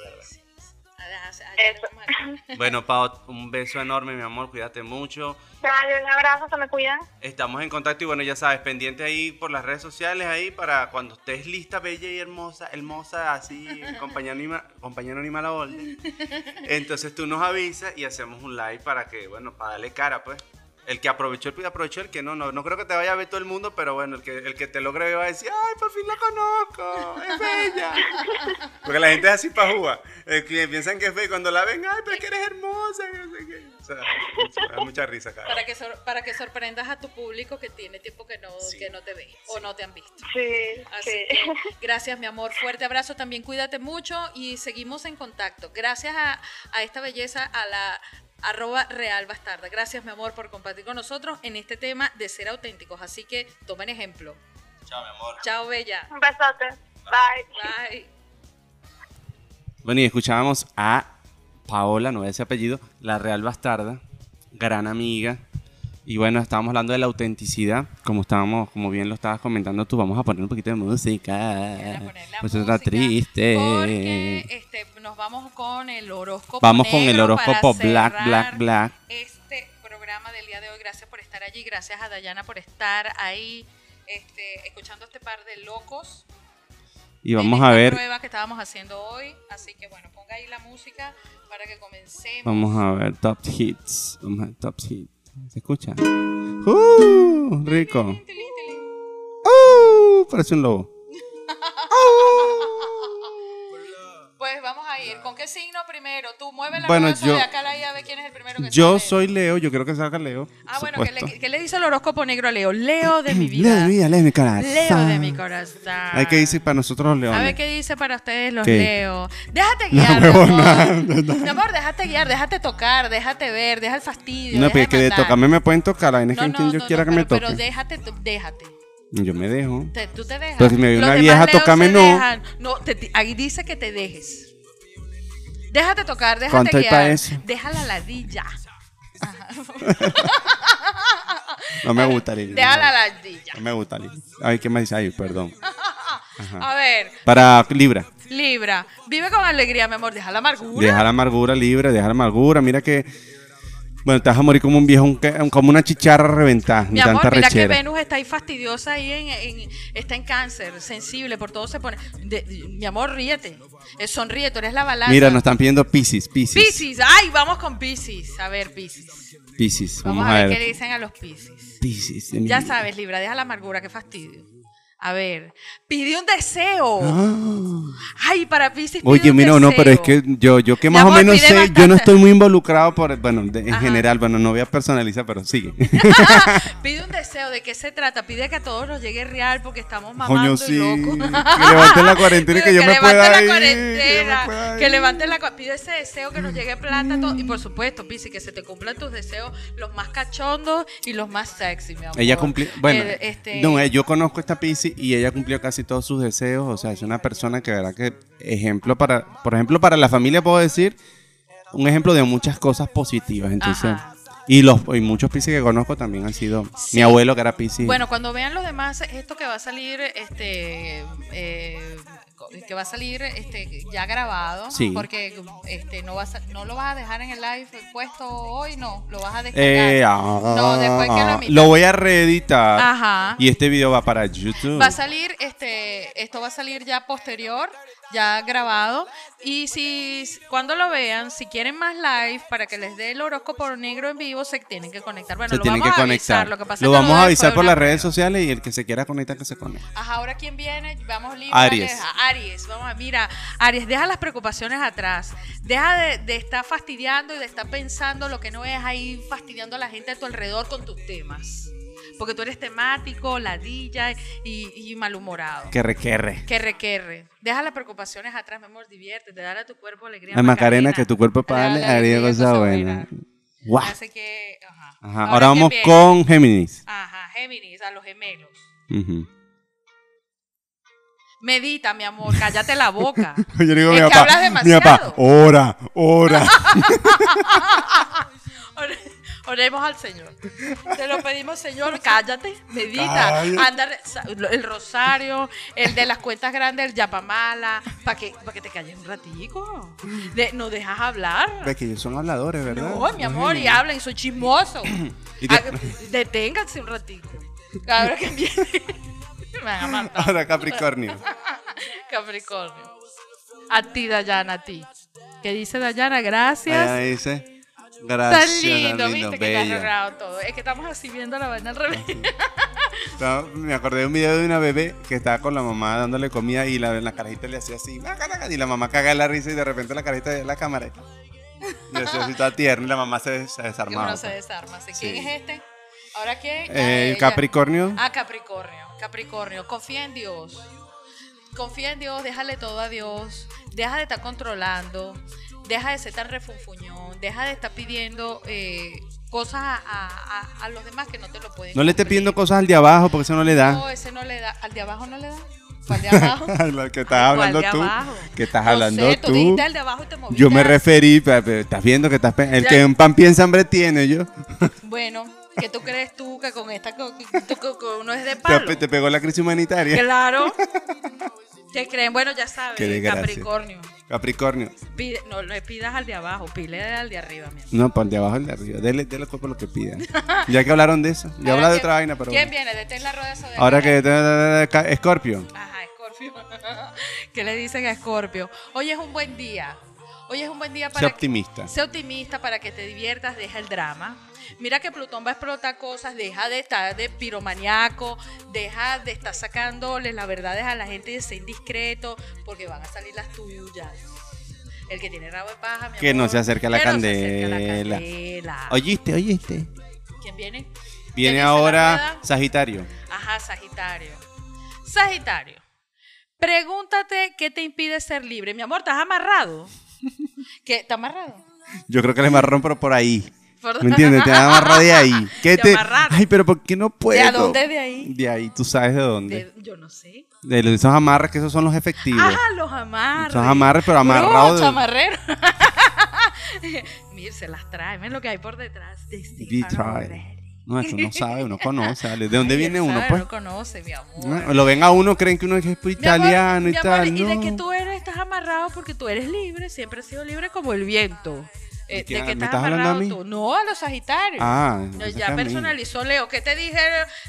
[SPEAKER 1] a. <laughs>
[SPEAKER 2] Bueno, Pau, un beso enorme, mi amor, cuídate mucho.
[SPEAKER 3] Dale, un abrazo, se me cuidan.
[SPEAKER 2] Estamos en contacto y bueno, ya sabes, pendiente ahí por las redes sociales ahí para cuando estés lista, bella y hermosa, hermosa, así, compañero anima, compañero animal a orden. <laughs> Entonces tú nos avisas y hacemos un live para que, bueno, para darle cara, pues. El que aprovechó, el que aprovechó, el que no, no, no creo que te vaya a ver todo el mundo, pero bueno, el que, el que te logre ver va a decir, ay, por fin la conozco, es bella. <laughs> Porque la gente es así para jugar. Que piensan que es y cuando la ven, ay, pero es que eres hermosa, que no sé qué. Sea, da mucha risa, cara.
[SPEAKER 1] Para que, sor- para que sorprendas a tu público que tiene tiempo que no,
[SPEAKER 2] Sí.
[SPEAKER 1] que no te ve o no te han visto.
[SPEAKER 3] Sí,
[SPEAKER 1] Así
[SPEAKER 3] sí.
[SPEAKER 1] que, <laughs> gracias, mi amor. Fuerte abrazo. También cuídate mucho y seguimos en contacto. Gracias a, a esta belleza, a la arroba real bastarda. Gracias, mi amor, por compartir con nosotros en este tema de ser auténticos. Así que tomen ejemplo.
[SPEAKER 2] Chao, mi amor.
[SPEAKER 1] Chao, bella.
[SPEAKER 3] Un besote. Bye.
[SPEAKER 1] Bye.
[SPEAKER 2] Bueno, y escuchábamos a Paola, no es ese apellido, la Real Bastarda, gran amiga. Y bueno, estábamos hablando de la autenticidad, como estábamos, como bien lo estabas comentando tú, vamos a poner un poquito de música. Pues está triste.
[SPEAKER 1] Porque este, nos vamos con el horóscopo.
[SPEAKER 2] Vamos con el horóscopo Black, Black, Black.
[SPEAKER 1] Este programa del día de hoy. Gracias por estar allí. Gracias a Dayana por estar ahí este, escuchando este par de locos.
[SPEAKER 2] Y vamos a ver,
[SPEAKER 1] prueba que estábamos haciendo hoy. Así que bueno, ponga ahí la música para que comencemos.
[SPEAKER 2] vamos a ver top hits. Vamos a ver top hits. ¿Se escucha? ¡Uh! Rico. ¡Uh! Parece un lobo. <laughs>
[SPEAKER 1] Pues vamos a ir. ¿Con qué signo primero? Tú mueve la
[SPEAKER 2] Bueno,
[SPEAKER 1] rueda
[SPEAKER 2] yo-
[SPEAKER 1] zodiacal ahí a ver quién es el primero que
[SPEAKER 2] Yo
[SPEAKER 1] sale.
[SPEAKER 2] soy Leo, yo creo que salga Leo.
[SPEAKER 1] Ah, bueno, ¿qué le, qué le dice el horóscopo negro a Leo? Leo de mi <clears throat>
[SPEAKER 2] Leo
[SPEAKER 1] vida.
[SPEAKER 2] de mi vida, Leo de mi corazón.
[SPEAKER 1] Leo de mi corazón.
[SPEAKER 2] Hay que decir para nosotros los leones.
[SPEAKER 1] A ver qué dice para ustedes los
[SPEAKER 2] ¿Qué?
[SPEAKER 1] Leo. Déjate
[SPEAKER 2] No,
[SPEAKER 1] guiar, <laughs> mi
[SPEAKER 2] huevona.
[SPEAKER 1] amor. Mi amor, déjate guiar, déjate tocar, déjate ver, deja el fastidio.
[SPEAKER 2] No, pero es que de tocarme me pueden tocar. La
[SPEAKER 1] No,
[SPEAKER 2] que
[SPEAKER 1] no,
[SPEAKER 2] quien yo
[SPEAKER 1] no,
[SPEAKER 2] quiera
[SPEAKER 1] no,
[SPEAKER 2] que me
[SPEAKER 1] pero,
[SPEAKER 2] toque.
[SPEAKER 1] Pero déjate, déjate.
[SPEAKER 2] Yo me dejo.
[SPEAKER 1] Te- tú te dejas.
[SPEAKER 2] Pero si me
[SPEAKER 1] Los
[SPEAKER 2] una vieja,
[SPEAKER 1] se
[SPEAKER 2] no.
[SPEAKER 1] dejan. No, te- ahí dice que te dejes. Déjate tocar, déjate
[SPEAKER 2] ¿Cuánto hay
[SPEAKER 1] guiar. Deja la ladilla. <laughs>
[SPEAKER 2] No me gusta, Lili.
[SPEAKER 1] Deja la ladilla.
[SPEAKER 2] no me gusta, Lili. Ay, ¿qué me dice? Ay, perdón. <laughs>
[SPEAKER 1] A ver,
[SPEAKER 2] Para Libra.
[SPEAKER 1] Libra, vive con alegría, mi amor, deja la amargura.
[SPEAKER 2] Deja la amargura libre, deja la amargura. Mira que. Bueno, te vas a morir como un viejo, un como una chicharra reventada.
[SPEAKER 1] Mi
[SPEAKER 2] de
[SPEAKER 1] amor,
[SPEAKER 2] tanta
[SPEAKER 1] mira que. Venus está ahí fastidiosa ahí en, en- está en cáncer, sensible, por todo se pone. de- de- mi amor, ríete. Eh, sonríe, tú eres la balanza.
[SPEAKER 2] Mira, nos están pidiendo Pisces, Pisces.
[SPEAKER 1] Piscis, ay, vamos con Piscis. A ver, Piscis.
[SPEAKER 2] Pisces,
[SPEAKER 1] Vamos, a ver, qué le dicen a los.
[SPEAKER 2] Pisces. mi
[SPEAKER 1] Ya sabes, Libra, deja la amargura, qué fastidio. A ver, pide un deseo.
[SPEAKER 2] Ah.
[SPEAKER 1] Ay, para Piscis. pide
[SPEAKER 2] Oye, mira, no, pero es que yo, yo que más o menos sé, yo no estoy muy involucrado por, bueno, de- en
[SPEAKER 1] Ajá.
[SPEAKER 2] general, bueno, no voy a personalizar, pero sigue. <laughs> <laughs>
[SPEAKER 1] Pide un deseo, ¿de qué se trata? Pide que a todos nos llegue real porque estamos mamando
[SPEAKER 2] Coño,
[SPEAKER 1] y
[SPEAKER 2] sí.
[SPEAKER 1] locos.
[SPEAKER 2] Que <laughs> levanten la cuarentena y que yo me pueda ir,
[SPEAKER 1] cuarentena,
[SPEAKER 2] que me pueda
[SPEAKER 1] que levanten la cua- Pide ese deseo que nos llegue plata todo. y por supuesto, Pisi, que se te cumplan tus deseos los más cachondos y los más sexy, mi amor.
[SPEAKER 2] Ella cumplió, bueno,
[SPEAKER 1] El- este,
[SPEAKER 2] no, eh, yo conozco esta Pisces y ella cumplió casi todos sus deseos, o sea, es una persona que, verdad que, ejemplo para, por ejemplo, para la familia puedo decir, un ejemplo de muchas cosas positivas, entonces,
[SPEAKER 1] Ajá.
[SPEAKER 2] y los y muchos Pisces que conozco también han sido,
[SPEAKER 1] Sí.
[SPEAKER 2] mi abuelo que era Pisces,
[SPEAKER 1] Bueno, cuando vean los demás, esto que va a salir, este, eh, que va a salir este, ya grabado,
[SPEAKER 2] Sí.
[SPEAKER 1] porque este, no, vas a- no lo vas a dejar en el live puesto hoy, no, lo vas a descargar.
[SPEAKER 2] Eh, ah,
[SPEAKER 1] no, después que lo emitan.
[SPEAKER 2] lo voy a reeditar
[SPEAKER 1] Ajá.
[SPEAKER 2] y este video va para YouTube.
[SPEAKER 1] Va a salir, este, esto va a salir ya posterior, ya grabado. Y si cuando lo vean, si quieren más live para que les dé el horóscopo negro en vivo, se tienen que conectar. Bueno,
[SPEAKER 2] se
[SPEAKER 1] lo
[SPEAKER 2] tienen
[SPEAKER 1] vamos
[SPEAKER 2] que
[SPEAKER 1] a
[SPEAKER 2] conectar.
[SPEAKER 1] avisar. Lo que pasa
[SPEAKER 2] lo vamos a avisar por las redes sociales y el que se quiera conectar que se conecte.
[SPEAKER 1] Ajá, ahora quién viene, vamos Libra,
[SPEAKER 2] Aries.
[SPEAKER 1] Aries, vamos a, mira, Aries, deja las preocupaciones atrás, deja de, de estar fastidiando y de estar pensando lo que no es ahí fastidiando a la gente a tu alrededor con tus temas, porque tú eres temático, ladilla y, y malhumorado.
[SPEAKER 2] Que requerre.
[SPEAKER 1] Que requerre. Deja las preocupaciones atrás, mi amor, diviértete, dale a tu cuerpo alegría.
[SPEAKER 2] La Macarena, que tu cuerpo
[SPEAKER 1] Dale
[SPEAKER 2] haría
[SPEAKER 1] alegría,
[SPEAKER 2] cosa buena. Guau.
[SPEAKER 1] Así que, ajá.
[SPEAKER 2] Ajá, Ahora,
[SPEAKER 1] ¿quién
[SPEAKER 2] vamos con Géminis.
[SPEAKER 1] Ajá, Géminis, a los gemelos.
[SPEAKER 2] Ujú.
[SPEAKER 1] Medita, mi amor, cállate la boca. <laughs>
[SPEAKER 2] Yo digo
[SPEAKER 1] Es
[SPEAKER 2] mi
[SPEAKER 1] que
[SPEAKER 2] papá,
[SPEAKER 1] hablas
[SPEAKER 2] mi
[SPEAKER 1] demasiado.
[SPEAKER 2] papá, ora, ora. <laughs> <laughs>
[SPEAKER 1] Ore- Oremos al Señor. Te lo pedimos, Señor, cállate, medita.
[SPEAKER 2] Cállate.
[SPEAKER 1] Anda, el rosario, el de las cuentas grandes, el yapamala, para que, pa' que te calles un ratico. De- no dejas hablar.
[SPEAKER 2] Ve que ellos son habladores, ¿verdad?
[SPEAKER 1] No, mi amor, y hablen, soy chismoso. <clears throat> Deténganse un ratico. Ahora que viene. <laughs> Me van a matar.
[SPEAKER 2] Ahora Capricornio. <laughs>
[SPEAKER 1] Capricornio. A ti, Dayana, a ti. ¿Qué dice Dayana? Gracias.
[SPEAKER 2] Ella dice,
[SPEAKER 1] Tan
[SPEAKER 2] gracias,
[SPEAKER 1] lindo,
[SPEAKER 2] tan
[SPEAKER 1] viste que te has logrado todo. Es que estamos así viendo la vaina al revés. <laughs>
[SPEAKER 2] No, me acordé de un video de una bebé que estaba con la mamá dándole comida y la, la carajita le hacía así, y la mamá caga la risa y de repente la carajita de la cámara y hacía así toda tierna y la mamá se, se desarmaba.
[SPEAKER 1] uno se desarma. ¿Quién
[SPEAKER 2] Sí.
[SPEAKER 1] es este? ¿Ahora quién?
[SPEAKER 2] Eh. Capricornio.
[SPEAKER 1] Ah, Capricornio. Capricornio. Confía en Dios. Confía en Dios, déjale todo a Dios. Deja de estar controlando. Deja de ser tan refunfuñón. Deja de estar pidiendo eh, cosas a, a- a- a los demás que no te lo pueden
[SPEAKER 2] No le esté
[SPEAKER 1] cumplir.
[SPEAKER 2] pidiendo cosas al de abajo porque eso no le da.
[SPEAKER 1] No, ese no le da. ¿Al de abajo no le da? <laughs> ¿Al de abajo?
[SPEAKER 2] Lo que estás
[SPEAKER 1] ¿Cuál
[SPEAKER 2] hablando
[SPEAKER 1] de
[SPEAKER 2] tú.
[SPEAKER 1] abajo?
[SPEAKER 2] Que estás
[SPEAKER 1] No
[SPEAKER 2] hablando
[SPEAKER 1] sé, tú.
[SPEAKER 2] tú.
[SPEAKER 1] de abajo y te moviste.
[SPEAKER 2] Yo me referí, pero, estás viendo que estás el
[SPEAKER 1] Ya.
[SPEAKER 2] que en pan piensa hambre tiene yo. <laughs>
[SPEAKER 1] Bueno, ¿qué tú crees tú que con esta que uno es de
[SPEAKER 2] Te,
[SPEAKER 1] palo?
[SPEAKER 2] te pegó la crisis humanitaria.
[SPEAKER 1] Claro. <laughs> ¿Qué creen? Bueno, ya sabes. Capricornio.
[SPEAKER 2] Capricornio.
[SPEAKER 1] Pide- no le pidas al de abajo, pile al de arriba, mi.
[SPEAKER 2] No, para el de abajo el de arriba. Dele, dele cuerpo lo que pidan. Ya que hablaron de eso. Ya <laughs> habla de
[SPEAKER 1] ¿quién-
[SPEAKER 2] otra vaina, pero.
[SPEAKER 1] ¿Quién viene? Detén la rueda.
[SPEAKER 2] Ahora que. Scorpio.
[SPEAKER 1] Ajá, Scorpio. <laughs> ¿Qué le dicen a Scorpio? Hoy es un buen día. Hoy es un buen día
[SPEAKER 2] Sé
[SPEAKER 1] para
[SPEAKER 2] optimista.
[SPEAKER 1] Sé optimista para que te diviertas, deja el drama. Mira que Plutón va a explotar cosas, deja de estar de piromaniaco, deja de estar sacándole las verdades a la gente y de ser indiscreto, porque van a salir las tuyas. El que tiene rabo de paja, mi
[SPEAKER 2] Que no
[SPEAKER 1] amor,
[SPEAKER 2] se acerque a la
[SPEAKER 1] que no se acerque a la
[SPEAKER 2] candela.
[SPEAKER 1] candela.
[SPEAKER 2] Oíste, oíste.
[SPEAKER 1] ¿Quién viene? ¿Qué
[SPEAKER 2] Viene ahora? Sagitario.
[SPEAKER 1] Ajá, Sagitario. Sagitario. Pregúntate qué te impide ser libre. Mi amor, ¿estás amarrado? <laughs> ¿Qué? ¿Estás amarrado?
[SPEAKER 2] Yo creo que le marrón, pero por ahí. ¿Me entiendes? Te amarra de <laughs> ahí. ¿Qué
[SPEAKER 1] Te
[SPEAKER 2] te... Ay, pero ¿por qué no puedo?
[SPEAKER 1] ¿De dónde de ahí?
[SPEAKER 2] De ahí, tú sabes de dónde.
[SPEAKER 1] De- yo no sé.
[SPEAKER 2] De los- esos amarres que esos son los efectivos.
[SPEAKER 1] Ah, los amarres.
[SPEAKER 2] Esos amarres, pero amarrados
[SPEAKER 1] Brujo,
[SPEAKER 2] de-. <laughs>
[SPEAKER 1] Mire, se las trae. Ven lo que hay por detrás. de. Already.
[SPEAKER 2] No, eso no sabe, uno <laughs> conoce. ¿De dónde
[SPEAKER 1] Ay,
[SPEAKER 2] viene uno,
[SPEAKER 1] sabe,
[SPEAKER 2] pues?
[SPEAKER 1] No conoce, mi amor.
[SPEAKER 2] Lo ven a uno, creen que uno es
[SPEAKER 1] Mi amor,
[SPEAKER 2] italiano y
[SPEAKER 1] amor,
[SPEAKER 2] tal.
[SPEAKER 1] ¿Y de
[SPEAKER 2] no.
[SPEAKER 1] que tú eres? ¿Estás amarrado porque tú eres libre, siempre has sido libre como el viento. Eh, ¿De qué estás
[SPEAKER 2] hablando a
[SPEAKER 1] amarrado
[SPEAKER 2] mí?
[SPEAKER 1] tú? No, a los Sagitarios.
[SPEAKER 2] Ah,
[SPEAKER 1] No, ya personalizó Leo. ¿Qué te dije,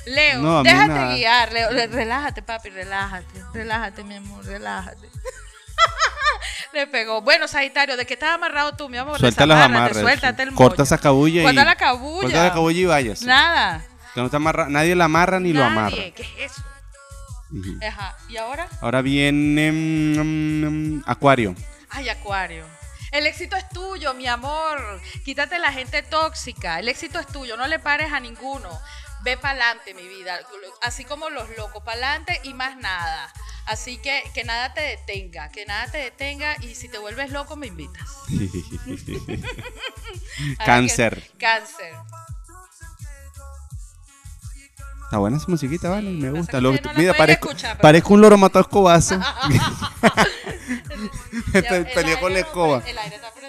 [SPEAKER 1] Leo?
[SPEAKER 2] No,
[SPEAKER 1] Déjate
[SPEAKER 2] nada.
[SPEAKER 1] guiar, Leo. Re- Relájate, papi, relájate. Relájate, mi amor, relájate. <laughs> Le pegó. Bueno, Sagitario, ¿de qué estás amarrado tú, mi amor?
[SPEAKER 2] Suelta
[SPEAKER 1] Desamárrate,
[SPEAKER 2] amarres.
[SPEAKER 1] Suéltate el
[SPEAKER 2] Corta esa cabulla y.
[SPEAKER 1] Corta la cabulla.
[SPEAKER 2] Corta la cabulla y váyase.
[SPEAKER 1] Nada.
[SPEAKER 2] Que no está amarra- Nadie la amarra ni lo amarra.
[SPEAKER 1] ¿Qué es eso? Ajá. ¿Y ahora?
[SPEAKER 2] Ahora viene mm, mm, Acuario.
[SPEAKER 1] Ay, Acuario. El éxito es tuyo, mi amor. Quítate la gente tóxica. El éxito es tuyo. No le pares a ninguno. Ve para adelante, mi vida. Así como los locos, para adelante y más nada. Así que que nada te detenga, que nada te detenga y si te vuelves loco me invitas. <laughs>
[SPEAKER 2] Cáncer.
[SPEAKER 1] que- cáncer.
[SPEAKER 2] Está buena esa musiquita, vale, me gusta. Lo-
[SPEAKER 1] no
[SPEAKER 2] mira, parezco,
[SPEAKER 1] escuchar, pero-
[SPEAKER 2] parezco un loro matado escobazo. <laughs> <laughs> <laughs>
[SPEAKER 1] El
[SPEAKER 2] Peleé con la escoba.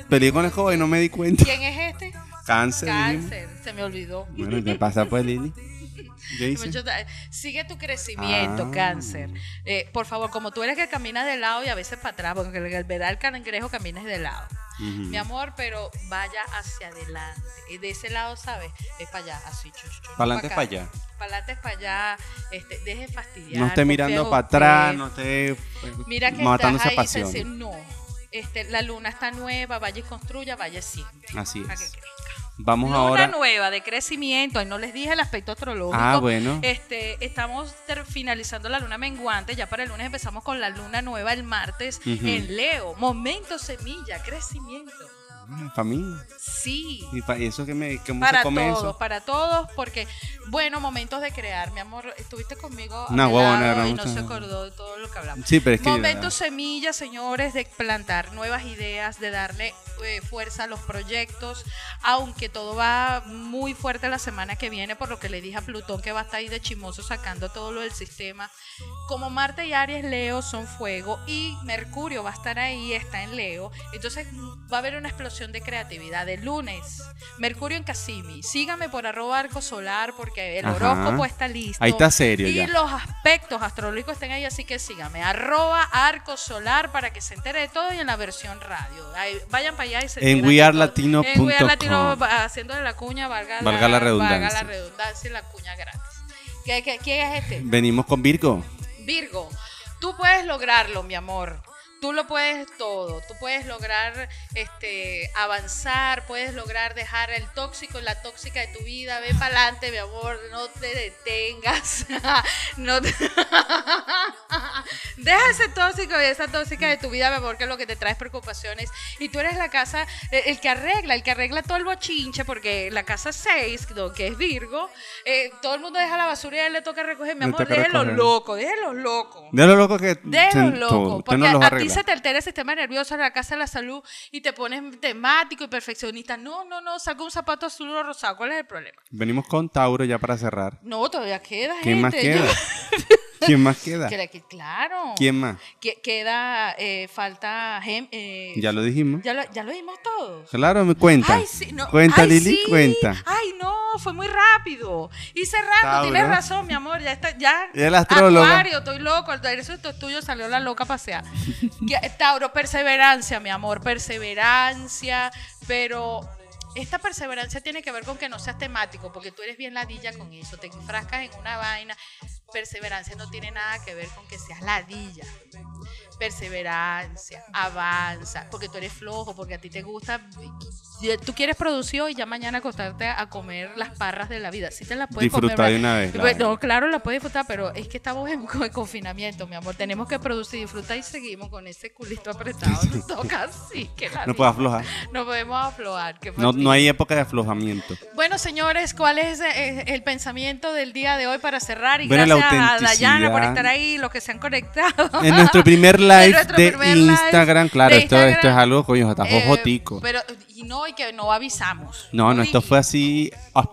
[SPEAKER 2] Peleé con la escoba y no me di cuenta.
[SPEAKER 1] ¿Quién es este?
[SPEAKER 2] Cáncer.
[SPEAKER 1] Cáncer. Se me olvidó.
[SPEAKER 2] Bueno, ¿qué pasa pues, Lili?
[SPEAKER 1] Sigue tu crecimiento,
[SPEAKER 2] Ah.
[SPEAKER 1] cáncer. Eh, por favor, como tú eres que caminas de lado y a veces para atrás, porque el verdad el cangrejo camines de lado. Mi amor, pero vaya hacia adelante. Y de ese lado, ¿sabes? Es para allá, así. chu, chu, chu, no
[SPEAKER 2] Pa'lante es
[SPEAKER 1] acá.
[SPEAKER 2] pa' allá.
[SPEAKER 1] Para adelante es para allá. Este, deje de fastidiar.
[SPEAKER 2] No esté mirando
[SPEAKER 1] en
[SPEAKER 2] para atrás, no esté eh,
[SPEAKER 1] Mira que
[SPEAKER 2] matando
[SPEAKER 1] estás
[SPEAKER 2] esa
[SPEAKER 1] ahí
[SPEAKER 2] pasión.
[SPEAKER 1] No. Este, la luna está nueva, vaya y construya, vaya siempre.
[SPEAKER 2] Así
[SPEAKER 1] Para que
[SPEAKER 2] es. Vamos
[SPEAKER 1] Luna
[SPEAKER 2] ahora.
[SPEAKER 1] nueva de crecimiento, y no les dije el aspecto astrológico.
[SPEAKER 2] Ah, bueno.
[SPEAKER 1] Este, estamos finalizando la luna menguante, ya para el lunes empezamos con la luna nueva el martes en Leo. Momento semilla, crecimiento.
[SPEAKER 2] Para mí.
[SPEAKER 1] Sí.
[SPEAKER 2] ¿Y pa- y eso que me cómo
[SPEAKER 1] Para todos,
[SPEAKER 2] eso?
[SPEAKER 1] para todos, porque, bueno, momentos de crear, mi amor, estuviste conmigo
[SPEAKER 2] era
[SPEAKER 1] y no se acordó de todo lo que hablamos.
[SPEAKER 2] Sí, pero es que
[SPEAKER 1] Momentos semillas, señores, de plantar nuevas ideas, de darle eh, fuerza a los proyectos, aunque todo va muy fuerte la semana que viene, por lo que le dije a Plutón que va a estar ahí de chimoso sacando todo lo del sistema. Como Marte y Aries, Leo son fuego y Mercurio va a estar ahí, está en Leo. Entonces va a haber una explosión de creatividad. El lunes, Mercurio en Casimi. Sígame por arroba arco solar porque el
[SPEAKER 2] Ajá.
[SPEAKER 1] horóscopo está listo.
[SPEAKER 2] Ahí está serio
[SPEAKER 1] Y
[SPEAKER 2] ya.
[SPEAKER 1] los aspectos astrológicos están ahí, así que síganme. Arroba arco solar para que se entere de todo y en la versión radio. Ahí, vayan para allá y se
[SPEAKER 2] En wearlatino.com.
[SPEAKER 1] En wearlatino, haciendo la cuña, valga,
[SPEAKER 2] Valga la
[SPEAKER 1] Valga
[SPEAKER 2] redundancia.
[SPEAKER 1] la redundancia y la cuña gratis. ¿Qué, qué, quién es este?
[SPEAKER 2] Venimos con Virgo.
[SPEAKER 1] Virgo, tú puedes lograrlo, mi amor. Tú lo puedes todo. Tú puedes lograr este, avanzar, puedes lograr dejar el tóxico y la tóxica de tu vida. Ve para adelante, mi amor. No te detengas. <laughs> no te- <laughs> Deja ese tóxico y esa tóxica de tu vida, mi amor, que es lo que te trae preocupaciones. Y tú eres la casa, eh, el que arregla, el que arregla todo el bochinche, porque la casa 6, que es Virgo, eh, todo el mundo deja la basura y a él le toca recoger. Mi amor,
[SPEAKER 2] recoger.
[SPEAKER 1] loco, déjenlo loco.
[SPEAKER 2] De lo loco que.
[SPEAKER 1] Déjenlo
[SPEAKER 2] se-
[SPEAKER 1] loco, porque a ti. Se te altera el sistema nervioso en la casa de la salud y te pones temático y perfeccionista. No, no, no, saca un zapato azul o rosado. ¿Cuál es el problema?
[SPEAKER 2] Venimos con Tauro ya para cerrar.
[SPEAKER 1] No, todavía queda
[SPEAKER 2] ¿Quién más
[SPEAKER 1] gente.
[SPEAKER 2] queda? <laughs> ¿Quién más queda?
[SPEAKER 1] Que- que- claro.
[SPEAKER 2] ¿Quién más?
[SPEAKER 1] Que- queda, eh, falta... eh,
[SPEAKER 2] Ya lo dijimos.
[SPEAKER 1] ya lo, ya lo vimos todos.
[SPEAKER 2] Claro, me cuenta.
[SPEAKER 1] Ay, sí, no,
[SPEAKER 2] Cuenta,
[SPEAKER 1] ay,
[SPEAKER 2] Lili,
[SPEAKER 1] sí.
[SPEAKER 2] cuenta.
[SPEAKER 1] Ay, no, fue muy rápido. Y cerrando, tienes razón, mi amor, ya está, ya.
[SPEAKER 2] Y el astrólogo.
[SPEAKER 1] Acuario, estoy loco, el eso es tuyo, salió la loca a pasear. <laughs> Que- Tauro, perseverancia, mi amor, perseverancia, pero esta perseverancia tiene que ver con que no seas temático, porque tú eres bien ladilla con eso, te enfrascas en una vaina. Perseverancia no tiene nada que ver con que seas ladilla. Perseverancia, avanza, porque tú eres flojo, porque a ti te gusta. Tú quieres producir y ya mañana acostarte a comer las parras de la vida. Sí te las puedes
[SPEAKER 2] Disfrutar
[SPEAKER 1] comer.
[SPEAKER 2] de una vez.
[SPEAKER 1] Bueno,
[SPEAKER 2] vaina.
[SPEAKER 1] claro, la puedes disfrutar, pero es que estamos en, co- en confinamiento, mi amor. Tenemos que producir, disfrutar y seguimos con ese culito apretado. <laughs> Nos toca así, que la
[SPEAKER 2] No puedo
[SPEAKER 1] vida.
[SPEAKER 2] aflojar.
[SPEAKER 1] No podemos aflojar.
[SPEAKER 2] No, no hay época de aflojamiento.
[SPEAKER 1] Bueno, señores, ¿cuál es eh, el pensamiento del día de hoy para cerrar? Y
[SPEAKER 2] Bueno,
[SPEAKER 1] gracias a Dayana por estar ahí, los que se han conectado.
[SPEAKER 2] En nuestro primer <laughs> live
[SPEAKER 1] nuestro
[SPEAKER 2] de
[SPEAKER 1] primer live
[SPEAKER 2] Instagram, claro,
[SPEAKER 1] de
[SPEAKER 2] esto, esto es algo, coño, hasta
[SPEAKER 1] Eh,
[SPEAKER 2] jojotico.
[SPEAKER 1] Pero, y no, y que no avisamos.
[SPEAKER 2] No, no, esto fue así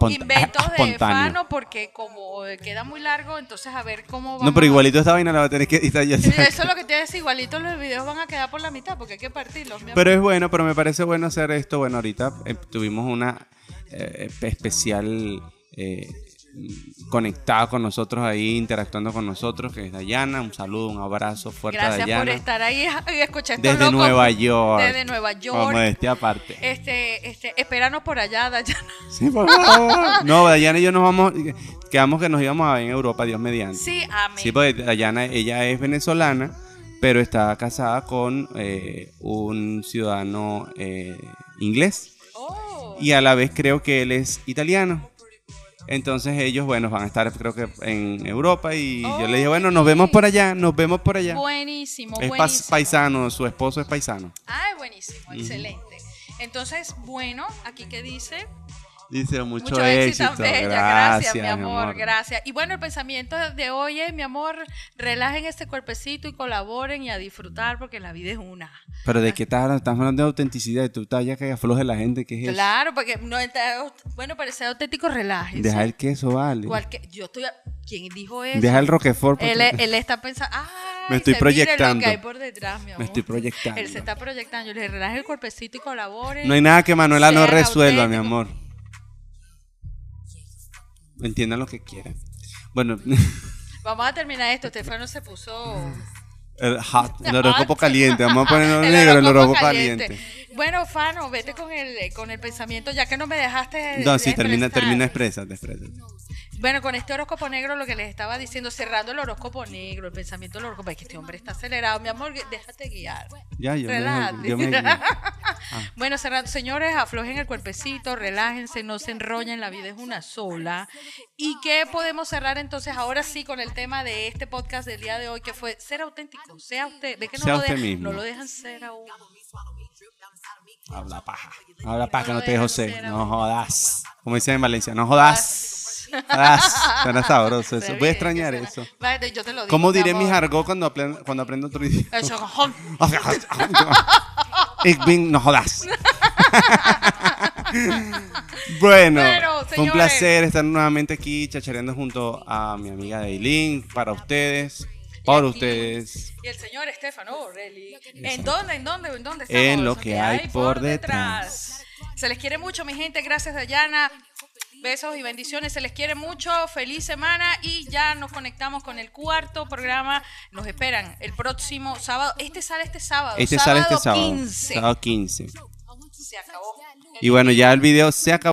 [SPEAKER 1] Inventos de
[SPEAKER 2] espontáneo.
[SPEAKER 1] Fano, porque como queda muy largo, entonces a ver cómo vamos
[SPEAKER 2] No, pero igualito esta vaina la va a tener que editar ya.
[SPEAKER 1] Eso es lo que te decía, igualito los videos van a quedar por la mitad porque hay que partirlos.
[SPEAKER 2] Pero es bueno, pero me parece bueno hacer esto. Bueno, ahorita eh, tuvimos una eh, especial eh, conectado con nosotros ahí, interactuando con nosotros, que es Dayana. Un saludo, un abrazo fuerte a
[SPEAKER 1] Gracias
[SPEAKER 2] Dayana.
[SPEAKER 1] por estar ahí <laughs> y escuchar
[SPEAKER 2] Desde
[SPEAKER 1] locos.
[SPEAKER 2] Nueva York.
[SPEAKER 1] Desde Nueva York.
[SPEAKER 2] Como de este aparte.
[SPEAKER 1] Este, este, espéranos por allá, Dayana. <laughs>
[SPEAKER 2] Sí, por favor. No, Dayana y yo nos vamos, quedamos que nos íbamos a ver en Europa, Dios mediante.
[SPEAKER 1] Sí, amén.
[SPEAKER 2] Sí, porque Dayana, ella es venezolana, pero está casada con eh, un ciudadano eh, inglés.
[SPEAKER 1] Oh.
[SPEAKER 2] Y a la vez creo que él es italiano. Entonces ellos, bueno, van a estar creo que en Europa y yo le dije, bueno, nos vemos por allá, nos vemos por allá.
[SPEAKER 1] Buenísimo,
[SPEAKER 2] Es
[SPEAKER 1] buenísimo.
[SPEAKER 2] paisano, su esposo es paisano.
[SPEAKER 1] Ah, buenísimo, excelente. Entonces, bueno, aquí que dice,
[SPEAKER 2] Dice, mucho,
[SPEAKER 1] mucho
[SPEAKER 2] éxito.
[SPEAKER 1] éxito, bella, gracias, mi amor, gracias. Y bueno, el pensamiento de hoy es, mi amor, relajen este cuerpecito y colaboren y a disfrutar porque la vida es una.
[SPEAKER 2] Pero de qué estás hablando? Estás hablando de autenticidad y tú estás ya que afloje la gente, ¿qué es eso?
[SPEAKER 1] Claro, porque no está, bueno, para ser auténtico, relájense.
[SPEAKER 2] Deja el queso, vale.
[SPEAKER 1] Cualque- yo estoy, ¿quién dijo eso?
[SPEAKER 2] Deja el Roquefort. porque-
[SPEAKER 1] Él, él está pensando, ay,
[SPEAKER 2] Me estoy
[SPEAKER 1] se mire
[SPEAKER 2] proyectando.
[SPEAKER 1] lo que hay por detrás, mi amor.
[SPEAKER 2] Me estoy proyectando.
[SPEAKER 1] Él se está proyectando. Yo le relaje el cuerpecito y colaboren.
[SPEAKER 2] No hay nada que Manuela no resuelva, mi
[SPEAKER 1] auténticos.
[SPEAKER 2] amor. Entiendan lo que quieran. Bueno, <laughs>
[SPEAKER 1] Vamos a terminar esto. Estefano se puso.
[SPEAKER 2] el hot, el horóscopo caliente. Vamos a ponerlo <laughs>
[SPEAKER 1] El
[SPEAKER 2] negro, el
[SPEAKER 1] horóscopo
[SPEAKER 2] caliente.
[SPEAKER 1] Bueno, Fano, vete con el, con el pensamiento, ya que no me dejaste.
[SPEAKER 2] No, sí, termina, termina expresa, expresa.
[SPEAKER 1] Bueno, con este horóscopo negro, lo que les estaba diciendo, cerrando el horóscopo negro, el pensamiento del horóscopo, es que este hombre está acelerado. Mi amor, déjate guiar.
[SPEAKER 2] Ya, yo me, yo me- <laughs>
[SPEAKER 1] Bueno, cerrando, señores, aflojen el cuerpecito, relájense, no se enrollen, la vida es una sola. ¿Y qué podemos cerrar entonces ahora sí con el tema de este podcast del día de hoy, que fue ser auténtico, sea usted, ve que no,
[SPEAKER 2] Sea
[SPEAKER 1] lo, dejan, no lo dejan ser aún.
[SPEAKER 2] Habla paja. Habla paja, que
[SPEAKER 1] No
[SPEAKER 2] no te dejo
[SPEAKER 1] dejes
[SPEAKER 2] ser. No jodas. Como dicen en Valencia, no jodas. Jodas. Suena sabroso eso. Voy a extrañar eso.
[SPEAKER 1] Vale, yo te lo digo.
[SPEAKER 2] ¿Cómo diré
[SPEAKER 1] mi
[SPEAKER 2] argot cuando aprendo, cuando aprendo otro idioma? <laughs> Bin, no jodas. <laughs> bueno, fue un placer estar nuevamente aquí chachareando junto a mi amiga Dailin para ustedes, por ustedes.
[SPEAKER 1] Y el señor Estefano Borrelli. ¿En dónde, en dónde, en dónde estamos?
[SPEAKER 2] En lo que hay por detrás.
[SPEAKER 1] Se les quiere mucho, mi gente. Gracias, Dayana. Besos y bendiciones. Se les quiere mucho. Feliz semana. Y ya nos conectamos con el cuarto programa. Nos esperan el próximo sábado. Este sale este sábado.
[SPEAKER 2] Este sale este sábado.
[SPEAKER 1] 15.
[SPEAKER 2] Sábado 15.
[SPEAKER 1] Se acabó.
[SPEAKER 2] Y bueno, ya el video se acabó.